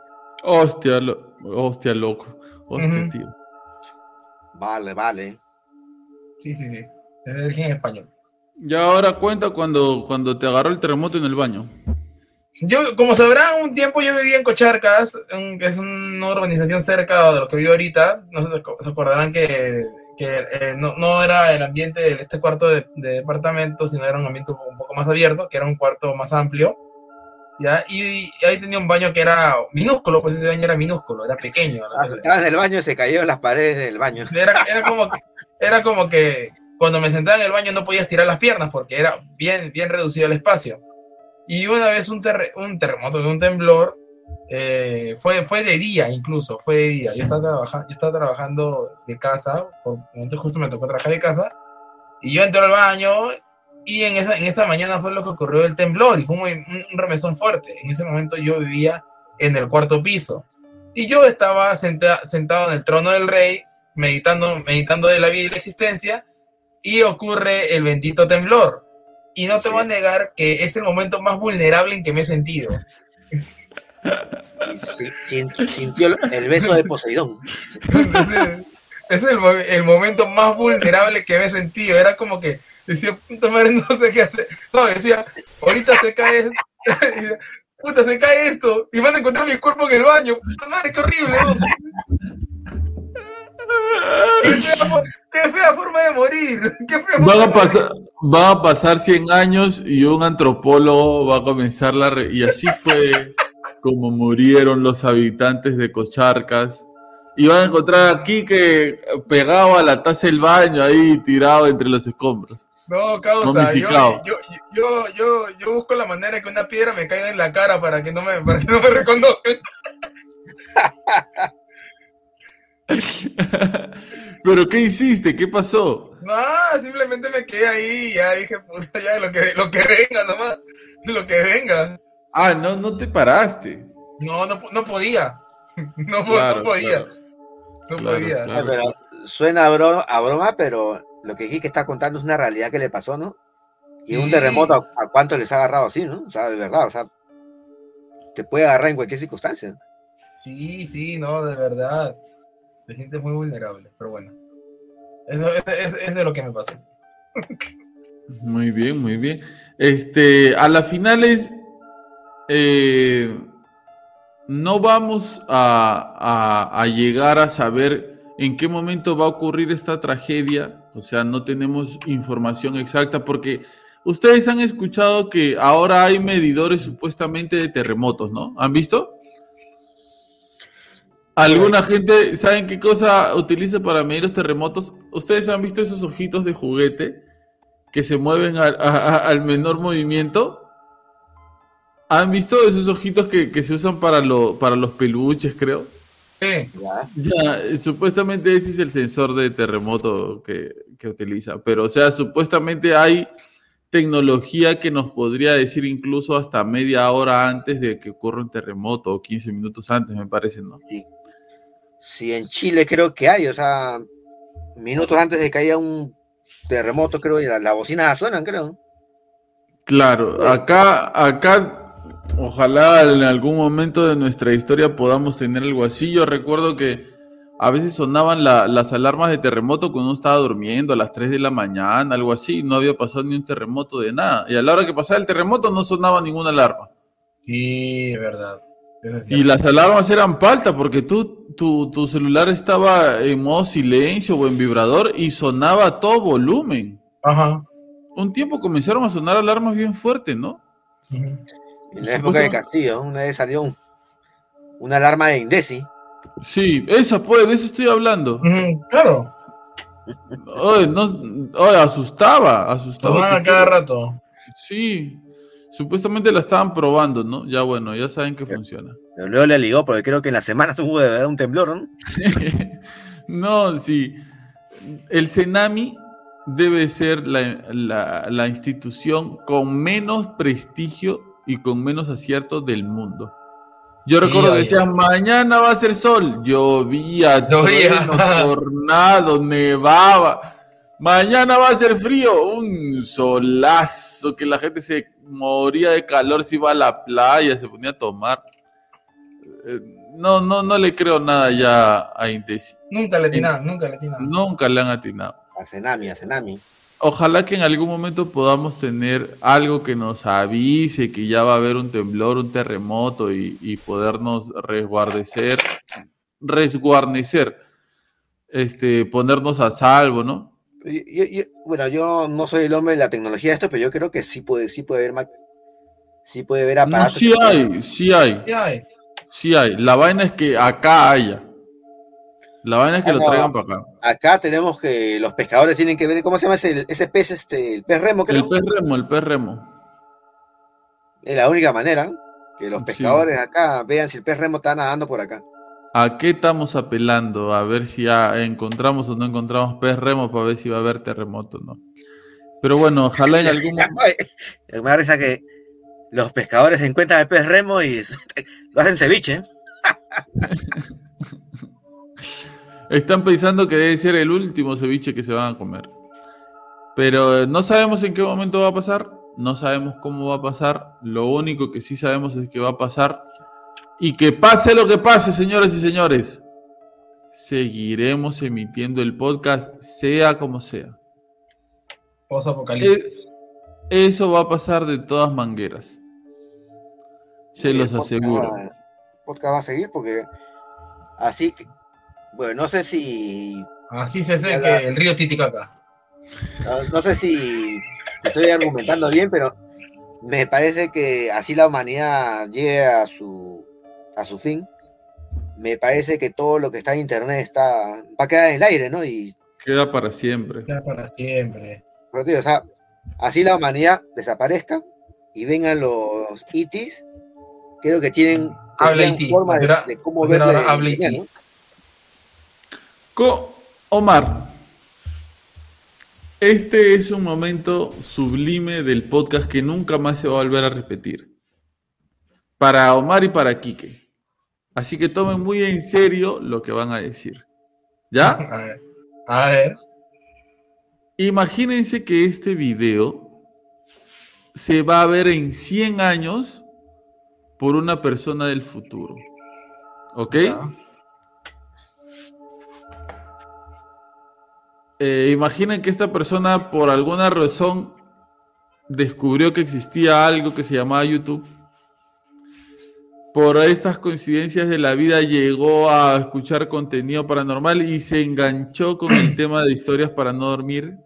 Hostia, lo, hostia, loco. Hostia, uh -huh. tío. Vale, vale. Sí, sí, sí. Es de origen español. Y ahora cuenta cuando, cuando te agarró el terremoto en el baño. Yo, como sabrán, un tiempo yo vivía en Cocharcas, que es una urbanización cerca de lo que vivo ahorita. No se, se acordarán que, que eh, no, no, era el ambiente de este cuarto de, de, departamento, sino era un ambiente un poco más abierto, que era un cuarto más amplio. ¿ya? Y, y ahí tenía un baño que era minúsculo, pues ese baño era minúsculo, era pequeño. Ah, estabas en el baño y se cayeron las paredes del baño. Era, era, como, que, era como que cuando me sentaba en el baño no podía estirar las piernas porque era bien, bien reducido el espacio. Y una vez un, ter un terremoto, un temblor, eh, fue, fue de día incluso, fue de día. Yo estaba, trabajando, yo estaba trabajando de casa, por justo me tocó trabajar de casa, y yo entré al baño y en esa, en esa mañana fue lo que ocurrió el temblor y fue un, un, un remesón fuerte. En ese momento yo vivía en el cuarto piso y yo estaba senta, sentado en el trono del rey, meditando, meditando de la vida y la existencia, y ocurre el bendito temblor y no te voy a negar que es el momento más vulnerable en que me he sentido. Sintió el beso de Poseidón. Es el, el, momento más vulnerable que me he sentido. Era como que decía, puta madre, no sé qué hacer. No, decía, ahorita se cae, puta, se cae esto y van a encontrar mi cuerpo en el baño. Puta madre, qué horrible. ¿no? Qué fea, qué fea, forma de morir. Qué fea van, a pasar, van a pasar 100 años y un antropólogo va a comenzar la... Re... Y así fue como murieron los habitantes de Cocharcas. Y van a encontrar aquí que pegado a la taza del baño, ahí tirado entre los escombros. No, causa, yo, yo, yo, yo, yo, busco la manera que una piedra me caiga en la cara para que no me, para que no me reconozcan. ¿Pero qué hiciste? ¿Qué pasó? No, simplemente me quedé ahí y ya dije, puta, ya lo que, lo que venga nomás, lo que venga. Ah, no, no te paraste. No, no, no podía. No, claro, no podía. Claro. No claro, podía. Pero suena a broma, a broma, pero lo que Kike está contando es una realidad que le pasó, ¿no? Y sí. un terremoto, ¿a, ¿a cuánto les ha agarrado así, no? O sea, de verdad, o sea, te puede agarrar en cualquier circunstancia. Sí, sí, no, de verdad te sientes muy vulnerable, pero bueno. Es, es, es, de lo que me pasó. Muy bien, muy bien. Este, a las finales, eh, no vamos a, a- a llegar a saber en qué momento va a ocurrir esta tragedia. O sea, no tenemos información exacta porque ustedes han escuchado que ahora hay medidores supuestamente de terremotos, ¿no? ¿Han visto? ¿Alguna gente, saben qué cosa utiliza para medir los terremotos? ¿Ustedes han visto esos ojitos de juguete que se mueven al, a- a- al menor movimiento? ¿Han visto esos ojitos que, que se usan para, lo, para los peluches, creo? Sí. Ya. Supuestamente ese es el sensor de terremoto que, que utiliza. Pero, o sea, supuestamente hay tecnología que nos podría decir incluso hasta media hora antes de que ocurra un terremoto o 15 minutos antes, me parece, ¿no? Sí. Sí, en Chile creo que hay, o sea, minutos antes de que haya un terremoto, creo, y la- las bocinas suenan, creo. Claro, acá, acá, ojalá en algún momento de nuestra historia podamos tener algo así. Yo recuerdo que a veces sonaban la- las alarmas de terremoto cuando uno estaba durmiendo a las 3 de la mañana, algo así, no había pasado ni un terremoto de nada. Y a la hora que pasaba el terremoto no sonaba ninguna alarma. Sí, es verdad. Y las alarmas eran paltas porque tú, tu, tu celular estaba en modo silencio o en vibrador y sonaba a todo volumen. Ajá. Un tiempo comenzaron a sonar alarmas bien fuertes, ¿no? En la época de Castillo, una vez salió un- una alarma de Indesi. Sí, esa pues, de eso estoy hablando. Claro. Oye, no, oye, asustaba, asustaba. Tomaban a que cada rato. Sí, supuestamente la estaban probando, ¿no? Ya bueno, ya saben que funciona. Pero luego le ligó, porque creo que en la semana tuvo de verdad un temblor, ¿no? no, sí. El Senami debe ser la, la- la institución con menos prestigio y con menos acierto del mundo. Yo Sí, recuerdo que decían, mañana va a ser sol. Llovía, truenos, tornado, nevaba. Mañana va a ser frío. Un solazo que la gente se moría de calor, se iba a la playa, se ponía a tomar. Eh, No, no, no le creo nada ya a Indesi. Nunca le tinaban, nunca le tinaban. Nunca le han atinado. A Cenami, a Cenami. Ojalá que en algún momento podamos tener algo que nos avise que ya va a haber un temblor, un terremoto y, y podernos resguardecer, resguarnecer, este, ponernos a salvo, ¿no? Yo- bueno, yo no soy el hombre de la tecnología de esto, pero yo creo que sí puede, sí puede haber sí puede haber No, aparatos. sí que- hay, sí hay, ¿Qué hay? sí hay. La vaina es que acá haya. La vaina es que Ah, lo no. traigan para acá. Acá tenemos que los pescadores tienen que ver, ¿cómo se llama ese, ese pez, este, el pez remo, creo? El pez remo, el pez remo. Es la única manera que los Sí. pescadores acá vean si el pez remo está nadando por acá. ¿A qué estamos apelando? A ver si ya encontramos o no encontramos pez remo para ver si va a haber terremoto o no. Pero bueno, ojalá en algún momento. Me da que los pescadores encuentran el pez remo y lo hacen ceviche. Están pensando que debe ser el último ceviche que se van a comer. Pero eh, no sabemos en qué momento va a pasar, no sabemos cómo va a pasar. Lo único que sí sabemos es que va a pasar. Y que pase lo que pase, señores y señores. Seguiremos emitiendo el podcast, sea como sea. Post-apocalipsis. Eso va a pasar de todas mangueras. Se los podcast aseguro. va- El podcast va a seguir porque así que, bueno, no sé si, Así se hace que el río Titicaca. no, no sé si estoy argumentando bien, pero me parece que así la humanidad llegue a su, a su fin. Me parece que todo lo que está en internet está, va a quedar en el aire, ¿no? Y Queda para siempre. Ya para siempre. Pero, tío, o sea, así la humanidad desaparezca y vengan los itis, creo que tienen Habla tendrían iti, forma de, de cómo ahora habla. ¿no? Co- Omar, este es un momento sublime del podcast que nunca más se va a volver a repetir. Para Omar y para Quique. Así que tomen muy en serio lo que van a decir. ¿Ya? A ver. A ver. Imagínense que este video se va a ver en 100 años por una persona del futuro. ¿Ok? Ya. Eh, imaginen que esta persona por alguna razón descubrió que existía algo que se llamaba YouTube por estas coincidencias de la vida llegó a escuchar contenido paranormal y se enganchó con el tema de historias para no dormir.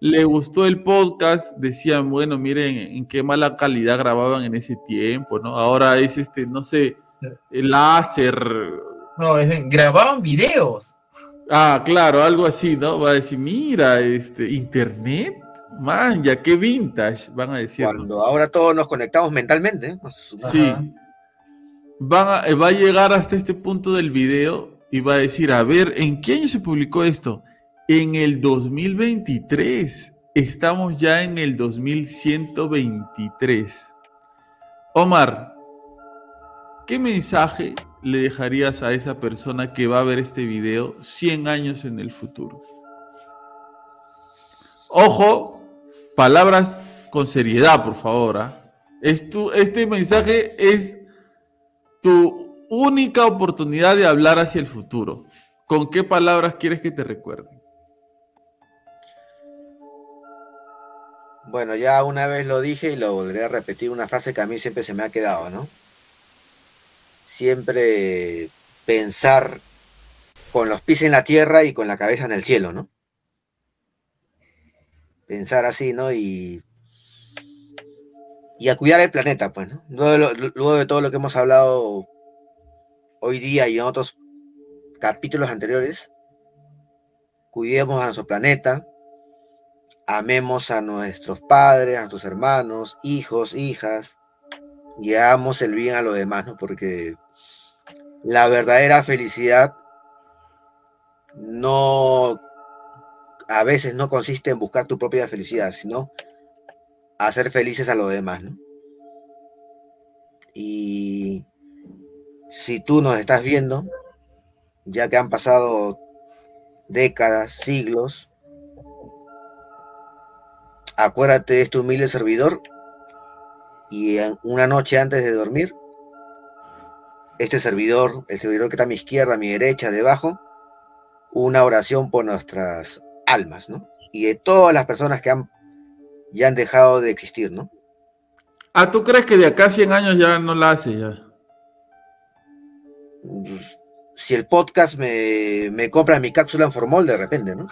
Le gustó el podcast, decían, bueno, miren en qué mala calidad grababan en ese tiempo, ¿no? Ahora es este, no sé, el láser. No, grababan videos. Ah, claro, algo así, ¿no? Va a decir, mira, este, internet, man, ya qué vintage, van a decir. Cuando ahora todos nos conectamos mentalmente. Sí. Van va a llegar hasta este punto del video y va a decir, a ver, ¿en qué año se publicó esto? En el 2023. Estamos ya en el 2123. Omar, ¿qué mensaje le dejarías a esa persona que va a ver este video 100 años en el futuro? Ojo, palabras con seriedad, por favor. ¿ah? este mensaje es tu única oportunidad de hablar hacia el futuro. ¿Con qué palabras quieres que te recuerden? Bueno, ya una vez lo dije y lo volveré a repetir, una frase que a mí siempre se me ha quedado, ¿no? Siempre pensar con los pies en la tierra y con la cabeza en el cielo, ¿no? Pensar así, ¿no? Y, y a cuidar el planeta, pues, ¿no? luego de todo lo que hemos hablado hoy día y en otros capítulos anteriores, cuidemos a nuestro planeta, amemos a nuestros padres, a nuestros hermanos, hijos, hijas, y hagamos el bien a los demás, ¿no? Porque la verdadera felicidad no a veces no consiste en buscar tu propia felicidad, sino hacer felices a los demás, ¿no? Y si tú nos estás viendo, ya que han pasado décadas, siglos, acuérdate de este humilde servidor y una noche antes de dormir, este servidor, el servidor que está a mi izquierda, a mi derecha, debajo, una oración por nuestras almas, ¿no? Y de todas las personas que han ya han dejado de existir, ¿no? Ah, ¿tú crees que de acá a 100 años ya no la hace ya? Pues, si el podcast me, me compra mi cápsula en formol, de repente, ¿no?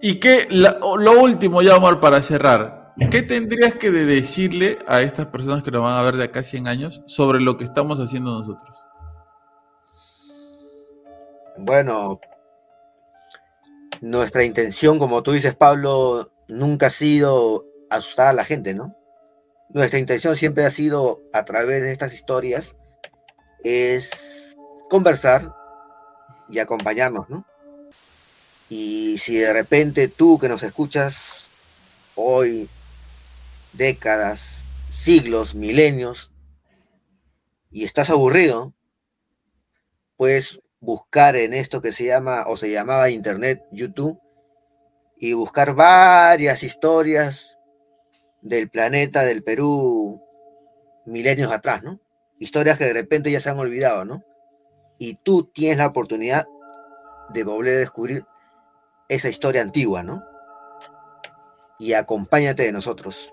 Y que lo último, ya Omar, para cerrar, ¿qué tendrías que decirle a estas personas que nos van a ver de acá a 100 años sobre lo que estamos haciendo nosotros? Bueno, nuestra intención, como tú dices, Pablo, nunca ha sido asustar a la gente, ¿no? Nuestra intención siempre ha sido, a través de estas historias, es conversar y acompañarnos, ¿no? Y si de repente tú que nos escuchas hoy, décadas, siglos, milenios, y estás aburrido, puedes buscar en esto que se llama o se llamaba Internet, YouTube, y buscar varias historias del planeta del Perú milenios atrás, ¿no? Historias que de repente ya se han olvidado, ¿no? Y tú tienes la oportunidad de volver a descubrir esa historia antigua, ¿no? Y acompáñate de nosotros.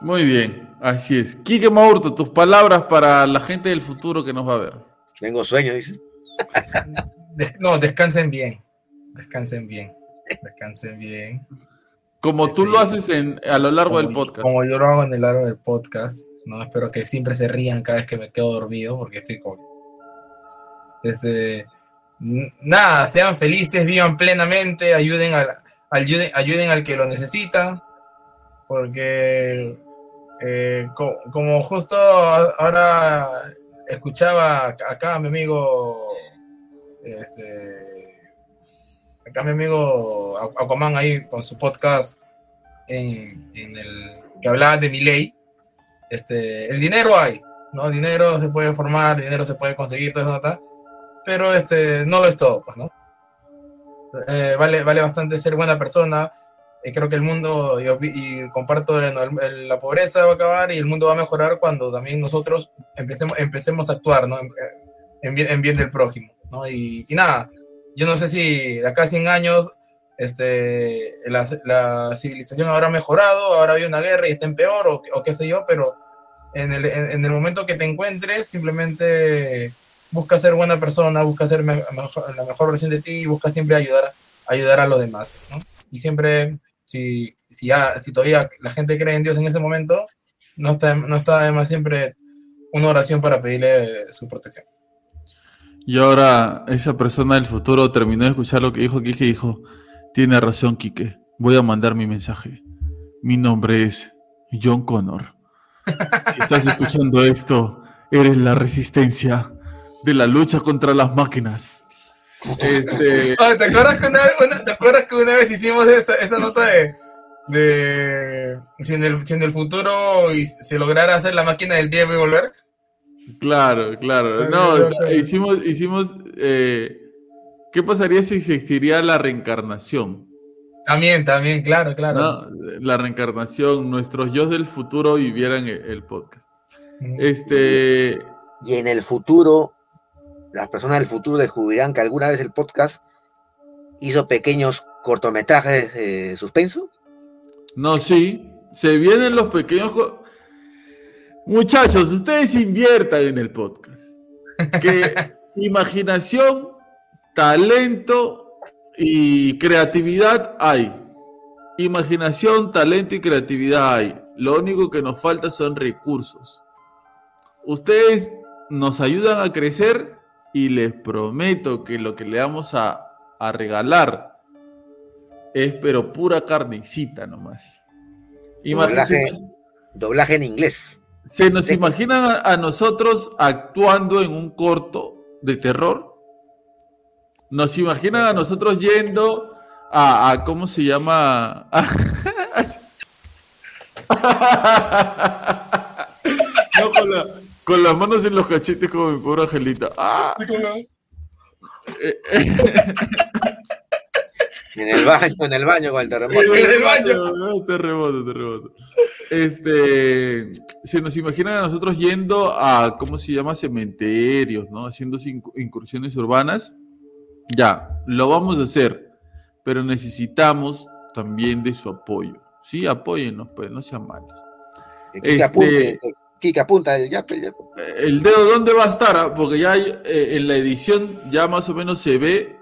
Muy bien, así es. Quique Maurto, tus palabras para la gente del futuro que nos va a ver. Tengo sueño, dice. no, descansen bien. Descansen bien. Descansen bien. Como tú lo haces en, a lo largo del podcast. Como yo lo hago en el largo del podcast. No, espero que siempre se rían cada vez que me quedo dormido, porque estoy como. Este nada, sean felices, vivan plenamente, ayuden al, ayuden, ayuden al que lo necesita, porque eh, como, justo ahora escuchaba acá a mi amigo, este, acá mi amigo Aquaman ahí con su podcast en, el que hablaba de mi ley, este, el dinero hay, ¿no? Dinero se puede formar, dinero se puede conseguir, todo eso, pero este, no lo es todo, pues, ¿no? Eh, vale, vale bastante ser buena persona. Eh, creo que el mundo, y comparto, la pobreza va a acabar y el mundo va a mejorar cuando también nosotros empecemos, empecemos a actuar, ¿no? En, bien, del prójimo, ¿no? Y, nada, yo no sé si de acá a 100 años este, la, civilización habrá mejorado, ahora hay una guerra y está en peor, o, o qué sé yo, pero en el, en, el momento que te encuentres, simplemente busca ser buena persona, busca ser la mejor versión de ti y busca siempre ayudar, ayudar a los demás, ¿no? Y siempre, si, si, ya, si todavía la gente cree en Dios en ese momento, no está, no está además siempre una oración para pedirle su protección. Y ahora esa persona del futuro terminó de escuchar lo que dijo Quique y dijo, tiene razón Quique, voy a mandar mi mensaje. Mi nombre es John Connor. Si estás escuchando esto, eres la resistencia de la lucha contra las máquinas. Este... ¿te, acuerdas que una vez, hicimos esta, nota de, de si, en el, futuro se lograra hacer la máquina del tiempo y volver? Claro, claro. No, hicimos, hicimos eh, ¿qué pasaría si existiría la reencarnación? También, también, claro, claro. La reencarnación, nuestros yo del futuro vivieran el, podcast. Este. Y en el futuro, las personas del futuro descubrirán que alguna vez el podcast hizo pequeños cortometrajes de suspenso. No, sí. Se vienen los pequeños. Muchachos, ustedes inviertan en el podcast. Que imaginación, talento y creatividad hay. Imaginación, talento y creatividad hay. Lo único que nos falta son recursos. Ustedes nos ayudan a crecer y les prometo que lo que le vamos a, regalar es pero pura carnecita nomás. Doblaje, doblaje en inglés. ¿Se nos imaginan a nosotros actuando en un corto de terror? Nos imaginan a nosotros yendo a, ¿cómo se llama? no, con, las manos en los cachetes como mi pobre angelita. ¡Ah! En el baño, en el baño con el terremoto. En el baño. Terremoto, terremoto. Este, se nos imaginan a nosotros yendo a, ¿cómo se llama? Cementerios, ¿no? Haciendo incursiones urbanas ya, lo vamos a hacer, pero necesitamos también de su apoyo. Sí, apóyennos, pues, no sean malos. Este, Kika, apunta, el, el dedo, ¿dónde va a estar? Ah, porque ya hay, eh, en la edición ya más o menos se ve.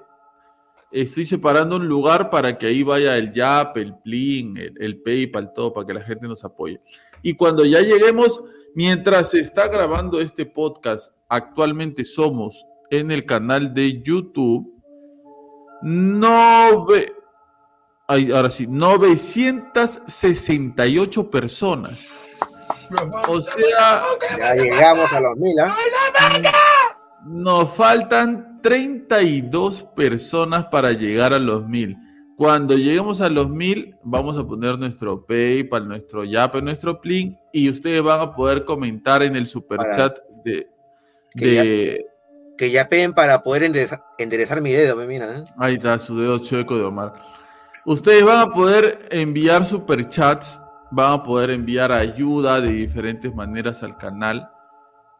Estoy separando un lugar para que ahí vaya el YAP, el Plin, el, el PayPal, todo, para que la gente nos apoye. Y cuando ya lleguemos, mientras se está grabando este podcast, actualmente somos en el canal de YouTube Nove, ahora sí, 968 personas. O sea, ya llegamos a los mil. ¿ah? Nos faltan 32 personas para llegar a los mil. Cuando lleguemos a los mil, vamos a poner nuestro PayPal, nuestro Yap, nuestro Plin y ustedes van a poder comentar en el super chat de, de, que ya peguen para poder enderezar, mi dedo, me mira. ¿eh? Ahí está, su dedo chueco de Omar. Ustedes van a poder enviar superchats, van a poder enviar ayuda de diferentes maneras al canal.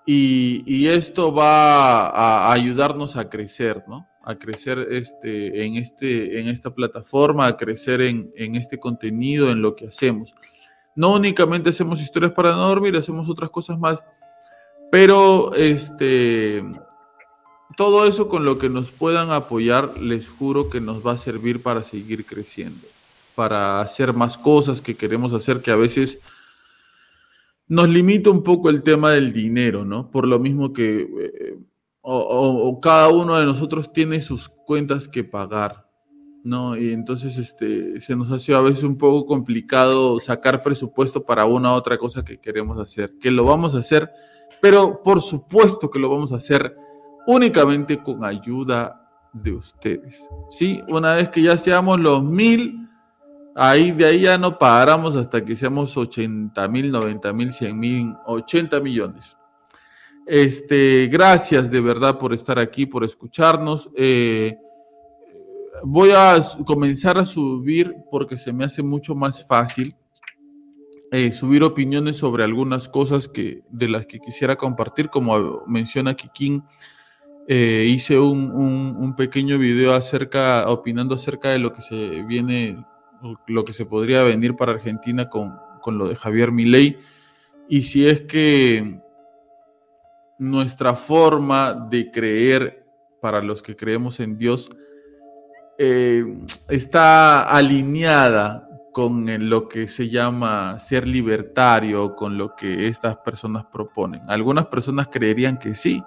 Y, esto va a ayudarnos a crecer, ¿no? A crecer este, en, este, en esta plataforma, a crecer en, en este contenido, en lo que hacemos. No únicamente hacemos historias para no dormir, hacemos otras cosas más. Pero este, todo eso con lo que nos puedan apoyar, les juro que nos va a servir para seguir creciendo, para hacer más cosas que queremos hacer, que a veces nos limita un poco el tema del dinero, ¿no? Por lo mismo que eh, o, cada uno de nosotros tiene sus cuentas que pagar, ¿no? Y entonces este, se nos hace a veces un poco complicado sacar presupuesto para una u otra cosa que queremos hacer, que lo vamos a hacer, pero por supuesto que lo vamos a hacer únicamente con ayuda de ustedes. ¿sí? Una vez que ya seamos los mil, ahí de ahí ya no paramos hasta que seamos 80 mil, 90 mil, 100 mil, 80 millones. Este, gracias de verdad por estar aquí, por escucharnos. Eh, voy a comenzar a subir porque se me hace mucho más fácil eh, subir opiniones sobre algunas cosas que, de las que quisiera compartir, como menciona Kikín eh, hice un, pequeño video acerca, opinando acerca de lo que se viene, lo que se podría venir para Argentina con, lo de Javier Milei. y si es que nuestra forma de creer para los que creemos en Dios eh, está alineada con lo que se llama ser libertario, con lo que estas personas proponen. Algunas personas creerían que sí,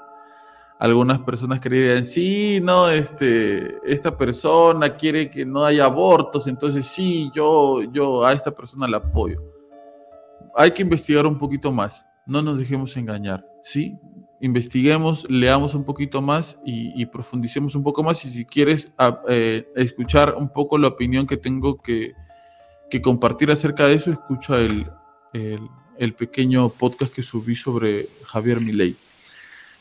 algunas personas creerían, sí, no, este, esta persona quiere que no haya abortos, entonces sí, yo, yo a esta persona la apoyo. Hay que investigar un poquito más, no nos dejemos engañar, ¿sí? Investiguemos, leamos un poquito más y, profundicemos un poco más y si quieres eh, escuchar un poco la opinión que tengo que, compartir acerca de eso, escucha el, el, pequeño podcast que subí sobre Javier Milei.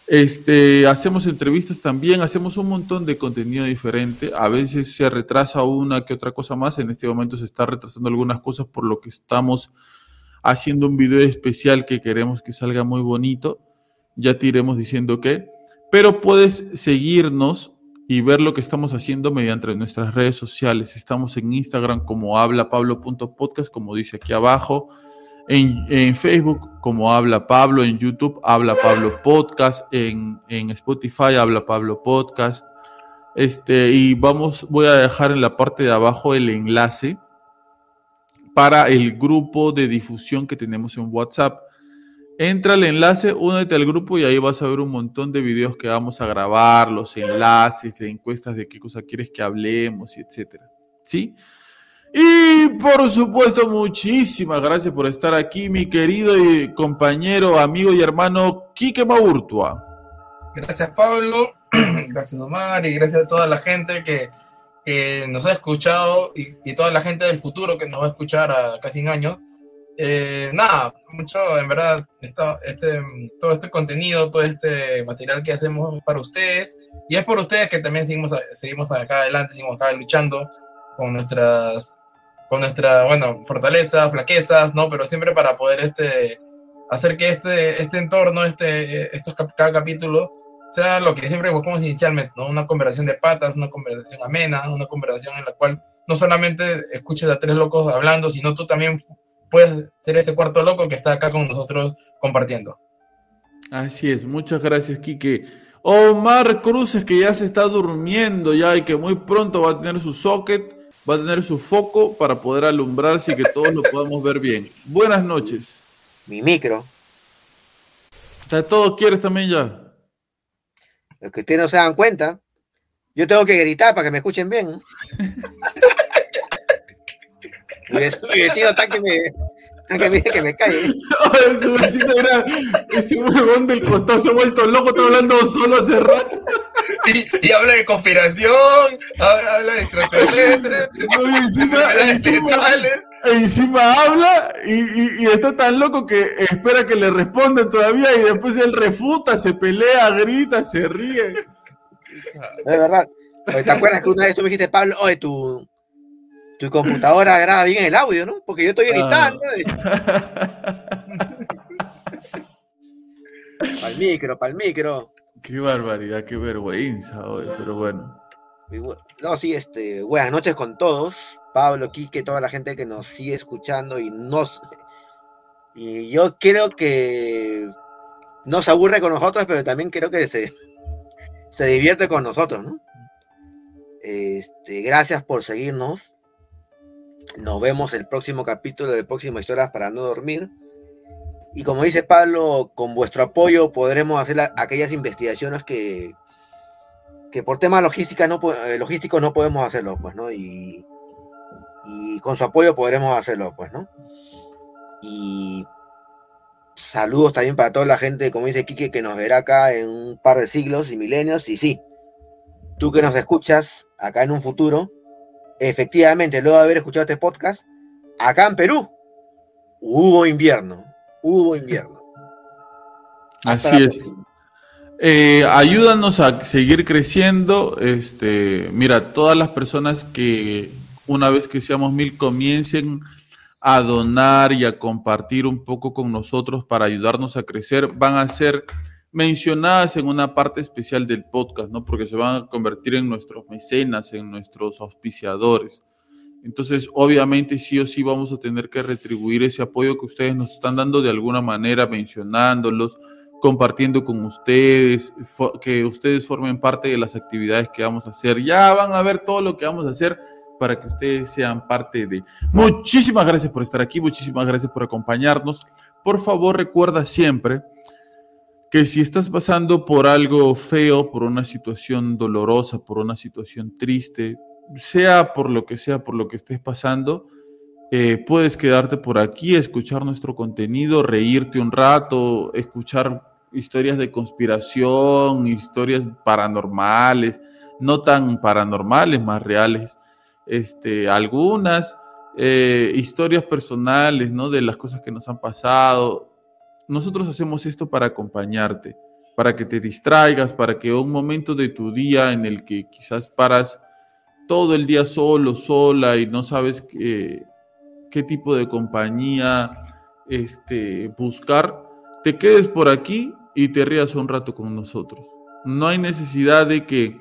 Este, hacemos entrevistas también, hacemos un montón de contenido diferente. A veces se retrasa una que otra cosa más. En este momento se está retrasando algunas cosas por lo que estamos haciendo un video especial que queremos que salga muy bonito. Ya te iremos diciendo qué. Pero puedes seguirnos y ver lo que estamos haciendo mediante nuestras redes sociales. Estamos en Instagram como hablapablo.podcast, como dice aquí abajo en, Facebook como Habla Pablo, en YouTube Habla Pablo Podcast, en, Spotify Habla Pablo Podcast. Este, y vamos, voy a dejar en la parte de abajo el enlace para el grupo de difusión que tenemos en WhatsApp. Entra al enlace, únete al grupo y ahí vas a ver un montón de videos que vamos a grabar, los enlaces, encuestas de qué cosa quieres que hablemos, y etcétera. ¿Sí? Y por supuesto, muchísimas gracias por estar aquí, mi querido y compañero, amigo y hermano Quique Maurtua. Gracias, Pablo. gracias, Omar. Y gracias a toda la gente que, nos ha escuchado y, toda la gente del futuro que nos va a escuchar a casi un año. Eh, nada, mucho, en verdad, este, todo este contenido, todo este material que hacemos para ustedes. Y es por ustedes que también seguimos, seguimos acá adelante, seguimos acá luchando con nuestras con nuestra, bueno, fortalezas, flaquezas, ¿no? Pero siempre para poder este, hacer que este, este entorno, este, estos, cada capítulo, sea lo que siempre buscamos inicialmente, ¿no? Una conversación de patas, una conversación amena, una conversación en la cual no solamente escuches a tres locos hablando, sino tú también puedes ser ese cuarto loco que está acá con nosotros compartiendo. Así es, muchas gracias, Quique. Omar Cruces, que ya se está durmiendo ya y que muy pronto va a tener su socket va a tener su foco para poder alumbrarse y que todos lo podamos ver bien. Buenas noches. Mi micro. O sea, todos quieres también ya. Los que ustedes no se dan cuenta. Yo tengo que gritar para que me escuchen bien. mi vecino está que me, que me, que me cae. su vecino era ese huevón del costado se ha vuelto loco, está hablando solo hace rato. Y, habla de conspiración, habla, de extraterrestres, encima, habla y, está tan loco que espera que le respondan todavía y después él refuta, se pelea, grita, se ríe. Es verdad. ¿Te acuerdas que una vez tú me dijiste, Pablo, oye, tu, tu computadora graba bien el audio, ¿no? Porque yo estoy gritando. Ah. para el micro, para el micro. Qué barbaridad, qué vergüenza hoy, pero bueno. No, sí, este, buenas noches con todos. Pablo, Quique, toda la gente que nos sigue escuchando y nos. Y yo creo que no se aburre con nosotros, pero también creo que se, se divierte con nosotros, ¿no? Este, gracias por seguirnos. Nos vemos el próximo capítulo de próximo Historias para no dormir. Y como dice Pablo, con vuestro apoyo podremos hacer aquellas investigaciones que, que por temas logística no, eh, logísticos no podemos hacerlo, pues, ¿no? Y, y con su apoyo podremos hacerlo, pues, ¿no? Y saludos también para toda la gente, como dice Quique, que nos verá acá en un par de siglos y milenios. Y sí, tú que nos escuchas acá en un futuro, efectivamente, luego de haber escuchado este podcast, acá en Perú hubo invierno hubo invierno. Así es. Eh, ayúdanos a seguir creciendo. Este, mira, todas las personas que una vez que seamos mil comiencen a donar y a compartir un poco con nosotros para ayudarnos a crecer, van a ser mencionadas en una parte especial del podcast, ¿no? Porque se van a convertir en nuestros mecenas, en nuestros auspiciadores. Entonces, obviamente, sí o sí vamos a tener que retribuir ese apoyo que ustedes nos están dando de alguna manera, mencionándolos, compartiendo con ustedes, que ustedes formen parte de las actividades que vamos a hacer. Ya van a ver todo lo que vamos a hacer para que ustedes sean parte de. Muchísimas gracias por estar aquí, muchísimas gracias por acompañarnos. Por favor, recuerda siempre que si estás pasando por algo feo, por una situación dolorosa, por una situación triste, sea por lo que sea, por lo que estés pasando, eh, puedes quedarte por aquí, escuchar nuestro contenido, reírte un rato, escuchar historias de conspiración, historias paranormales, no tan paranormales, más reales, este, algunas eh, historias personales, ¿no? De las cosas que nos han pasado. Nosotros hacemos esto para acompañarte, para que te distraigas, para que un momento de tu día en el que quizás paras todo el día solo, sola y no sabes qué, tipo de compañía este, buscar, te quedes por aquí y te rías un rato con nosotros. No hay necesidad de que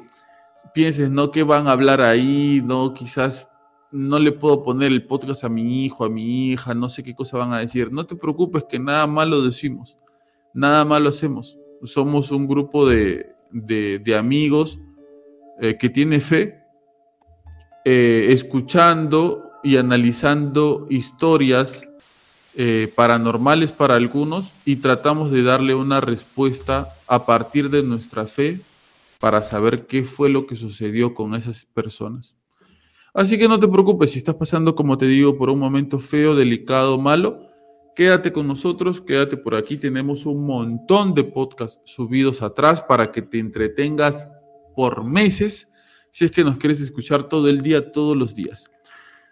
pienses, no, que van a hablar ahí, no, quizás no le puedo poner el podcast a mi hijo, a mi hija, no sé qué cosa van a decir. No te preocupes que nada malo decimos, nada malo hacemos. Somos un grupo de, amigos eh, que tiene fe eh, escuchando y analizando historias eh, paranormales para algunos y tratamos de darle una respuesta a partir de nuestra fe para saber qué fue lo que sucedió con esas personas. Así que no te preocupes si estás pasando, como te digo, por un momento feo, delicado, malo. Quédate con nosotros, quédate por aquí. Tenemos un montón de podcasts subidos atrás para que te entretengas por meses si es que nos quieres escuchar todo el día, todos los días.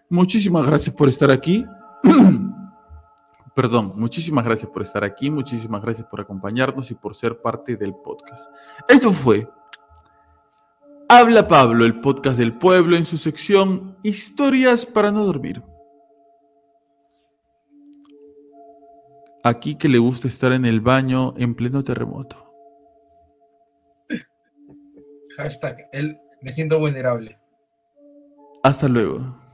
Muchísimas gracias por estar aquí. Perdón, muchísimas gracias por estar aquí, muchísimas gracias por acompañarnos y por ser parte del podcast. Esto fue Habla Pablo, el podcast del pueblo en su sección Historias para no dormir. Aquí que le gusta estar en el baño en pleno terremoto. Hashtag, él me siento vulnerable. Hasta luego.